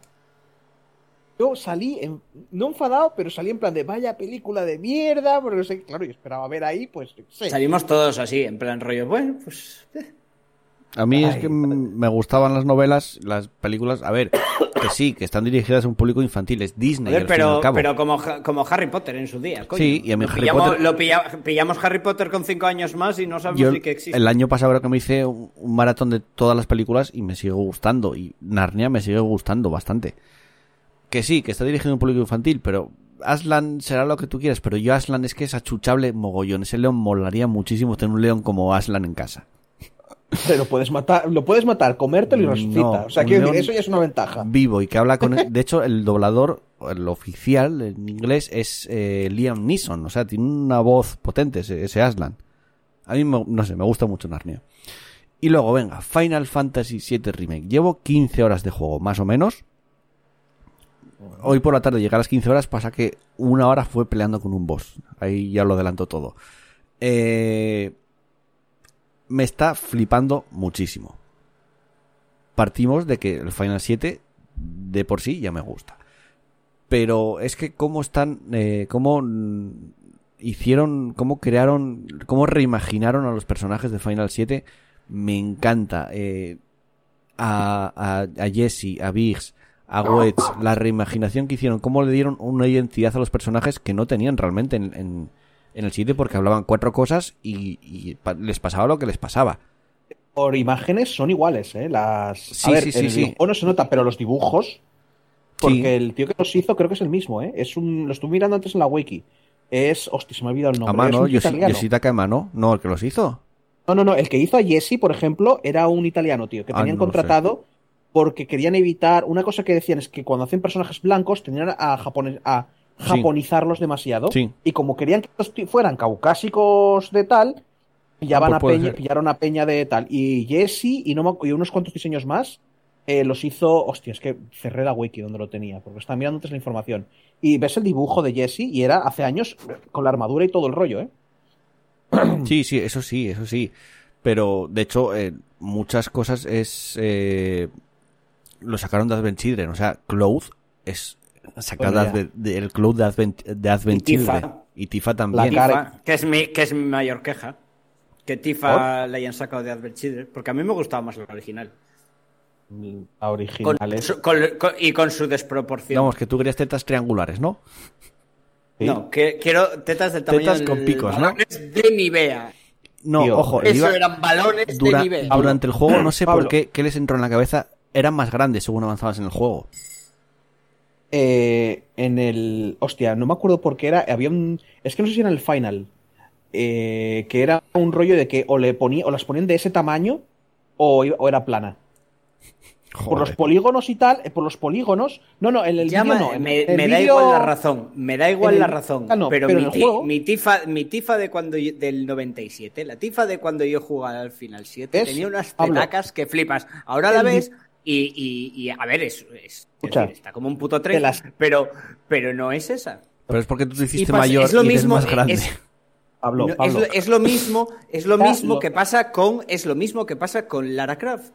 Yo salí, en- no enfadado, pero salí en plan de vaya película de mierda. Porque no sé, claro, yo esperaba ver ahí, pues. Salimos todos así, en plan rollo. Bueno, pues. A mí es que me gustaban las novelas, las películas. A ver, que sí, que están dirigidas a un público infantil. Es Disney, Joder, al fin y pero, al cabo. pero como, como Harry Potter en su día. Coño. Sí, y a mí Lo Harry pillamos, Potter- lo pilla- pillamos Harry Potter con cinco años más y no sabemos ni que existe. el año pasado creo que me hice un, un maratón de todas las películas y me sigue gustando. Y Narnia me sigue gustando bastante. Que sí, que está dirigido a un público infantil, pero Aslan será lo que tú quieras. Pero yo Aslan es que es achuchable mogollón. Ese león molaría muchísimo tener un león como Aslan en casa. Pero puedes matar, lo puedes matar, comértelo y No, resucita. o sea, quiero decir, eso ya es una ventaja. Vivo y que habla con... De hecho, el doblador, el oficial en inglés es eh, Liam Neeson. O sea, tiene una voz potente ese, ese Aslan. A mí, me- no sé, me gusta mucho Narnia. Y luego, venga, Final Fantasy VII Remake. Llevo 15 horas de juego, más o menos. Hoy por la tarde llegué a las 15 horas, pasa que una hora fue peleando con un boss. Ahí ya lo adelanto todo. Eh, me está flipando muchísimo. Partimos de que el Final 7 de por sí ya me gusta. Pero es que cómo están, eh, cómo mm, hicieron, cómo crearon, cómo reimaginaron a los personajes de Final 7, me encanta. Eh, a, a, Jesse, a Biggs, a Wedge, la reimaginación que hicieron, cómo le dieron una identidad a los personajes que no tenían realmente en, en, en el 7 porque hablaban cuatro cosas y, y pa- les pasaba lo que les pasaba. Por imágenes son iguales, ¿eh? Las... Sí, a ver, sí, sí, el sí. dibujo no se nota, pero los dibujos... Porque Sí. el tío que los hizo creo que es el mismo, ¿eh? Es un... Lo estuve mirando antes en la wiki. Es... Hostia, se me ha olvidado el nombre. a mano, es un Yoshi- italiano. Yoshitaka a mano, no, el que los hizo. No, no, no. El que hizo a Jesse, por ejemplo, era un italiano, tío, que Ah, tenían no contratado porque querían evitar. Una cosa que decían es que cuando hacen personajes blancos tenían a, japone- a Sí. japonizarlos demasiado. Sí. Y como querían que fueran caucásicos de tal, pillaban Ah, a pues peña, ser. pillaron a Peña de tal. Y Jesse y, no y unos cuantos diseños más eh, los hizo. Hostia, es que cerré la wiki donde lo tenía, porque estaba mirando antes la información. Y ves el dibujo de Jesse y era hace años con la armadura y todo el rollo, ¿eh? Sí, sí, eso sí, eso sí. Pero, de hecho, eh, muchas cosas es... eh, lo sacaron de Advent Children. O sea, Cloud es sacado Bueno, ya. de, de- el Cloud de Advent, de Advent Y Tifa. Children. Y Tifa también. La cara- Tifa, que es mi, que es mi mayor queja. Que Tifa la hayan sacado de Advent Children, porque a mí me gustaba más la original. La Con original es- su- con- con- y con su desproporción. Vamos, que tú querías tetas triangulares, ¿no? Sí. No, que, quiero tetas del tamaño Tetas del- con picos, ¿no? balones de Nivea. No, Tío, ojo, Eso iba- eran balones dura- de Nivea. durante el juego no sé por qué, qué les entró en la cabeza. Eran más grandes según avanzabas en el juego. Eh, en el. Hostia, no me acuerdo por qué era. Había un. Es que no sé si era el final. eh, que era un rollo de que o le ponía, o las ponían de ese tamaño o, o era plana. Por los polígonos y tal, eh, por los polígonos. No, no, en el Llama- no. en me, el me da igual la razón, me da igual la razón. Ah, no, pero pero mi, en el ti- juego- mi tifa, mi tifa de cuando yo- del 97, la tifa de cuando yo jugaba al final 7, ¿Ves? tenía unas Pablo. tetacas que flipas. Ahora la ves y, y- y, a ver, es, es- es Escucha, decir, está como un puto tren, las- pero, pero no es esa. Pero es porque tú te hiciste pasa- mayor es lo y eres mismo, más grande. es- Pablo, No, Pablo. Es, lo, es lo mismo, es lo mismo que pasa con, es lo mismo que pasa con Lara Croft.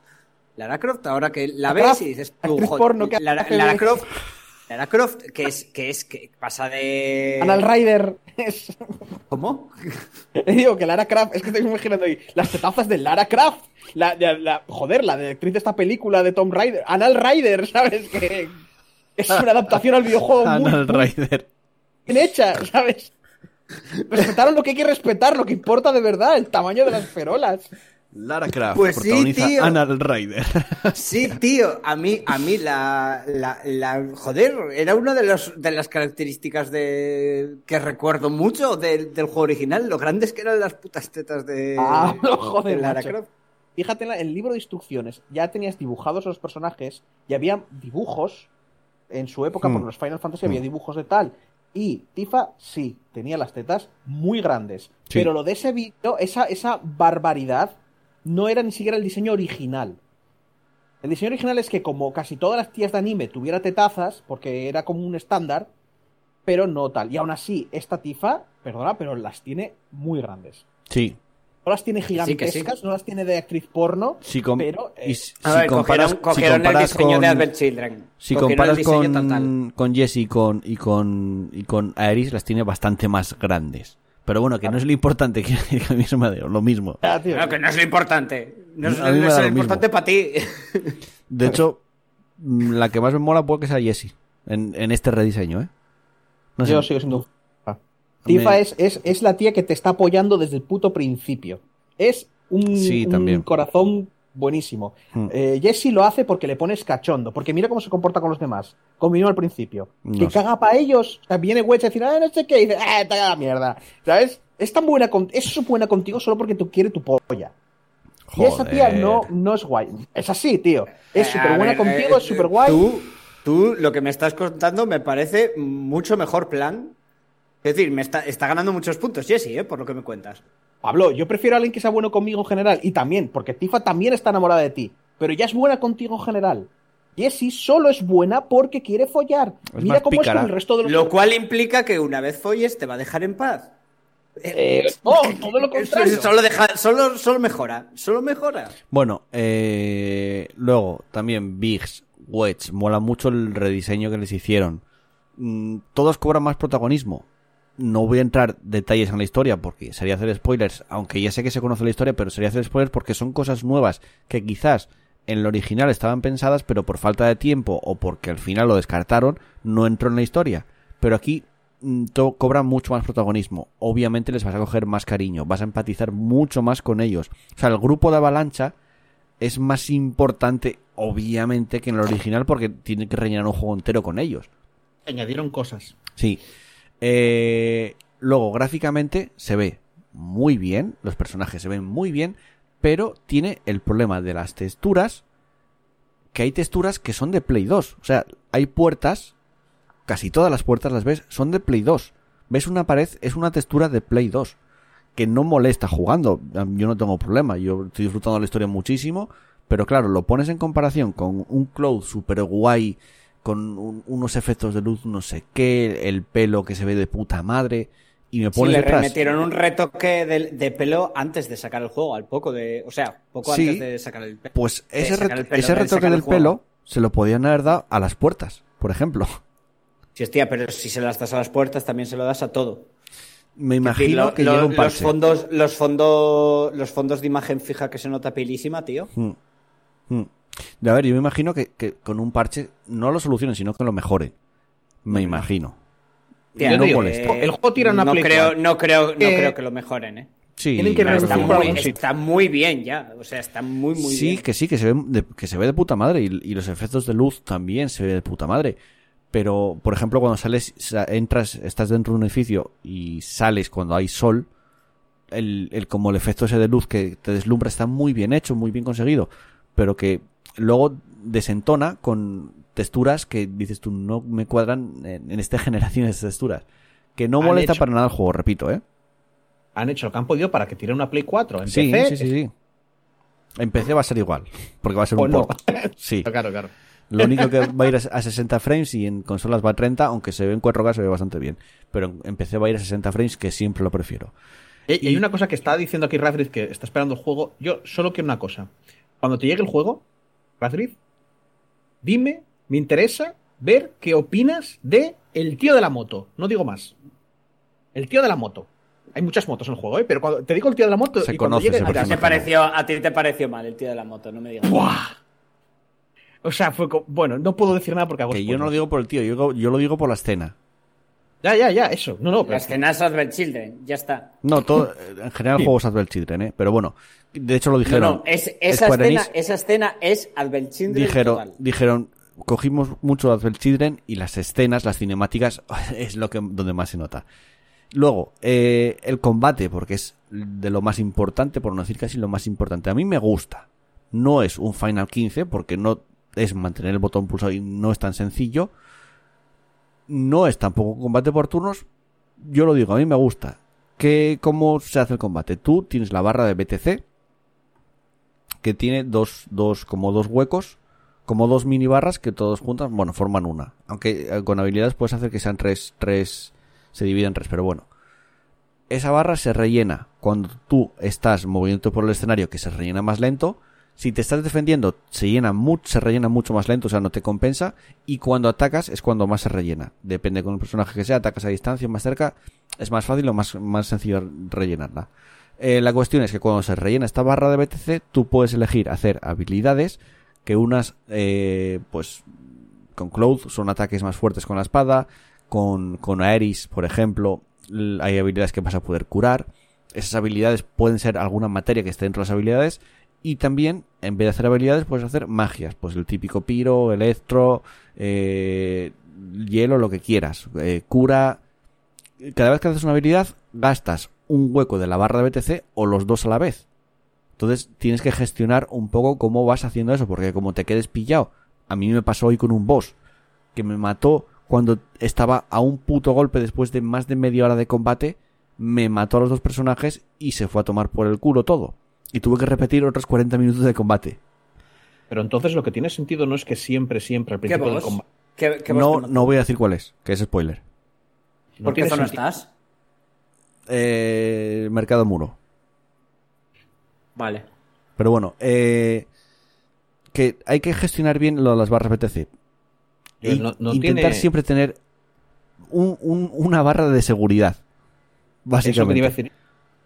Lara Croft, ahora que la ves y dices, tú, joder, Lara, Lara Croft, Lara Croft, que es, que es, que pasa de. Anal Rider. Es- ¿Cómo? Digo que Lara Croft, es que estoy imaginando ahí las tetazas de Lara Croft. La, la- la- joder, la directriz de esta película de Tom Rider. Anal Rider, ¿sabes? Que es una adaptación al videojuego muy, Anal Rider. bien hecha, ¿sabes? Respetaron lo que hay que respetar, lo que importa de verdad, el tamaño de las ferolas. Lara Croft Pues sí, protagoniza tío. Anal Rider. Sí, tío, a mí, a mí la, la, la- joder, era una de, los, de las características de que recuerdo mucho del, del juego original, lo grandes que eran las putas tetas de, Ah, joder, de Lara macho. Croft. Fíjate en el libro de instrucciones, ya tenías dibujados a los personajes y había dibujos. En su época, Hmm. por los Final Fantasy, había Hmm. dibujos de tal. Y Tifa, sí, tenía las tetas muy grandes. Sí. Pero lo de ese vídeo, esa, esa barbaridad, no era ni siquiera el diseño original. El diseño original es que, como casi todas las tías de anime tuviera tetazas, porque era como un estándar, pero no tal. Y aún así, esta Tifa, perdona, pero las tiene muy grandes. Sí. No las tiene sí, que gigantescas, sí. no las tiene de actriz porno, Si com- pero eh, y si A ver, comparas, cogieron, si cogieron el comparas diseño con, de Advent Children. si comparas con, con Jess y con, y con, y con Aeris, las tiene bastante más grandes. Pero bueno, que no es lo importante, que, a mí se me da lo mismo. ah, tío, Claro, que no es lo importante. No es, no lo importante para ti. De hecho, mm, la que más me mola puede que sea Jessie. En, en este rediseño, ¿eh? No sé. yo sigo siendo. Ah. Tifa Me- es, es, es la tía que te está apoyando desde el puto principio. Es un, Sí, un también. corazón buenísimo. Hmm. Eh, Jessie lo hace porque le pones cachondo, porque mira cómo se comporta con los demás. Como vino al principio. No que sé. caga para ellos. O sea, viene Wedge a decir, ah, no sé qué, y dice, ah, te caga la mierda. ¿Sabes? Es tan buena con... es buena contigo solo porque tú quiere tu polla. Y esa tía no, no es guay. Es así, tío. Es Eh, súper buena ver, contigo, eh, es súper guay. Tú, tú, lo que me estás contando me parece mucho mejor plan. Es decir, me está, está ganando muchos puntos, Jesse, ¿eh? por lo que me cuentas. Pablo, yo prefiero a alguien que sea bueno conmigo en general. Y también, porque Tifa también está enamorada de ti. Pero ya es buena contigo en general. Jessie solo es buena porque quiere follar. Es Mira cómo es con el resto de los. Lo cual implica que una vez folles te va a dejar en paz. Eh, no, todo lo contrario. solo, deja, solo, solo mejora, solo mejora. Bueno, eh, luego también Biggs, Wedge, mola mucho el rediseño que les hicieron. Mm, todos cobran más protagonismo. No voy a entrar detalles en la historia porque sería hacer spoilers, aunque ya sé que se conoce la historia, pero sería hacer spoilers porque son cosas nuevas que quizás en el original estaban pensadas, pero por falta de tiempo o porque al final lo descartaron, no entró en la historia. Pero aquí mm, cobran mucho más protagonismo. Obviamente les vas a coger más cariño, vas a empatizar mucho más con ellos. O sea, el grupo de Avalancha es más importante, obviamente, que en el original porque tiene que rellenar un juego entero con ellos. Añadieron cosas. Sí. Eh, luego, gráficamente se ve muy bien, los personajes se ven muy bien, pero tiene el problema de las texturas, que hay texturas que son de Play 2. O sea, hay puertas, casi todas las puertas las ves, son de Play 2. Ves una pared, es una textura de Play 2, que no molesta jugando. Yo no tengo problema, yo estoy disfrutando de la historia muchísimo, pero claro, lo pones en comparación con un Cloud super guay, con un- unos efectos de luz, no sé qué, el pelo que se ve de puta madre, y me Sí, pones le detrás. metieron un retoque de, de pelo antes de sacar el juego, al poco de. O sea, poco Sí. antes de sacar el pelo. Pues ese, sacar reto- el pelo, ese retoque del pelo se lo podían haber dado a las puertas, por ejemplo. Sí, hostia, pero si se las das a las puertas, también se lo das a todo. Me Sí, imagino lo- que lo- llega un los fondos, los fondos, los fondos de imagen fija que se nota pilísima, tío. Mm. Mm. A ver, yo me imagino que, que con un parche no lo solucionen, sino que lo mejoren. Me imagino. Tía, no tío, molesta. El juego tira una no creo, no creo, no Eh, creo que lo mejoren, eh. Sí, Tienen que está, muy, está muy bien ya. O sea, está muy, muy sí, bien. que sí, que se, ve de, que se ve de puta madre. Y, y los efectos de luz también se ve de puta madre. Pero, por ejemplo, cuando sales, sa- entras, estás dentro de un edificio y sales cuando hay sol, el, el como el efecto ese de luz que te deslumbra está muy bien hecho, muy bien conseguido, pero que luego desentona con texturas que dices tú no me cuadran en, en esta generación de texturas. Que no Han molesta hecho- para nada el juego, repito, ¿eh? Han hecho lo que han podido para que tire una Play 4. En Sí, PC, sí, sí, sí. En PC va a ser igual, porque va a ser un no. port. Sí. Claro, claro. Lo único que va a ir a 60 frames y en consolas va a 30, aunque se ve en 4K se ve bastante bien. Pero en- en PC va a ir a 60 frames, que siempre lo prefiero. Y y hay una cosa que está diciendo aquí Radriz que está esperando el juego. Yo solo quiero una cosa. Cuando te llegue el juego, Radriz, dime, me interesa ver qué opinas de el tío de la moto. No digo más. El tío de la moto. Hay muchas motos en el juego, ¿eh? Pero cuando te digo el tío de la moto Se y cuando conoce llegue ese dirás, personaje. ¿Te pareció, a ti te pareció mal el tío de la moto, no me digas. ¡buah! O sea, fue como, bueno, no puedo decir nada porque hago Que yo no lo digo por el tío, yo lo digo por la escena. Ya, ya, ya, eso. No, no, La pero escena es Advent Children, ya está. No, todo, en general juegos Advent Children, ¿eh? Pero bueno, de hecho lo No, dijeron. no, es- esa, escena, Enix esa escena es Advent Children dijeron, total. dijeron, cogimos mucho Advent Children y las escenas, las cinemáticas, es lo que donde más se nota. Luego, eh, el combate, porque es de lo más importante, por no decir casi lo más importante. A mí me gusta. No es un Final 15, porque no es mantener el botón pulsado y no es tan sencillo. No es tampoco un combate por turnos. Yo lo digo, a mí me gusta. ¿Qué, ¿Cómo se hace el combate? Tú tienes la barra de BTC, que tiene dos, dos, como dos huecos, como dos mini barras que todos juntas, bueno, forman una. Aunque eh, con habilidades puedes hacer que sean tres, tres, se dividen en tres, pero bueno. Esa barra se rellena cuando tú estás moviéndote por el escenario, que se rellena más lento. Si te estás defendiendo, se llena mucho, se rellena mucho más lento, o sea, no te compensa. Y cuando atacas es cuando más se rellena. Depende con el personaje que sea, atacas a distancia más cerca, es más fácil o más, más sencillo rellenarla. Eh, la cuestión es que cuando se rellena esta barra de BTC, tú puedes elegir hacer habilidades que unas, eh, pues, con Cloud son ataques más fuertes con la espada, con, con Aeris, por ejemplo, hay habilidades que vas a poder curar. Esas habilidades pueden ser alguna materia que esté dentro de las habilidades. Y también, en vez de hacer habilidades, puedes hacer magias. Pues el típico piro, electro, eh, hielo, lo que quieras. Eh, cura. Cada vez que haces una habilidad, gastas un hueco de la barra de BTC o los dos a la vez. Entonces tienes que gestionar un poco cómo vas haciendo eso, porque como te quedes pillado, a mí me pasó hoy con un boss que me mató cuando estaba a un puto golpe después de más de media hora de combate, me mató a los dos personajes y se fue a tomar por el culo todo. Y tuve que repetir otros 40 minutos de combate. Pero entonces lo que tiene sentido no es que siempre, siempre al ¿Qué principio del combate. ¿Qué, qué vos No, no voy a decir cuál es, que es spoiler. no ¿Por qué zona sentido. estás? Eh, Mercado Muro. Vale. Pero bueno, eh, que hay que gestionar bien lo de las barras BTC. Yo Y no- no intentar tiene- siempre tener un- un- una barra de seguridad. Eso que te iba a Básicamente. decir.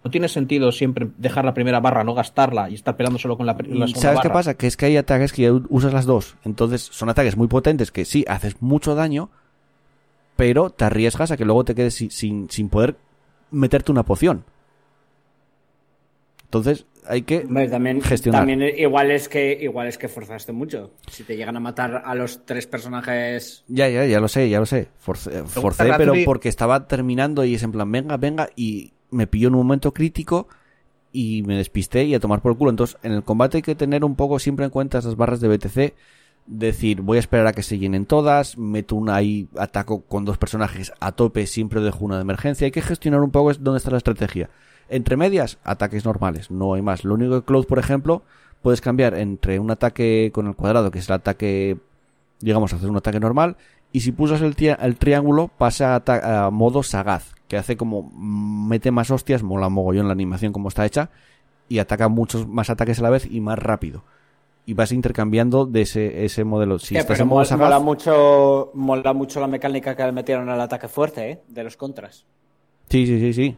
No tiene sentido siempre dejar la primera barra, no gastarla y estar peleando solo con la, la segunda ¿Sabes qué pasa? Que es que hay ataques que ya usas las dos. Entonces son ataques muy potentes que sí, haces mucho daño, pero te arriesgas a que luego te quedes sin, sin, sin poder meterte una poción. Entonces hay que... Hombre, también, Gestionar. también igual es que igual es que forzaste mucho. Si te llegan a matar a los tres personajes. Ya, ya, ya lo sé, ya lo sé. Forcé, forcé, pero porque estaba terminando y es en plan, venga, venga, y me pilló en un momento crítico y me despisté y a tomar por el culo. Entonces, en el combate hay que tener un poco siempre en cuenta esas barras de BTC. Decir, voy a esperar a que se llenen todas, meto una ahí, ataco con dos personajes a tope, siempre dejo una de emergencia. Hay que gestionar un poco es dónde está la estrategia. Entre medias, ataques normales, no hay más. Lo único que Cloud, por ejemplo, puedes cambiar entre un ataque con el cuadrado, que es el ataque digamos, hacer un ataque normal. Y si pulsas el, el triángulo, pasa a, modo sagaz, que hace como mm, mete más hostias, mola mogollón la animación como está hecha, y ataca muchos más ataques a la vez y más rápido. Y vas intercambiando de ese, ese modelo. Si Eh, estás pero en modo mola, sagaz, mola mucho, mola mucho la mecánica que le metieron al ataque fuerte, ¿eh? De los contras. sí, sí, sí, sí.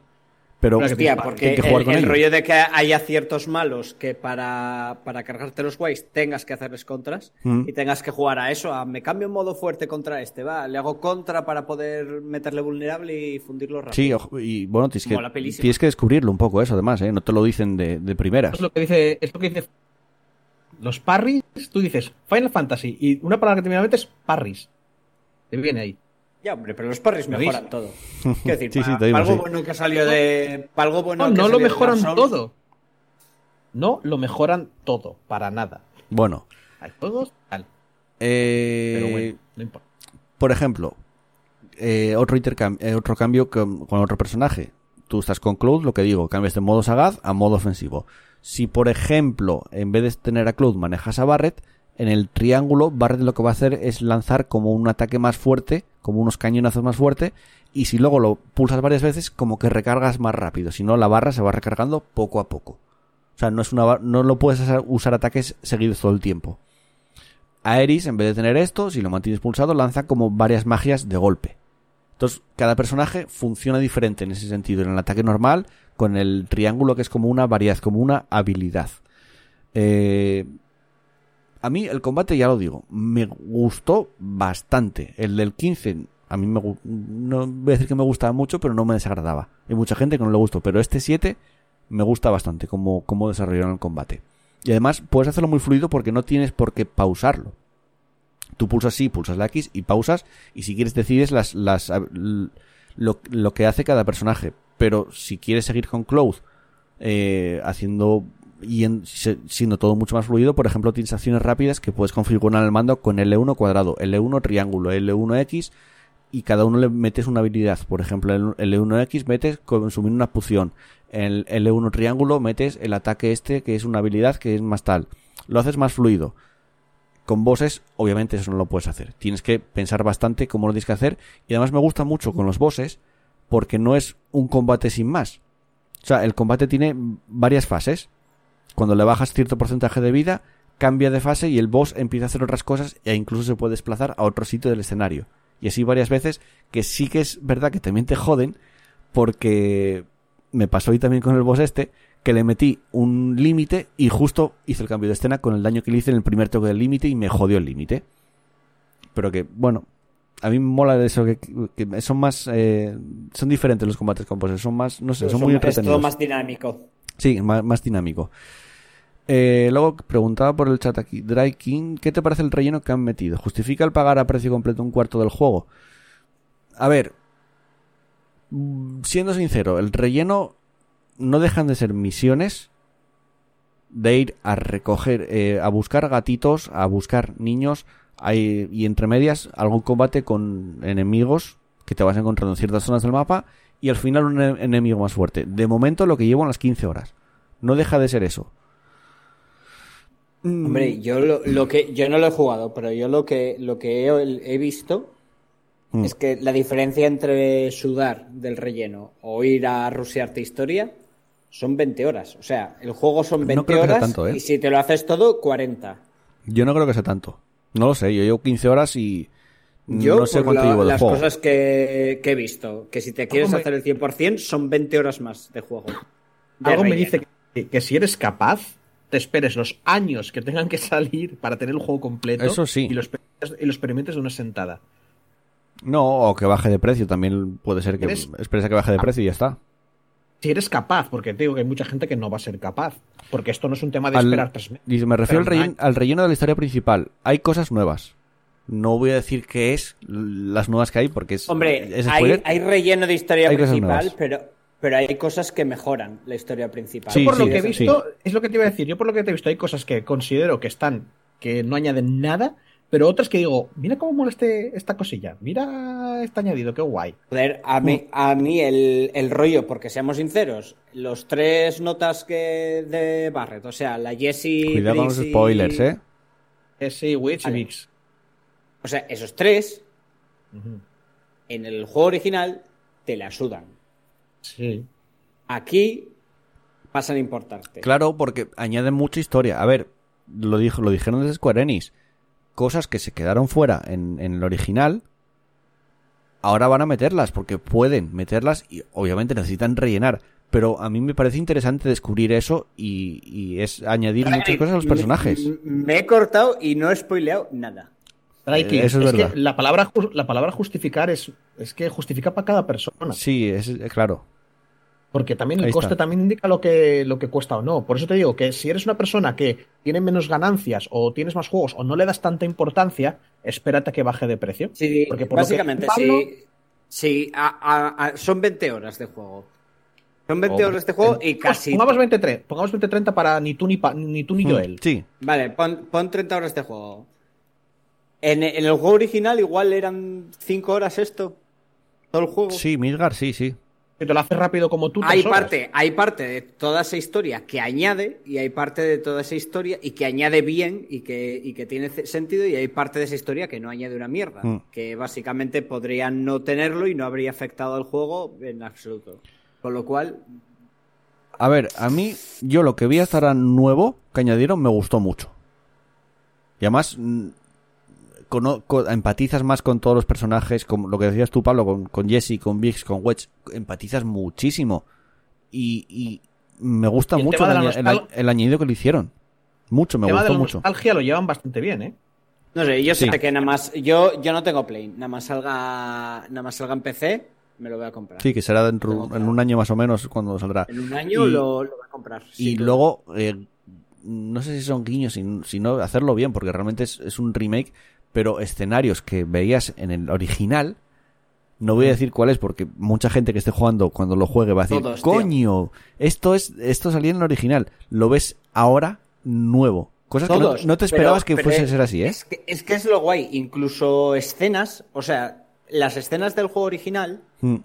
Pero Hostia, hay porque que jugar el, con el ellos. rollo de que haya ciertos malos que para, para cargarte los guays tengas que hacerles contras Mm. y tengas que jugar a eso, a me cambio en modo fuerte contra este, va, le hago contra para poder meterle vulnerable y fundirlo rápido. sí, ojo, y bueno, tienes que, tienes que descubrirlo un poco eso, además, ¿eh? No te lo dicen de, de primeras. Es lo que dice, es lo que dice. Los parries, tú dices Final Fantasy y una palabra que te viene a la mente es parries. Te viene ahí. Ya, hombre, pero los parries ¿Lo mejoran veis? todo. Quiero decir, Sí, sí, para, algo sí. bueno que salió de. Para algo bueno No, que no lo mejoran todo. No lo mejoran todo, para nada. Bueno, Hay juegos tal. eh, Pero bueno, no importa. por ejemplo, eh, otro, eh, otro cambio con, con otro personaje. Tú estás con Cloud, lo que digo, cambias de modo sagaz a modo ofensivo. Si, por ejemplo, en vez de tener a Cloud manejas a Barret, en el triángulo, Barret lo que va a hacer es lanzar como un ataque más fuerte, como unos cañonazos más fuerte, y si luego lo pulsas varias veces, como que recargas más rápido. Si no, la barra se va recargando poco a poco. O sea, no es una, no lo puedes usar ataques seguidos todo el tiempo. Aeris, en vez de tener esto, si lo mantienes pulsado, lanza como varias magias de golpe. Entonces, cada personaje funciona diferente en ese sentido. En el ataque normal, con el triángulo que es como una variedad, como una habilidad. Eh, a mí el combate, ya lo digo, me gustó bastante. El del 15, a mí me, no voy a decir que me gustaba mucho, pero no me desagradaba. Hay mucha gente que no le gustó, pero este 7 me gusta bastante cómo, cómo desarrollaron el combate. Y además puedes hacerlo muy fluido porque no tienes por qué pausarlo. Tú pulsas sí, pulsas la X y pausas y si quieres decides las, las, lo, lo que hace cada personaje. Pero si quieres seguir con Cloud eh, haciendo y siendo todo mucho más fluido, por ejemplo, tienes acciones rápidas que puedes configurar el mando con L1 cuadrado, L1 triángulo, L1X y cada uno le metes una habilidad. Por ejemplo, el L1X metes consumir una poción. El L1 triángulo metes el ataque este que es una habilidad que es más tal. Lo haces más fluido. Con bosses, obviamente eso no lo puedes hacer. Tienes que pensar bastante cómo lo tienes que hacer. Y además me gusta mucho con los bosses porque no es un combate sin más. O sea, el combate tiene varias fases. Cuando le bajas cierto porcentaje de vida, cambia de fase y el boss empieza a hacer otras cosas e incluso se puede desplazar a otro sitio del escenario. Y así varias veces que sí que es verdad que también te joden porque me pasó hoy también con el boss este que le metí un límite y justo hice el cambio de escena con el daño que le hice en el primer toque del límite y me jodió el límite. Pero que, bueno, a mí me mola eso, que, que son más... eh, son diferentes los combates con bosses, son más, no sé, son, muy es todo entretenidos. más dinámico. Sí, más, dinámico. Eh, luego preguntaba por el chat aquí, Dry King, ¿qué te parece el relleno que han metido? ¿Justifica el pagar a precio completo un cuarto del juego? A ver, siendo sincero, el relleno no dejan de ser misiones de ir a recoger, eh, a buscar gatitos, a buscar niños, y entre medias algún combate con enemigos que te vas encontrando en ciertas zonas del mapa y al final un enemigo más fuerte. De momento lo que llevo en las 15 horas. No deja de ser eso. Mm, Hombre, yo lo, lo que yo no lo he jugado, pero yo lo que lo que he, he visto Mm. es que la diferencia entre sudar del relleno o ir a rusearte historia son 20 horas. O sea, el juego son No 20 creo que sea horas tanto, ¿eh? y si te lo haces todo, 40. Yo no creo que sea tanto. No lo sé, yo llevo 15 horas y Yo, no sé por cuánto la- llevo de las juego. cosas que, que he visto, que si te quieres me- hacer el 100%, son 20 horas más de juego. De Algo me dice que, que si eres capaz, te esperes los años que tengan que salir para tener el juego completo Eso sí. y, lo experimentes, y lo experimentes de una sentada. No, o que baje de precio, también puede ser que ¿Eres? esperes a que baje de precio y ya está. Si eres capaz, porque te digo que hay mucha gente que no va a ser capaz, porque esto no es un tema de Al- esperar tres meses. Me refiero al relleno de la historia principal. Hay cosas nuevas. No voy a decir qué es las nuevas que hay porque es, Hombre, es hay, relleno de historia Hay principal, pero, pero hay cosas que mejoran la historia principal. Sí, por lo que he visto, es lo que te iba a decir. Yo por lo que te he visto, hay cosas que considero que están, que no añaden nada, pero otras que digo, mira cómo mola este, esta cosilla, mira este añadido, qué guay. Joder, a mí, a mí el, el rollo, porque seamos sinceros, los tres notas que de Barrett, o sea, la Jessie. Cuidado con los spoilers, ¿eh? Sí, Witch y Vale. Vix. O sea, esos tres, en el juego original, te la sudan. Sí. Aquí pasan a importarte. Claro, porque añaden mucha historia. A ver, lo, dijo, lo dijeron desde Square Enix. Cosas que se quedaron fuera en, en el original. Ahora van a meterlas, porque pueden meterlas y obviamente necesitan rellenar. Pero a mí me parece interesante descubrir eso y, y es añadir muchas cosas a los personajes. Me, me he cortado y no he spoileado nada. Traiki, Eh, eso es es, verdad. que la palabra, la palabra justificar es, es que justifica para cada persona. Sí, es, es claro. Porque también el Ahí coste está. también indica lo que, lo que cuesta o no. Por eso te digo que si eres una persona que tiene menos ganancias o tienes más juegos o no le das tanta importancia, espérate a que baje de precio. Sí, Porque por básicamente, Pablo- sí. Sí, a- a- a- son 20 horas de juego. Son 20 Hombre, horas de juego y Pues casi. Pongamos 23, pongamos 20-30 para ni tú ni, pa- ni, tú ni Joel. Sí, Vale, pon, pon 30 horas de juego. En, en el juego original igual eran 5 horas esto. Todo el juego. sí, Midgar, sí, sí. Que te lo haces rápido como tú. Hay horas. parte, hay parte de toda esa historia que añade y hay parte de toda esa historia y que añade bien y que, y que tiene sentido y hay parte de esa historia que no añade una mierda. Mm. Que básicamente podrían no tenerlo y no habría afectado al juego en absoluto. Con lo cual, A ver, a mí, yo lo que vi hasta ahora nuevo que añadieron me gustó mucho. Y además, empatizas más con todos los personajes, como lo que decías tú, Pablo, con, con Jesse, con Vix, con Wedge, empatizas muchísimo. Y, y me gusta Y el mucho el, añadido que le hicieron. Mucho, me El tema de gustó la mucho. nostalgia lo llevan bastante bien, ¿eh? no sé, yo Sí. sé que nada más, yo, yo no tengo Play, nada más salga, nada más salga en PC, me lo voy a comprar. Sí, que será dentro, en un año más o menos cuando saldrá. En un año Y- lo, lo voy a comprar. Y luego, eh, no sé si son guiños, si- sino hacerlo bien, porque realmente es, es un remake, pero escenarios que veías en el original, no voy a decir cuál es, porque mucha gente que esté jugando cuando lo juegue va a decir, Todos, tío. coño, esto es esto salía en el original, lo ves ahora nuevo. Cosas que no, te pero- esperabas que fuese a ser así, ¿eh? Es que, es que es lo guay. Incluso escenas, o sea, las escenas del juego original Mm,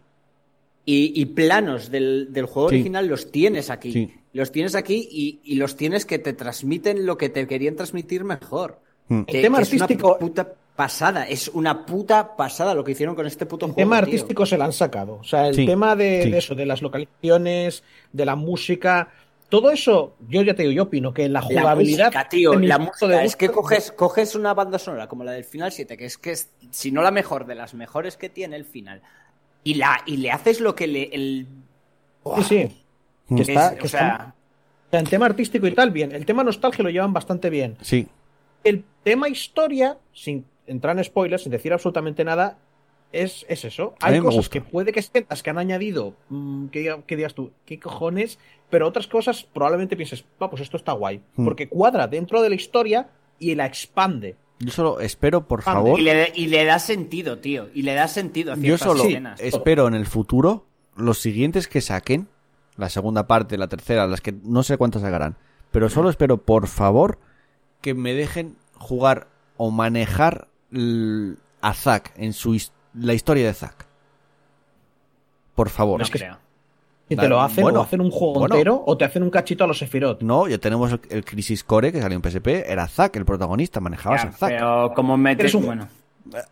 y, y planos del, del juego Sí. original los tienes aquí. Sí. Los tienes aquí y, y los tienes que te transmiten lo que te querían transmitir mejor. Mm. Que- El tema que es una artístico- puta pasada. Es una puta pasada lo que hicieron con este puto El juego. tema tío. artístico se lo han sacado. O sea, el Sí, tema de, sí. de eso, de las localizaciones, de la música, todo eso, yo ya te digo, yo opino que la La jugabilidad. música, tío, la música. de Es que coges, coges una banda sonora como la del Final 7, que es que es, si no la mejor de las mejores que tiene el final, y, la, y le haces lo que le. El, Sí, sí. Que está, es- que o está- sea, o sea, en tema artístico y tal, bien. El tema nostalgia lo llevan bastante bien. Sí, El tema historia, sin entrar en spoilers, sin decir absolutamente nada, es, es eso. Hay cosas que puede que sientas que han añadido, mm, que, diga- que digas tú, ¿qué cojones? Pero otras cosas probablemente pienses, va, pues esto está guay. Mm. Porque cuadra dentro de la historia y la expande. yo solo espero, por favor, y, le, y le da sentido, tío. Y le da sentido a Yo ciertas solo escenas. espero en el futuro los siguientes que saquen, la segunda parte, la tercera, las que no sé cuántas sacarán, pero solo espero, por favor, que me dejen jugar o manejar a Zack en su his- la historia de Zack. Por favor. No es que- creo. Si te lo hacen, bueno, o hacen un juego bueno. entero, o te hacen un cachito a los Sephiroth. No, ya tenemos el, el Crisis Core que salió en PSP, era Zack el protagonista, manejabas Ya, a Zack. pero como metes. Un- Bueno.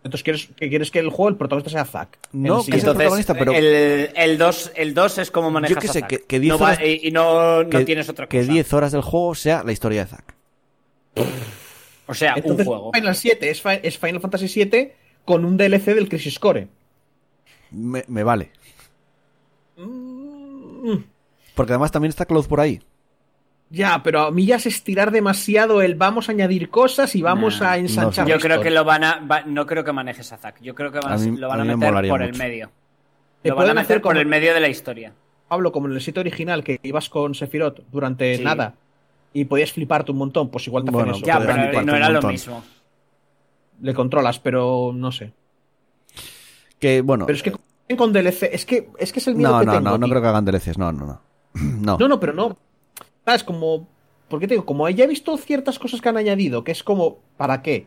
Entonces, ¿quieres que, quieres que el juego, el protagonista sea Zack? No, El que es el protagonista, pero- el, el 2 el dos es como manejas Yo que a sé, Zack. que- que diez no va- horas- y, y no, no que, tienes otra que cosa. 10 horas del juego sea la historia de Zack. O sea, Entonces, un juego. Final 7 es, Fi- es Final Fantasy 7 con un DLC del Crisis Core. Me, me vale. Mm, Porque además también está Cloud por ahí. Ya, pero a mí ya es estirar demasiado el vamos a añadir cosas y vamos Nah, a ensanchar. no Yo creo que lo van a. va- no creo que manejes a Zack. Yo creo que van a, A mí- lo van a a, me meter por mucho. el medio. Te Lo van a meter hacer por como- el medio de la historia. Pablo, como en el sitio original, que ibas con Sephiroth durante Sí. nada y podías fliparte un montón, pues igual te hacen Bueno, eso. Ya, pero no era lo mismo. Le controlas, pero no sé. Que bueno. Pero es que con DLC, es que es, que es el miedo no, que no, tengo. no, no tío. creo que hagan DLCs. No, no, no. No. No, no, pero no. ¿Sabes? Como. ¿Por qué te digo? Como ya he visto ciertas cosas que han añadido, que es como, ¿para qué?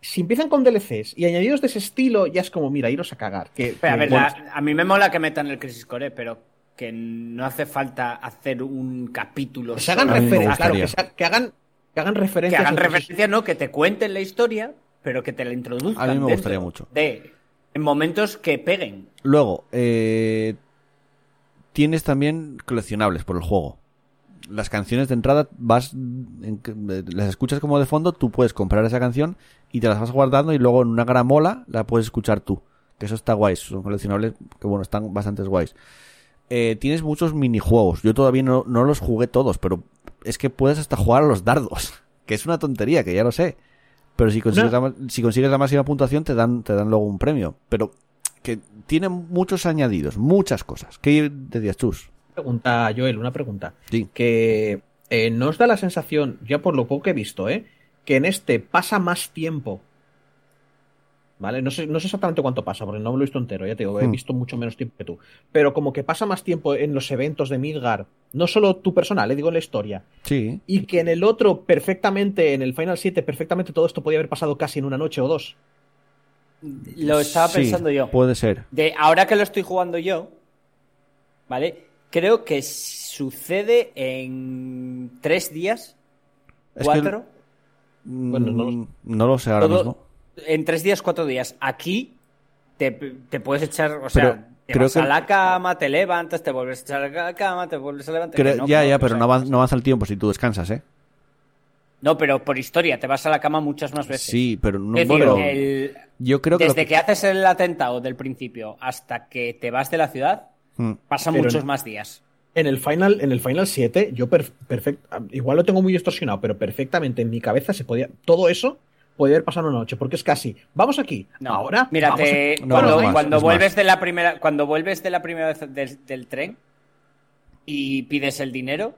Si empiezan con DLCs y añadidos de ese estilo, ya es como, mira, iros a cagar. Que, Pero, a ver, bueno, la- a mí me mola que metan el Crisis Core, pero que no hace falta hacer un capítulo. que se hagan referencias, claro, que, se- que hagan, que hagan que referencias. hagan al Crisis- referencia, no, que te cuenten la historia, pero que te la introduzcan. A mí me gustaría mucho. De, en momentos que peguen. Luego, eh, tienes también coleccionables por el juego. Las canciones de entrada vas en- las escuchas como de fondo, tú puedes comprar esa canción y te las vas guardando y luego en una gramola la puedes escuchar tú. Que eso está guay, son coleccionables que bueno, están bastante guays. Eh, tienes muchos minijuegos. Yo todavía no, no los jugué todos, pero es que puedes hasta jugar a los dardos. Que es una tontería, que ya lo sé. Pero si consigues, No. la, ma- si consigues la máxima puntuación te dan, te dan luego un premio. Pero que tiene muchos añadidos, muchas cosas. ¿Qué decías, Chus? Pregunta, Joel, una pregunta. Sí. Que eh, nos da la sensación, ya por lo poco que he visto, ¿eh? que en este pasa más tiempo. ¿Vale? No sé, no sé exactamente cuánto pasa, porque no me lo he visto entero, ya te digo, he Hmm. visto mucho menos tiempo que tú. Pero como que pasa más tiempo en los eventos de Midgar, no solo tu personal, le digo en la historia. Sí. Y que en el otro, perfectamente, en el Final 7, perfectamente todo esto podía haber pasado casi en una noche o dos. Lo estaba Sí, pensando yo. Puede ser. De ahora que lo estoy jugando yo, ¿vale? Creo que sucede en tres días, Es que- cuatro. Bueno, no lo- Mm, no lo sé ahora Todo- mismo. En tres días, cuatro días. Aquí te, te puedes echar, o Pero sea, te creo vas que- a la cama, te levantas, te vuelves a echar a la cama, te vuelves a levantar. Creo- Que no, ya, ya, pero no avanza, no avanza el tiempo si tú descansas, ¿eh? No, pero por historia, te vas a la cama muchas más veces. Sí, pero no. Es decir, bueno, el- yo creo que. desde que- que haces el atentado del principio hasta que te vas de la ciudad, Mm. pasan Pero muchos más días. En el Final, en el Final 7, yo perfecto, igual lo tengo muy distorsionado, pero perfectamente en mi cabeza se podía, todo eso podía haber pasado una noche, porque es casi, vamos aquí, No, ahora, mira, vamos te- cuando, no, cuando es vuelves más. de la primera, cuando vuelves de la primera vez del, del tren y pides el dinero,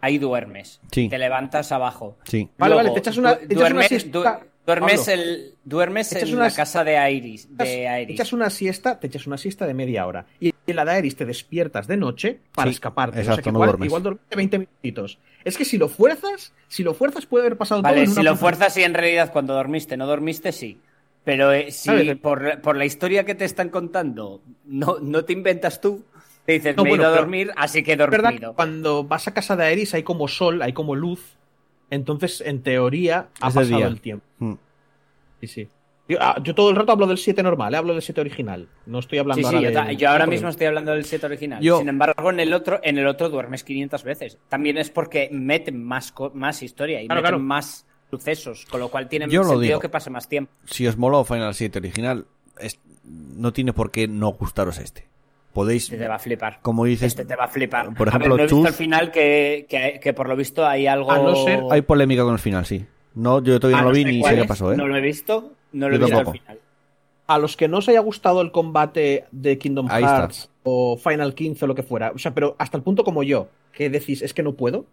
ahí duermes. Sí. Te levantas abajo. Sí. Vale, Luego, vale, te echas una- du- te echas una duermes, siesta, du- duermes, el, duermes Echas en una- la casa de Iris. De Te Iris. echas una siesta, te echas una siesta de media hora. Y en la de Aeris te despiertas de noche para Sí, escaparte. o sea exacto, que no igual, dormiste 20 minutitos. Es que si lo fuerzas, si lo fuerzas puede haber pasado todo Vale, en una si lo fuerzas y en realidad cuando dormiste no dormiste, sí. Pero eh, si por, por la historia que te están contando no, no te inventas tú, te dices, No, me he ido a pero- dormir, así que he Es verdad que dormido. cuando vas a casa de Aeris hay como sol, hay como luz. Entonces, en teoría, ha Es pasado día. el tiempo. Mm. Sí, sí. Yo, ah, yo todo el rato hablo del 7 normal, eh, hablo del 7 original. No estoy hablando Sí, sí, ahora yo, del- yo ahora mismo estoy hablando del set original. Yo- Sin embargo, en el otro, en el otro duermes 500 veces. También es porque meten más, historia y Claro, meten claro. más sucesos, con lo cual tiene Yo lo sentido digo. que pase más tiempo. Si os moló Final 7 original, es- no tiene por qué no gustaros este. Podéis, Este te va a flipar. como dices, Este te va a flipar. por A ejemplo, ver, no he visto al final que, que, que por lo visto hay algo. A no ser- hay polémica con el final, sí. No, yo todavía no lo vi ni sé qué pasó, ¿eh? No lo he visto, no lo he visto al final. A los que no os haya gustado el combate de Kingdom Ahí está. Hearts o Final 15 o lo que fuera, o sea, pero hasta el punto como yo, que decís, es que no puedo,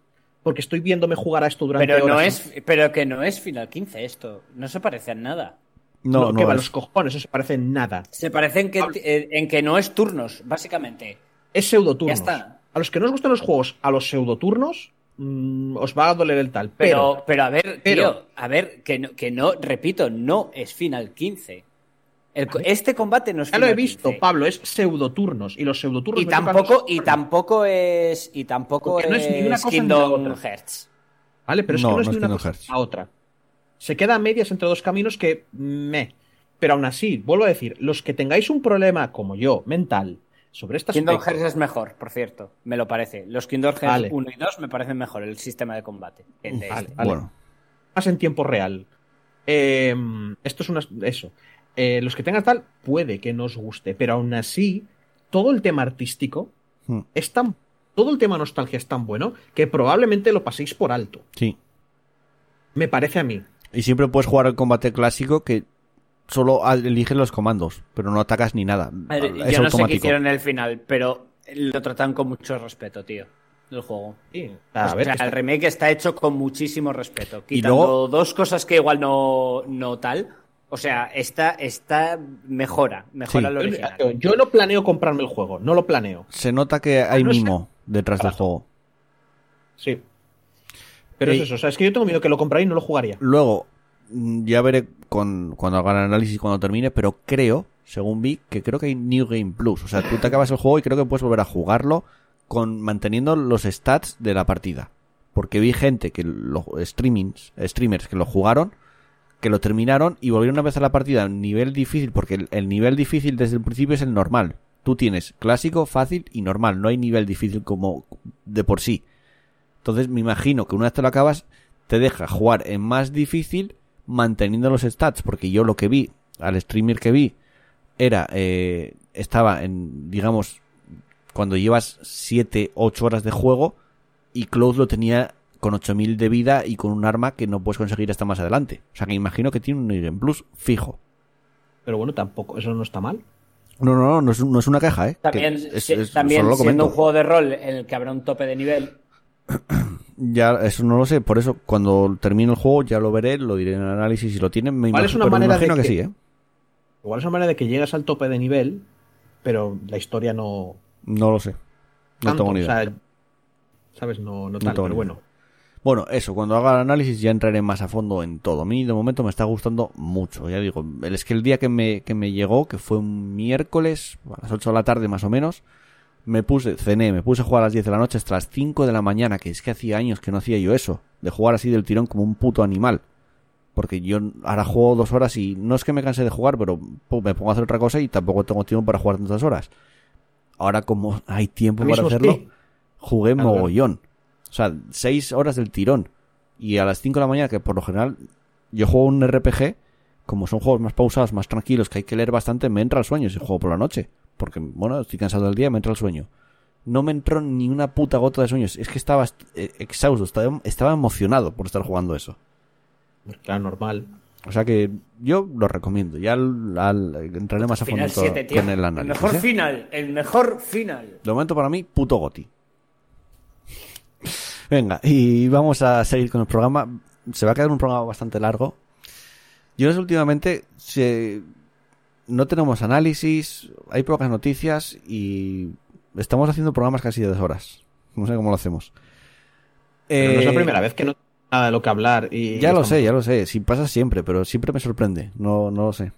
porque estoy viéndome jugar a esto durante Pero no es, pero que no es Final 15 esto. No se parece a nada. No, No, no, que va, los cojones, eso se parece en nada. Se parece en que, eh, en que no es turnos, básicamente. Es pseudoturnos. Ya está. A los que no os gustan los juegos, a los pseudoturnos, mm, os va a doler el tal. Pero, Pero, pero a ver, pero- tío, a ver, que no, que no, repito, no es Final 15. El este combate no es ya lo he visto, 15. Pablo, es pseudoturnos. Y los pseudoturnos Y tampoco, y tampoco es. Y tampoco Porque no es ni una cosa ni Kingdom otra. Hearts. ¿Vale? Pero es No, que no es no ni es una cosa a otra. Se queda a medias entre dos caminos que me. Pero aún así, vuelvo a decir, los que tengáis un problema como yo, mental, sobre estas Kingdom Hearts es mejor, por cierto, me lo parece. Los Kingdom Hearts Vale. 1 y 2 me parecen mejor el sistema de combate. que el de Vale, este. vale. Bueno, más en tiempo real. Eh, esto es una. Eso. Eh, los que tengan tal, puede que no os guste, pero aún así, todo el tema artístico Hmm. es tan. Todo el tema nostalgia es tan bueno que probablemente lo paséis por alto. sí. Me parece a mí. Y siempre puedes jugar el combate clásico que solo eliges los comandos, pero no atacas ni nada. A ver, es yo no sé qué automático. hicieron en el final, pero lo tratan con mucho respeto, tío. El juego. Sí, a O ver, sea, que el remake está hecho con muchísimo respeto. Y Quitando luego- dos cosas que igual no, no tal. O sea, esta, esta mejora, mejora Sí. lo original. Yo no planeo comprarme el juego, no lo planeo. Se nota que hay no sé. mimo detrás del juego. Sí. Pero Y- es eso, o sea, es que yo tengo miedo que lo compráis y no lo jugaría. Luego, ya veré con, cuando haga el análisis cuando termine, pero creo, según vi, que creo que hay New Game Plus. O sea, tú te acabas el juego y creo que puedes volver a jugarlo con manteniendo los stats de la partida. Porque vi gente que los streamings, streamers que lo jugaron, que lo terminaron y volvieron a empezar la partida en nivel difícil, porque el nivel difícil desde el principio es el normal. Tú tienes clásico, fácil y normal, no hay nivel difícil como de por sí. Entonces me imagino que una vez te lo acabas, te deja jugar en más difícil manteniendo los stats, porque yo lo que vi, al streamer que vi, era, eh, estaba en, digamos, cuando llevas 7, 8 horas de juego y Cloud lo tenía con 8000 de vida y con un arma que no puedes conseguir hasta más adelante. O sea que imagino que tiene un Game Plus fijo. Pero bueno, tampoco, eso no está mal. No, no, no, no es, no es una queja, ¿eh? También, Que es- si- es- también siendo un juego de rol en el que habrá un tope de nivel, Ya, eso no lo sé, por eso cuando termine el juego ya lo veré, lo diré en el análisis si lo tienen, me imagino, es una me manera de que... que- sí, ¿eh? Igual es una manera de que llegas al tope de nivel, pero la historia no. No lo sé. No tanto, tengo ni idea. o sea, ¿Sabes? No, no tal, tengo ni pero idea. bueno. Bueno, eso, cuando haga el análisis ya entraré más a fondo en todo. A mí de momento me está gustando mucho, ya digo. Es que el día que me, que me llegó, que fue un miércoles, a las 8 de la tarde más o menos, me puse, cené, me puse a jugar a las 10 de la noche hasta las 5 de la mañana, que es que hacía años que no hacía yo eso, de jugar así del tirón como un puto animal. Porque yo ahora juego dos horas y no es que me canse de jugar, pero pu, me pongo a hacer otra cosa y tampoco tengo tiempo para jugar tantas horas. Ahora como hay tiempo para hacerlo, sí. jugué Claro, mogollón. O sea, seis horas del tirón. Y a las 5 de la mañana, que por lo general yo juego un RPG, como son juegos más pausados, más tranquilos, que hay que leer bastante, me entra el sueño si juego por la noche. Porque, bueno, estoy cansado del día, me entra el sueño. No me entró ni una puta gota de sueños. Es que estaba eh, exhausto, estaba, estaba emocionado por estar jugando eso. Claro, normal. O sea que yo lo recomiendo. Ya al, al- entraré más a fondo final en todo- 7, tío. con el El análisis. mejor ¿eh? final, el mejor final. De momento para mí, puto goti. Venga, y vamos a seguir con el programa. Se va a quedar un programa bastante largo. Yo últimamente se... no tenemos análisis, hay pocas noticias y estamos haciendo programas casi de dos horas. No sé cómo lo hacemos. Pero no es la Eh, primera vez que no tengo nada de lo que hablar. Y Ya lo estamos- sé, ya lo sé. Si pasa siempre, pero siempre me sorprende. No, no lo sé.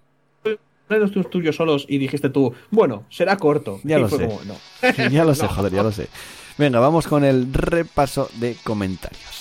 Los tuyos tuyos solos y dijiste tú, bueno, será corto. Ya Y lo sé. como, no. ya lo sé, joder, ya lo sé. Venga, vamos con el repaso de comentarios.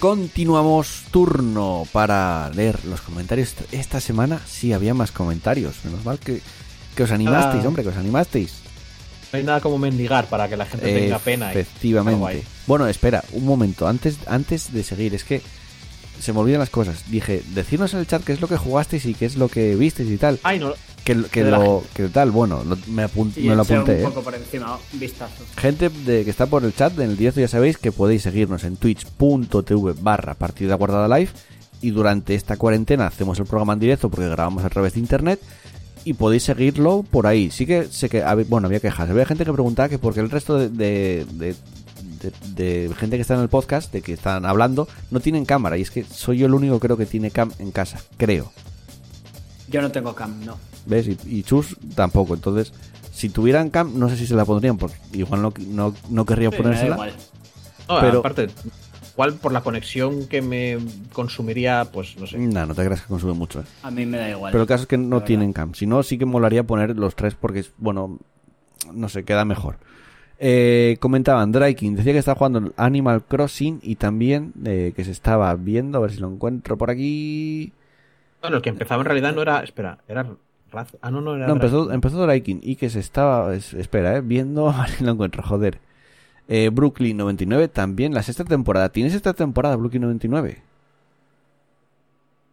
Continuamos turno para leer los comentarios. Esta semana sí había más comentarios. Menos mal que, que os animasteis, Ah. hombre, que os animasteis. No hay nada como mendigar para que la gente tenga pena. Efectivamente. Bueno, espera, un momento. Antes, antes de seguir, es que se me olvidan las cosas. Dije, decirnos en el chat qué es lo que jugasteis y qué es lo que visteis y tal. Ay, no. Que, lo que tal, bueno, lo- me, me lo apunté, un ¿eh? poco por encima, vistazo. Gente de, que está por el chat en el directo ya sabéis que podéis seguirnos en twitch.tv barra partida guardada live y durante esta cuarentena hacemos el programa en directo porque grabamos a través de internet y podéis seguirlo por ahí. Sí que sé que, bueno, había quejas. Había gente que preguntaba que porque el resto de, de, de- de- de gente que está en el podcast, de que están hablando, no tienen cámara y es que soy yo el único creo que tiene cam en casa, creo. Yo no tengo cam, no. ¿Ves? Y, y Chus tampoco. Entonces, si tuvieran cam, no sé si se la pondrían porque igual no, no, no querría Sí, ponérsela. igual. No, Pero- aparte, igual por la conexión que me consumiría, pues no sé. No, no te creas que consume mucho. eh. A mí me da igual. Pero el caso es que no verdad. tienen cam. Si no, sí que molaría poner los tres porque, es- bueno, no sé, queda mejor. Eh, comentaban, Dryking decía que estaba jugando el Animal Crossing y también eh, que se estaba viendo, a ver si lo encuentro por aquí. Bueno, el que empezaba en realidad no era. Espera, era. Raz- Ah, no, no era. No, empezó, empezó Dryking y que se estaba, es- espera, eh, viendo, a ver si lo encuentro, joder. Eh, Brooklyn 99 también, la sexta temporada. ¿Tienes esta temporada Brooklyn 99?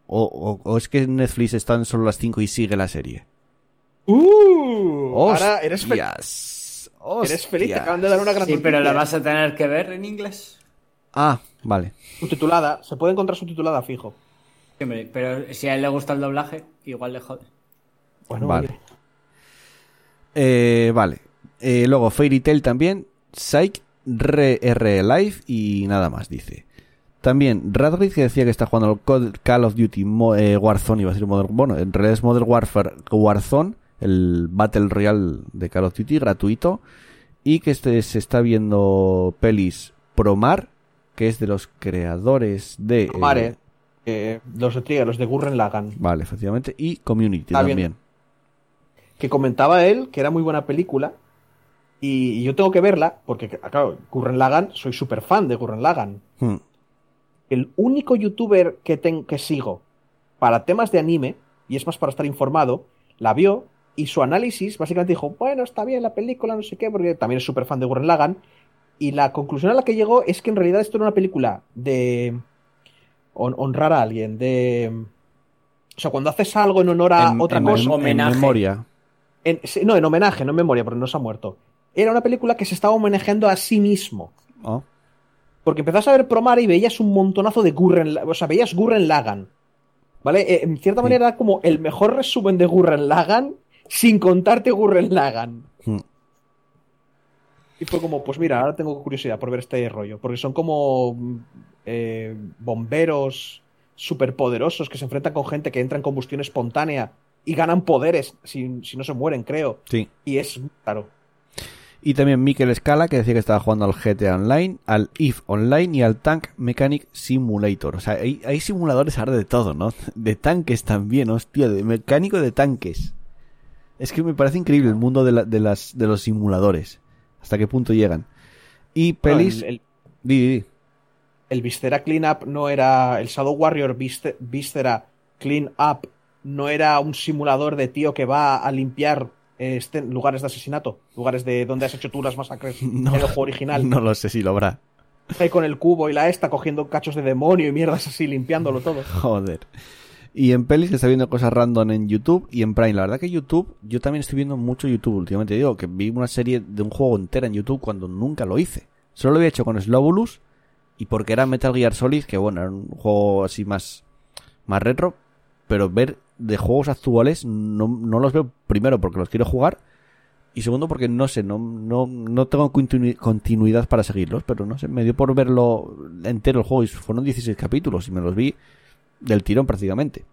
O, o, o es que en Netflix están solo las 5 y sigue la serie? ¡Uh! Ahora eres, fe- Hostias, eres feliz, te hostias. acaban de dar una gran Sí, pero la vas a tener que ver en inglés. Ah, vale. Subtitulada, se puede encontrar subtitulada fijo. Sí, hombre, pero si a él le gusta el doblaje, igual le jode. Bueno, vale. oye. Eh, vale. Eh, luego Fairy Tail también. Psych, Re, R Live y nada más, dice. También Radgrid que decía que está jugando al Call- of Duty Mo- eh, Warzone, iba a decir Modern, bueno, en realidad es Modern Warfare Warzone, el Battle Royale de Call of Duty gratuito y que este se está viendo pelis Promar, que es de los creadores de eh, Vale. Eh, los de Trigger, los de Gurren Lagann. vale, efectivamente, y Community Ah, bien. Que comentaba él que era muy buena película. Y, y yo tengo que verla, porque, claro, Gurren Lagann, soy súper fan de Gurren Lagann. Hmm. El único youtuber que, ten- que sigo para temas de anime y es más para estar informado, la vio y su análisis básicamente dijo, bueno, está bien la película, no sé qué, porque también es súper fan de Gurren Lagann, y la conclusión a la que llegó es que en realidad esto era una película de hon- honrar a alguien, de... O sea, cuando haces algo en honor a En- otra en- cosa... en homenaje. memoria. En- no, en homenaje, no en memoria, porque no se ha muerto. Era una película que se estaba homenajeando a sí mismo. Oh. Porque empezás a ver Promare y veías un montonazo de Gurren, o sea, veías Gurren Lagann. ¿Vale? Eh, en cierta manera era como el mejor resumen de Gurren Lagann sin contarte Gurren Lagann. Hmm. Y fue como, pues mira, ahora tengo curiosidad por ver este rollo. Porque son como mm, eh, bomberos superpoderosos que se enfrentan con gente que entra en combustión espontánea y ganan poderes si, si no se mueren, creo. Sí. Y es claro. Y también Mikel Scala, que decía que estaba jugando al GTA Online, al EVE Online y al Tank Mechanic Simulator. O sea, hay, hay simuladores ahora de todo, ¿no? De tanques también, hostia, de mecánico de tanques. Es que me parece increíble el mundo de, la- de las, de los simuladores. Hasta qué punto llegan. Y pelis... El, el- Di, el Viscera Clean Up no era. El Shadow Warrior Viste- Viscera Clean Up no era un simulador de tío que va a limpiar eh, este- lugares de asesinato, lugares de donde has hecho tú las masacres No. en el juego original. No lo sé si lo habrá. Ahí con el cubo y la esta cogiendo cachos de demonio y mierdas así, limpiándolo todo. Joder. Y en pelis está viendo cosas random en YouTube y en Prime. La verdad que YouTube, yo también estoy viendo mucho YouTube últimamente. Digo que vi una serie de un juego entera en YouTube cuando nunca lo hice. Solo lo había hecho con Slowbulus y porque era Metal Gear Solid, que bueno, era un juego así más, más retro. Pero ver de juegos actuales no, no los veo primero porque los quiero jugar y segundo porque no sé, no, no, no tengo continu- continuidad para seguirlos. Pero no sé, me dio por verlo entero el juego y fueron 16 capítulos y me los vi del tirón prácticamente.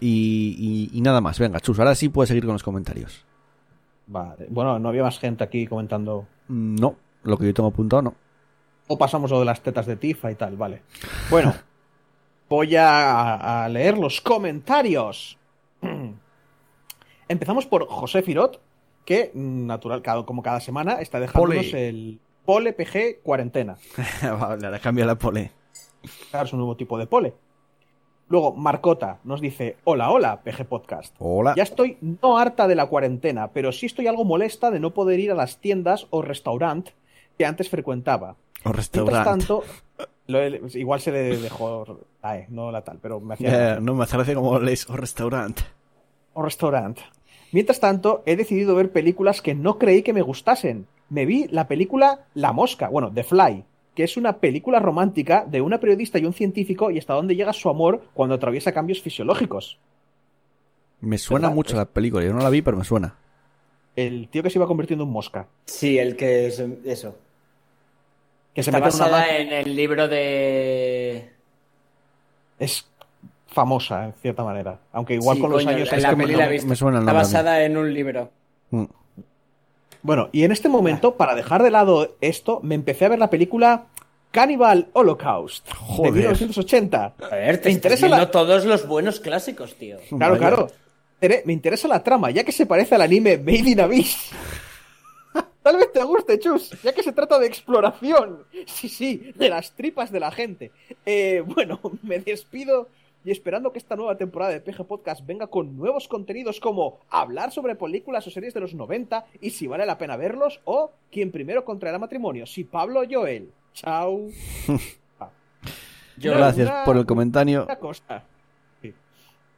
Y, y- y nada más, venga, Chus, ahora sí puedes seguir con los comentarios. Vale. Bueno, no había más gente aquí comentando. Mm, No, lo que yo tengo apuntado no. O pasamos lo de las tetas de Tifa y tal, vale. Bueno, voy a, a leer los comentarios. Empezamos por José Firot, que, mm, natural, como cada semana, está dejándonos Pole. el Pole PG cuarentena. vale, ahora cambia la pole. Claro, es un nuevo tipo de pole. Luego, Marcota nos dice: Hola, hola, PG Podcast. Hola. Ya estoy no harta de la cuarentena, pero sí estoy algo molesta de no poder ir a las tiendas o restaurant que antes frecuentaba. O Mientras restaurante. tanto, igual se le dejó la E, no la tal, pero me hacía. No me hace gracia como lees o restaurante. O restaurant. Mientras tanto, he decidido ver películas que no creí que me gustasen. Me vi la película La Mosca, bueno, The Fly, que es una película romántica de una periodista y un científico y hasta dónde llega su amor cuando atraviesa cambios fisiológicos. Me suena ¿Verdad? mucho la película, yo no la vi, pero me suena. El tío que se iba convirtiendo en mosca. Sí, el que es eso. Que Está una basada en el libro de. Es famosa, en cierta manera. Aunque igual Sí, con los coño, años... es la que no- la me suena el Está basada en un libro. Mm. Bueno, y en este momento, para dejar de lado esto, me empecé a ver la película Cannibal Holocaust de Joder. 1980. A ver, te ¿Te estás interesa la- todos los buenos clásicos, tío. Claro, Vaya. claro. Me interesa la trama, ya que se parece al anime Made in Abyss. Tal vez te guste, Chus, ya que se trata de exploración. Sí, sí, de las tripas de la gente. Eh, bueno, me despido y esperando que esta nueva temporada de PG Podcast venga con nuevos contenidos como hablar sobre películas o series de los 90 y si vale la pena verlos o quien primero contraerá matrimonio, si Pablo o Joel. Chao. Yo- Gracias una- por el comentario. Una cosa.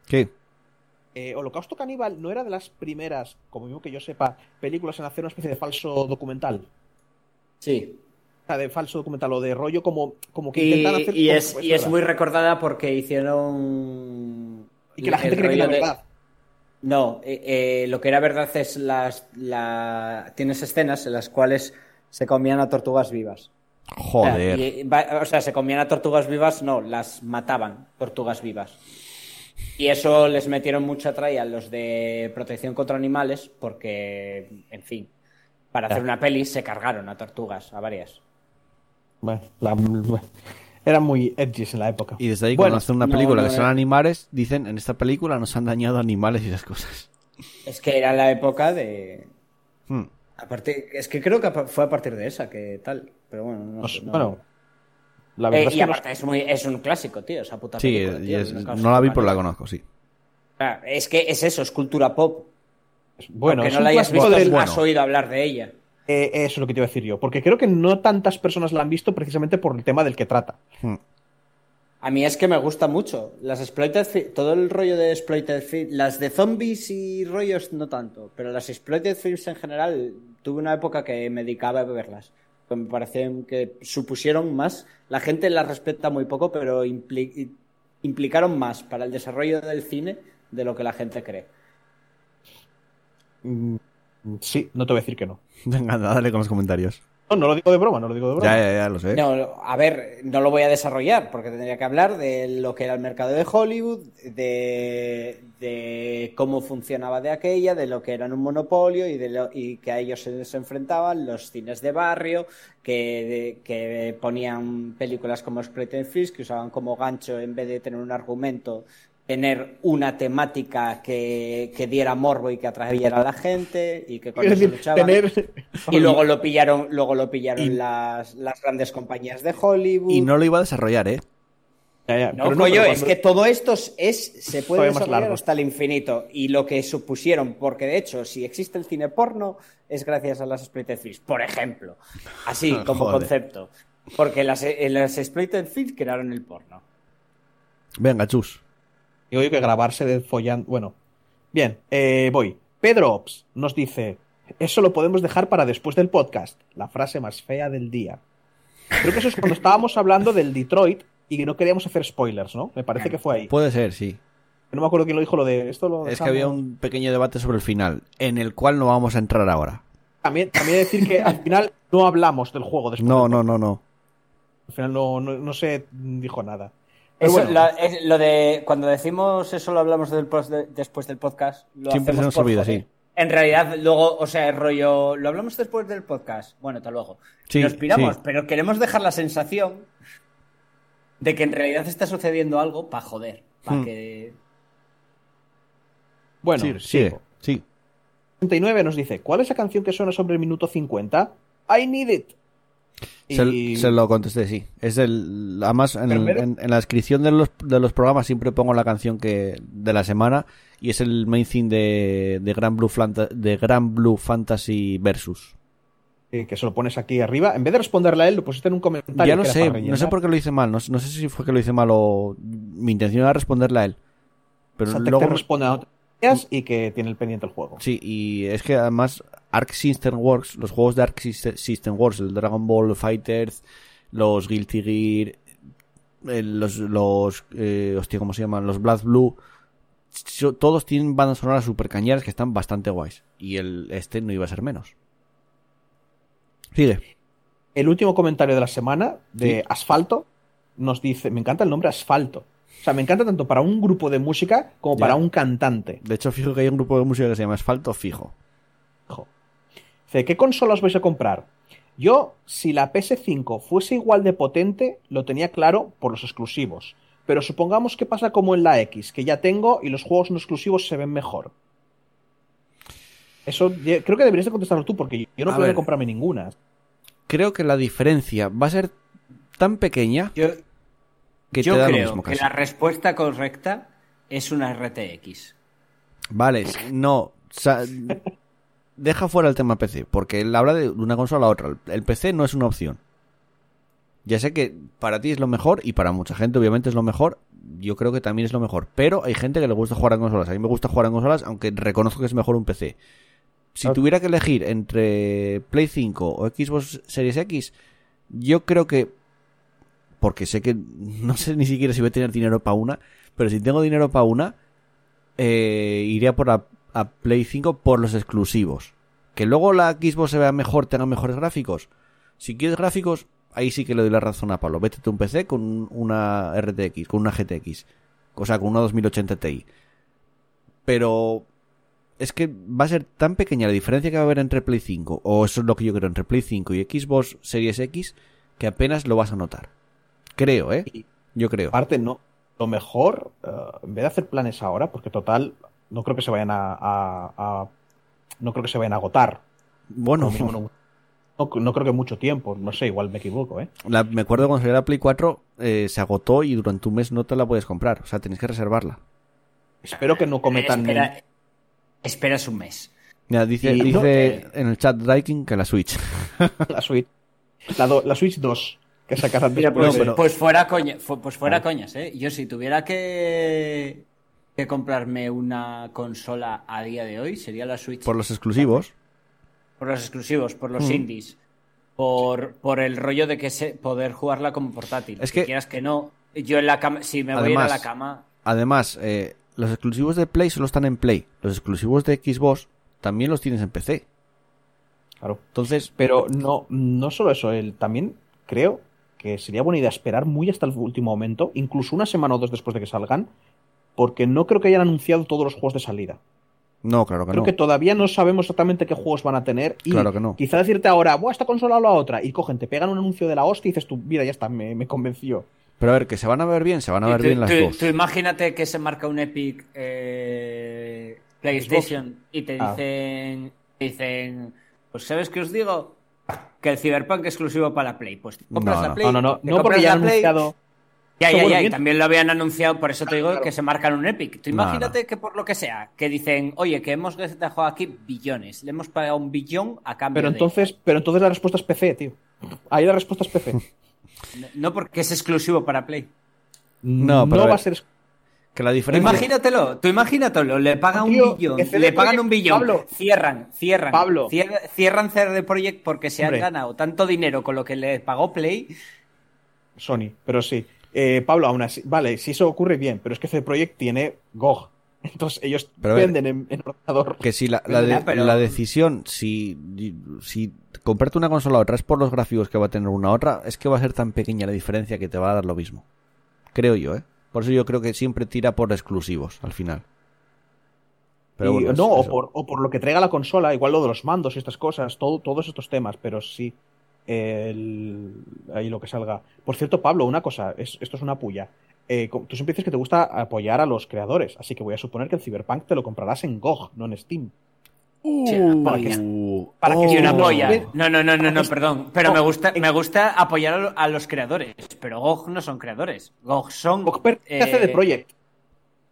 ¿Qué? Eh, Holocausto Caníbal no era de las primeras, como mismo que yo sepa, películas en hacer una especie de falso documental. Sí. O sea, de falso documental o de rollo como, como que Y, intentan hacer. y es, y muy recordada porque hicieron. Y que la gente cree que de- verdad. No, eh, eh, lo que era verdad es las. La... Tienes escenas en las cuales se comían a tortugas vivas. Joder. O sea, y- va- o sea, se comían a tortugas vivas, no, las mataban, tortugas vivas. Y eso les metieron mucha tralla a los de protección contra animales, porque, en fin, para hacer una peli se cargaron a tortugas, a varias. Bueno, la- eran muy edgys en la época. Y desde ahí, Bueno, cuando hacen una no, película no, que son animales, dicen, en esta película nos han dañado animales y esas cosas. Es que era la época de. Hmm. A partir... Es que creo que fue a partir de esa que tal. Pero bueno, no, No no- Bueno, la Eh, verdad es y que no- aparte es, muy, es un clásico, tío, esa puta Sí, película, y tío, es- no la vi, pero la conozco, sí. Ah, Es que es eso, es cultura pop. Bueno, Aunque es no la hayas visto, del- has oído hablar de ella. Eh, eso es lo que te iba a decir yo. Porque creo que no tantas personas la han visto precisamente por el tema del que trata. A mí es que me gusta mucho. Las exploited todo el rollo de exploited films, las de zombies y rollos no tanto, pero las exploited films en general, tuve una época que me dedicaba a verlas. Que me parecían que supusieron más. La gente las respeta muy poco, pero impli- implicaron más para el desarrollo del cine de lo que la gente cree. Mm, Sí, no te voy a decir que no. Venga, dale con los comentarios. No, no lo digo de broma, no lo digo de broma. Ya, ya, ya, lo sé. No, a ver, no lo voy a desarrollar porque tendría que hablar de lo que era el mercado de Hollywood, de, de cómo funcionaba de aquella, de lo que eran un monopolio y, de lo- y que a ellos se les enfrentaban los cines de barrio, que, de- que ponían películas como Exploited Films, que usaban como gancho en vez de tener un argumento, tener una temática que, que diera morbo y que atrayera a la gente y que con Es eso decir, luchaban. tener. Y luego lo pillaron, luego lo pillaron Y- las, las grandes compañías de Hollywood. Y no lo iba a desarrollar, ¿eh? Ya, ya, No, pero coño, pero es cuando- que todo esto es, se puede Todavía desarrollar largo. hasta el infinito. Y lo que supusieron, porque de hecho, si existe el cine porno, es gracias a las exploited films, por ejemplo. Así, como Joder. concepto. Porque las, eh, las exploited films crearon el porno. Venga, chus. Digo yo que grabarse de follando. Bueno, bien, eh, voy. Pedro Ops nos dice: Eso lo podemos dejar para después del podcast. La frase más fea del día. Creo que eso es cuando estábamos hablando del Detroit y no queríamos hacer spoilers, ¿no? Me parece que fue ahí. Puede ser, sí. No me acuerdo quién lo dijo lo de esto. Lo Es que había un pequeño debate sobre el final, en el cual no vamos a entrar ahora. También, también decir que al final no hablamos del juego después. No, no, no, no. Al final no, no, no se dijo nada. Pero Eso, bueno, la- es- lo de cuando decimos eso lo hablamos del pos- de- después del podcast. Lo Siempre se nos olvida, sí. En realidad, luego, o sea, el rollo, lo hablamos después del podcast. Bueno, hasta luego. Sí, Nos piramos, sí. pero queremos dejar la sensación de que en realidad está sucediendo algo para joder. Para Hmm. que. bueno sí, sigue, sí. 39 nos dice: ¿Cuál es la canción que suena sobre el minuto 50? I need it. Se, Y- se lo contesté, sí. Es el, además, en, el- en- en la descripción de los, de los programas siempre pongo la canción que de la semana y es el main theme de, de, Gran Blue Flanta- de Gran Blue Fantasy Versus. que se lo pones aquí arriba. En vez de responderle a él, lo pusiste en un comentario. Ya no sé, no sé por qué lo hice mal. No, sé- no sé si fue que lo hice mal o mi intención era responderle a él. Pero luego te responde a otras y que tiene el pendiente el juego. Sí, y es que además Arc System Works, los juegos de Arc Syst- System Works, el Dragon Ball Fighters, los Guilty Gear, el- los, los eh, hostia, ¿cómo se llaman? Los Blood Blue, todos tienen bandas sonoras super cañeras que están bastante guays. Y el este no iba a ser menos. Sigue. El último comentario de la semana de Sí. Asfalto nos dice: Me encanta el nombre Asfalto. O sea, me encanta tanto para un grupo de música como Ya. para un cantante. De hecho, fijo que hay un grupo de música que se llama Asfalto Fijo. ¿Qué consola os vais a comprar? Yo, si la PS5 fuese igual de potente, lo tenía claro por los exclusivos. Pero supongamos que pasa como en la X, que ya tengo y los juegos no exclusivos se ven mejor. Eso creo que deberías de contestarlo tú, porque yo no A puedo ver. comprarme ninguna. Creo que la diferencia va a ser tan pequeña Yo, que yo te da lo creo mismo que la respuesta correcta es una RTX. Vale, no. o sea, deja fuera el tema PC, porque él habla de una consola a otra. El PC no es una opción. Ya sé que para ti es lo mejor y para mucha gente obviamente es lo mejor. Yo creo que también es lo mejor. Pero hay gente que le gusta jugar en consolas. A mí me gusta jugar en consolas, aunque reconozco que es mejor un PC. Si tuviera que elegir entre Play 5 o Xbox Series X, yo creo que... Porque sé que no sé ni siquiera si voy a tener dinero para una, pero si tengo dinero para una, eh, iría por la a Play 5 por los exclusivos. Que luego la Xbox se vea mejor, tenga mejores gráficos. Si quieres gráficos, ahí sí que le doy la razón a Pablo. Vete un PC con una RTX, con una GTX. O sea, con una 2080 Ti. Pero es que va a ser tan pequeña la diferencia que va a haber entre Play 5, o eso es lo que yo creo, entre Play 5 y Xbox Series X, que apenas lo vas a notar. Creo, ¿eh? Yo creo. Aparte, no. Lo mejor, eh, en vez de hacer planes ahora, porque total, no creo que se vayan a, a- a- no creo que se vayan a agotar. Bueno, No, no- creo que mucho tiempo. No sé, igual me equivoco, ¿eh? La- me acuerdo cuando salió la Play 4 eh, se agotó y durante un mes no te la puedes comprar. O sea, tenéis que reservarla. Espero que no cometan. Espera, esperas un mes. Mira, dice, Y- dice no, eh, en el chat Daikin que la Switch. La Switch. La, do- la Switch 2. Que sacarán Mira, después. pues, de- pero- pues fuera coña, fu- pues fuera coñas, ¿eh? Yo si tuviera que, que comprarme una consola a día de hoy, sería la Switch. Por los exclusivos. Por los exclusivos, por Mm. los indies. Por, por el rollo de que se, poder jugarla como portátil. Es que- quieras que no, yo en la cama, si me voy a ir a la cama, Además, eh, los exclusivos de Play solo están en Play. Los exclusivos de Xbox también los tienes en PC. Claro. Entonces, Pero no, no solo eso, el, también creo que sería buena idea esperar muy hasta el último momento, incluso una semana o dos después de que salgan, porque no creo que hayan anunciado todos los juegos de salida. no, claro que Creo no. que todavía no sabemos exactamente qué juegos van a tener y Claro que no. quizá decirte ahora, Buah, esta consola o la otra, y cogen, te pegan un anuncio de la hostia y dices tú, mira, ya está, me, me convenció. Pero a ver, que se van a ver bien, se van a ver tú, bien las tú- dos. tú imagínate que se marca un Epic eh, PlayStation y te Ah. dicen, te dicen, pues ¿sabes qué os digo? Que el Cyberpunk es exclusivo para la Play. Pues te compras No, la no. Play. No, no, no, no porque ya la han Play, anunciado... Ya, ya, ya, y también lo habían anunciado, por eso te digo claro. que se marcan un Epic. Tú No, imagínate que por lo que sea, que dicen, oye, que hemos dejado aquí billones, le hemos pagado un billón a cambio Pero de- entonces, pero entonces la respuesta es PC, tío. Ahí la respuesta es PC. No porque es exclusivo para Play. No, no pero a va a ser... Que la diferencia... imagínatelo, tú imagínatelo, le pagan Tío, un billón, le pagan un billón, Pablo. cierran, cierran, Pablo. cier- cierran CD Projekt porque se Hombre. han ganado tanto dinero con lo que le pagó Play. Sony, pero sí. Eh, Pablo, aún así, vale, si eso ocurre bien, pero es que CD Projekt tiene GOG. Entonces ellos Pero a ver, venden en, en ordenador. Que si la, la, de- Ya, pero- la decisión, si, si comprarte una consola a otra es por los gráficos que va a tener una a otra, es que va a ser tan pequeña la diferencia que te va a dar lo mismo. Creo yo, ¿eh? Por eso yo creo que siempre tira por exclusivos al final. Pero Y- bueno, es- no, o eso. por, o por lo que traiga la consola, igual lo de los mandos y estas cosas, todo, todos estos temas, pero sí. El- ahí lo que salga. Por cierto, Pablo, una cosa, es- esto es una puya. Eh, tú siempre dices que te gusta apoyar a los creadores, así que voy a suponer que el Cyberpunk te lo comprarás en GOG, no en Steam. para que- Uh, para que oh. No, No, no, no, no, no, perdón. Pero me GOG, gusta, eh, me gusta apoyar a, lo- a los creadores. Pero GOG no son creadores. GOG son. GOG pertenece eh, de Projekt,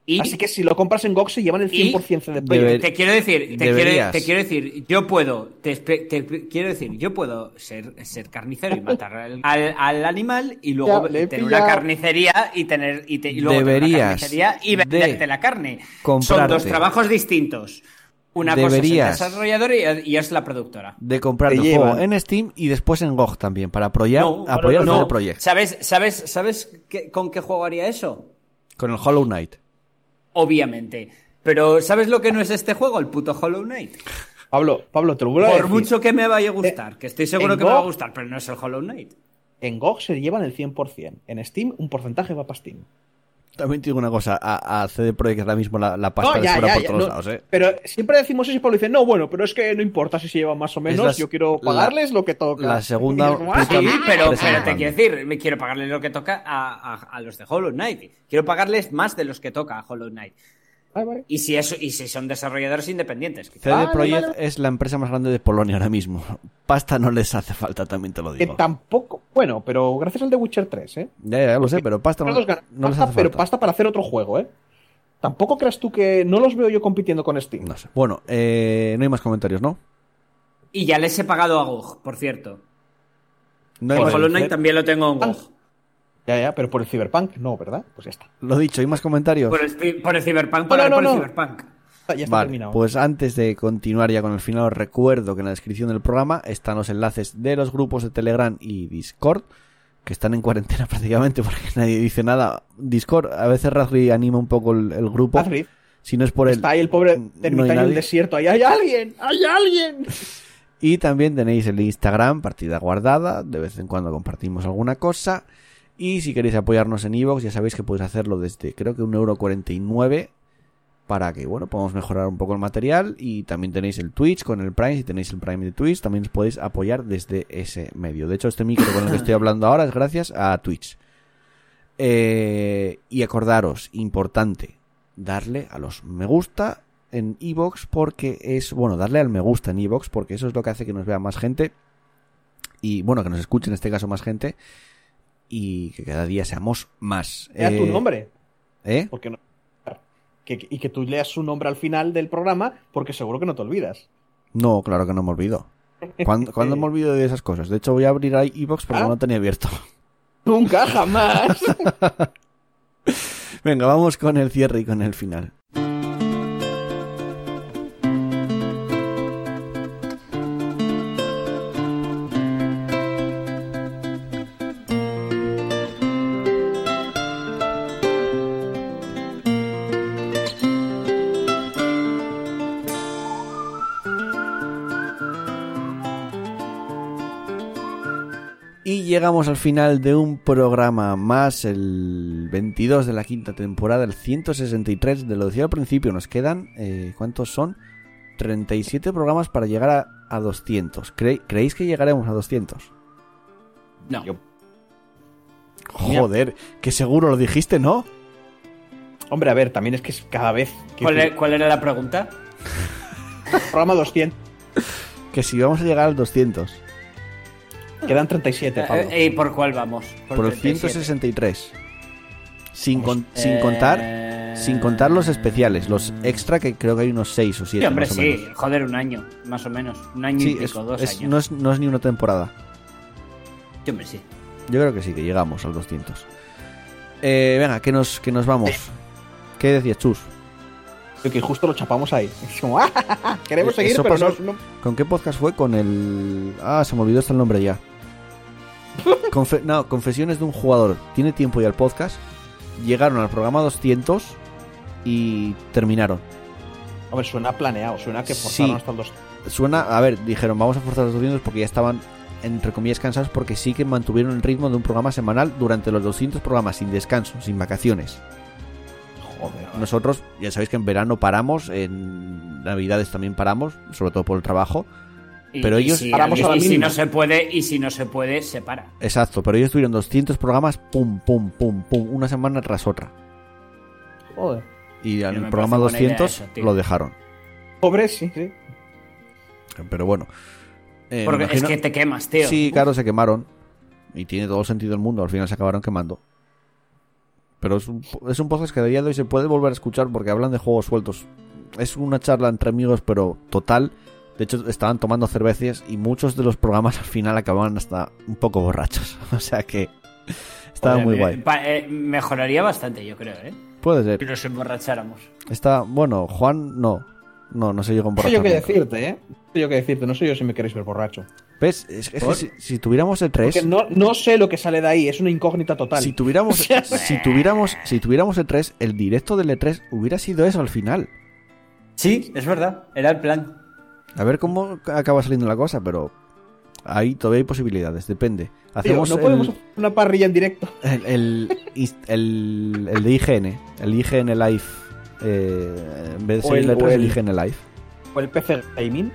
Y, así que si lo compras en GOG se llevan el y- 100% de Deber- Projekt. te quiero decir, te quiero, te quiero decir, yo puedo, te, quiero decir, yo puedo ser, ser carnicero y matar al, al- al animal y luego Ya, tener una carnicería y tener y, te- y luego tener una carnicería y de venderte la carne. Son dos trabajos distintos. Una Deberías. cosa es el desarrollador y, y es la productora. De comprar el juego en Steam y después en GOG también, para apoyar, No, apoyar el no. CD Projekt. ¿Sabes, sabes, sabes qué- con qué juego haría eso? Con el Hollow Knight. Obviamente. Pero ¿sabes lo que no es este juego? El puto Hollow Knight. Pablo, Pablo, te lo vuelvo a Por decir. mucho que me vaya a gustar, que estoy seguro en que me va a gustar, pero no es el Hollow Knight. En GOG se llevan el 100%. En Steam, un porcentaje va para Steam. También te digo una cosa, a, a CD Projekt ahora mismo la, la pasta No, ya, por ya, todos no, lados, ¿eh? Pero siempre decimos eso y Pablo dice, no, bueno, pero es que no importa si se llevan más o menos, yo quiero la- pagarles lo que toca. la segunda dices, puta Sí, pero, te quiero decir, me quiero pagarle lo que toca a, a- a los de Hollow Knight. Quiero pagarles más de los que toca a Hollow Knight. Vale, vale. Y si eso, y si son desarrolladores independientes. quizá. CD Vale, Projekt vale. es la empresa más grande de Polonia ahora mismo. Pasta no les hace falta, también te lo Que digo. tampoco, bueno, pero gracias al The Witcher 3, ¿eh? Ya, ya, ya lo sé, pero pasta no, no les pasta, hace pero falta. pasta para hacer otro juego, ¿eh? Tampoco creas tú que no los veo yo compitiendo con Steam. No sé. Bueno, eh, no hay más comentarios, ¿no? Y ya les he pagado a GOG, por cierto. No hay Por más- Hollow Knight también lo tengo en GOG. Ya, ya, pero por el Cyberpunk no, ¿verdad? Pues ya está. Lo dicho, ¿hay más comentarios? Por el, por el Cyberpunk, No, pagar no, por no, el. Cyberpunk. Ya está Vale, terminado. pues antes de continuar ya con el final, os recuerdo que en la descripción del programa están los enlaces de los grupos de Telegram y Discord, que están en cuarentena prácticamente porque nadie dice nada. Discord, a veces Razri anima un poco el, el grupo. Azrid, Si no es por él. está ahí el pobre no hay ermitaño en el desierto. ¡Ahí hay alguien! ¡Hay alguien! Y también tenéis el Instagram, partida guardada. De vez en cuando compartimos alguna cosa. Y si queréis apoyarnos en Evox, ya sabéis que podéis hacerlo desde creo que 1,49€ para que bueno podamos mejorar un poco el material. Y también tenéis el Twitch con el Prime. Si tenéis el Prime de Twitch, también os podéis apoyar desde ese medio. De hecho, este micro con el que estoy hablando ahora es gracias a Twitch. Eh, y acordaros, importante, darle a los me gusta en Evox porque es, bueno, darle al me gusta en Evox porque eso es lo que hace que nos vea más gente y, bueno, que nos escuche en este caso más gente y que cada día seamos más. Era tu Eh, nombre. ¿Eh? Porque no. que- y que tú leas su nombre al final del programa, porque seguro que no te olvidas. No, claro que no me olvido. ¿Cuándo, cuándo me olvido de esas cosas? De hecho, voy a abrir ahí iBox porque Ah. no lo tenía abierto. Nunca, jamás. Venga, vamos con el cierre y con el final. Llegamos al final de un programa más, el 22 de la quinta temporada, el 163, de lo decía al principio, nos quedan, eh, ¿cuántos son? 37 programas para llegar a, a 200. ¿Cre- ¿Creéis que llegaremos a 200? No. Yo- Joder, que seguro lo dijiste, ¿no? Hombre, a ver, también es que es cada vez. que ¿Cuál, cuál era la pregunta? Programa 200. Que si vamos a llegar al 200. Quedan 37, Pablo. Eh, ¿Y por cuál vamos? Por el 37. 163. Sin, con- Eh, sin contar sin contar los especiales, los extra que creo que hay unos 6 o 7 Sí, hombre, más o sí. menos. Joder, un año, más o menos. Un año Sí, y es- pico, dos es- años. no, es, no es ni una temporada. Sí, hombre, sí. Yo creo que sí, que llegamos al 200. Eh, venga, que nos, que nos vamos. ¿Qué decías, Chus? Que justo lo chapamos ahí. Es como, ¡ah! Queremos Eh, seguir, pero pasó- no, no- ¿Con qué podcast fue? Con el... Ah, se me olvidó hasta el nombre ya. Confe- No, Confesiones de un jugador. Tiene tiempo ya el podcast. Llegaron al programa 200 y terminaron. Hombre, suena planeado, suena que forzaron Sí. hasta el 2. Suena, a ver, dijeron, vamos a forzar los 200 porque ya estaban, entre comillas, cansados porque sí que mantuvieron el ritmo de un programa semanal durante los 200 programas, sin descanso, sin vacaciones. Joder. Nosotros, ya sabéis que en verano paramos, en Navidades también paramos, sobre todo por el trabajo. Y- Pero y ellos- si, Paramos y a la si mínima. no se puede, y si no se puede, se para. Exacto, pero ellos tuvieron 200 programas, pum, pum, pum, pum, una semana tras otra. Joder. Y al programa parece buena idea 200 eso, tío. lo dejaron. Pobre, sí, sí. Pero bueno. Eh, es que te quemas, tío. Sí, claro, se quemaron. Y tiene todo el sentido del mundo. Al final se acabaron quemando. Pero es un, es un podcast que a día de hoy se puede volver a escuchar porque hablan de juegos sueltos. Es una charla entre amigos, pero total. De hecho, estaban tomando cervezas y muchos de los programas al final acababan hasta un poco borrachos. O sea que estaba muy eh, guay. pa- eh, mejoraría bastante, yo creo, ¿eh? Puede Si ser. nos emborracháramos. Está, bueno, Juan no. No, no se llegó a No sé emborrachar yo qué nunca. decirte, ¿eh? No sé yo qué decirte. No sé yo si me queréis ver borracho. ¿Ves? Es, es que si, si tuviéramos el 3... Porque no, no sé lo que sale de ahí. Es una incógnita total. Si tuviéramos, si tuviéramos, si tuviéramos el 3, el directo del E3 hubiera sido eso al final. Sí, es verdad. Era el plan. A ver cómo acaba saliendo la cosa, pero ahí todavía hay posibilidades, depende. Tío, Hacemos no el, podemos hacer una parrilla en directo. el, el, el- el de IGN, el IGN Live. eh, en vez de O ser el, el- E3, o el el- IGN Live. O el PC Gaming.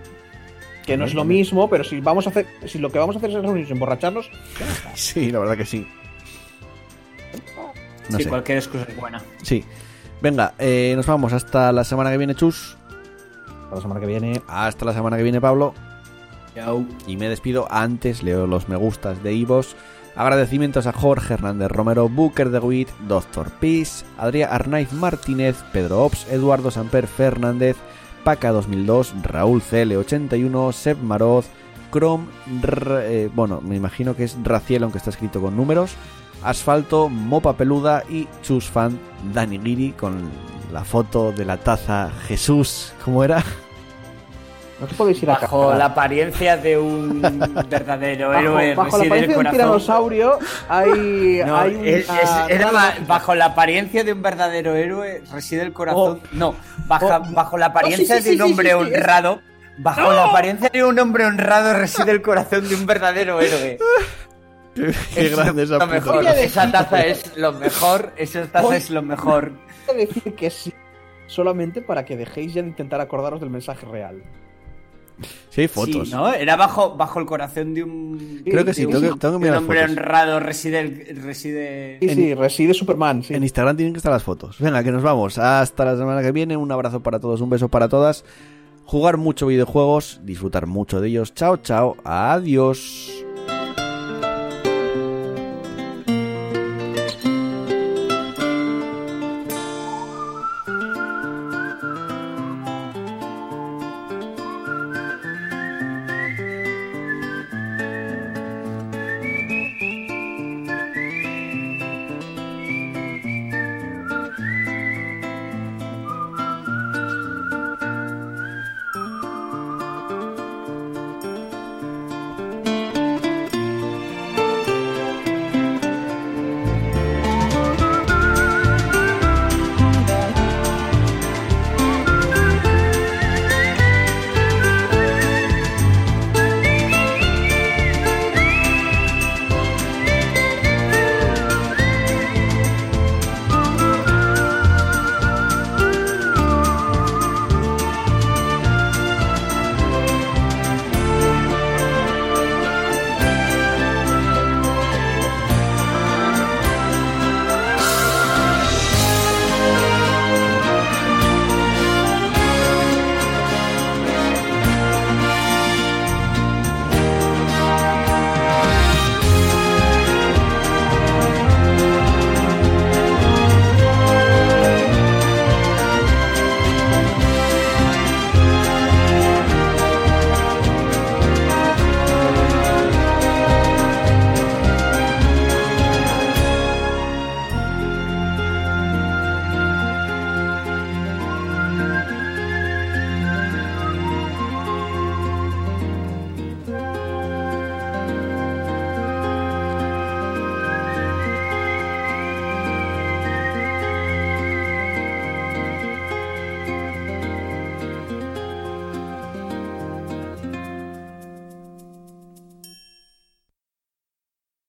Que no es lo mismo, pero si vamos a hacer. Si lo que vamos a hacer es reunirnos, emborracharnos. Sí, la verdad que sí. No sí, sé. cualquier excusa es buena. Sí. Venga, eh, nos vamos hasta la semana que viene, Chus. Para la semana que viene. Hasta la semana que viene, Pablo. Chao. Y me despido antes, leo los me gustas de Ivos. Agradecimientos a Jorge Hernández Romero, Booker de Witt, Doctor Peace, Adrián Arnaiz Martínez, Pedro Ops, Eduardo Samper Fernández, Paca 2002, Raúl CL81, Seb Maroz, Chrome, R- eh, bueno, me imagino que es Raciel, aunque está escrito con números, Asfalto, Mopa Peluda y Chus Fan Dani Giri con la foto de la taza Jesús, ¿cómo era? No te podéis ir a Bajo la apariencia de un verdadero Bajo, héroe bajo la reside el apariencia de un corazón. tiranosaurio hay, No, hay una es- es- era rama- ba- bajo la apariencia de un verdadero héroe reside el corazón. No, baja- Oh. bajo la apariencia Oh, sí, sí, de un hombre sí, sí, sí, es- honrado. Bajo la apariencia de un hombre honrado reside el corazón de un verdadero héroe. Qué Es grande esa mejor. Esa taza es lo mejor. Esa taza es lo mejor. A decir que sí. Solamente para que dejéis ya de intentar acordaros del mensaje real. Sí, hay fotos. Sí, ¿no? Era bajo, bajo el corazón de un. Creo que sí, tengo que, tengo un mirar las hombre fotos. honrado reside. el- reside... Sí, En- sí, reside Superman. Sí. En Instagram tienen que estar las fotos. Venga, que nos vamos. Hasta la semana que viene. Un abrazo para todos, un beso para todas. Jugar mucho videojuegos, disfrutar mucho de ellos. Chao, chao. Adiós.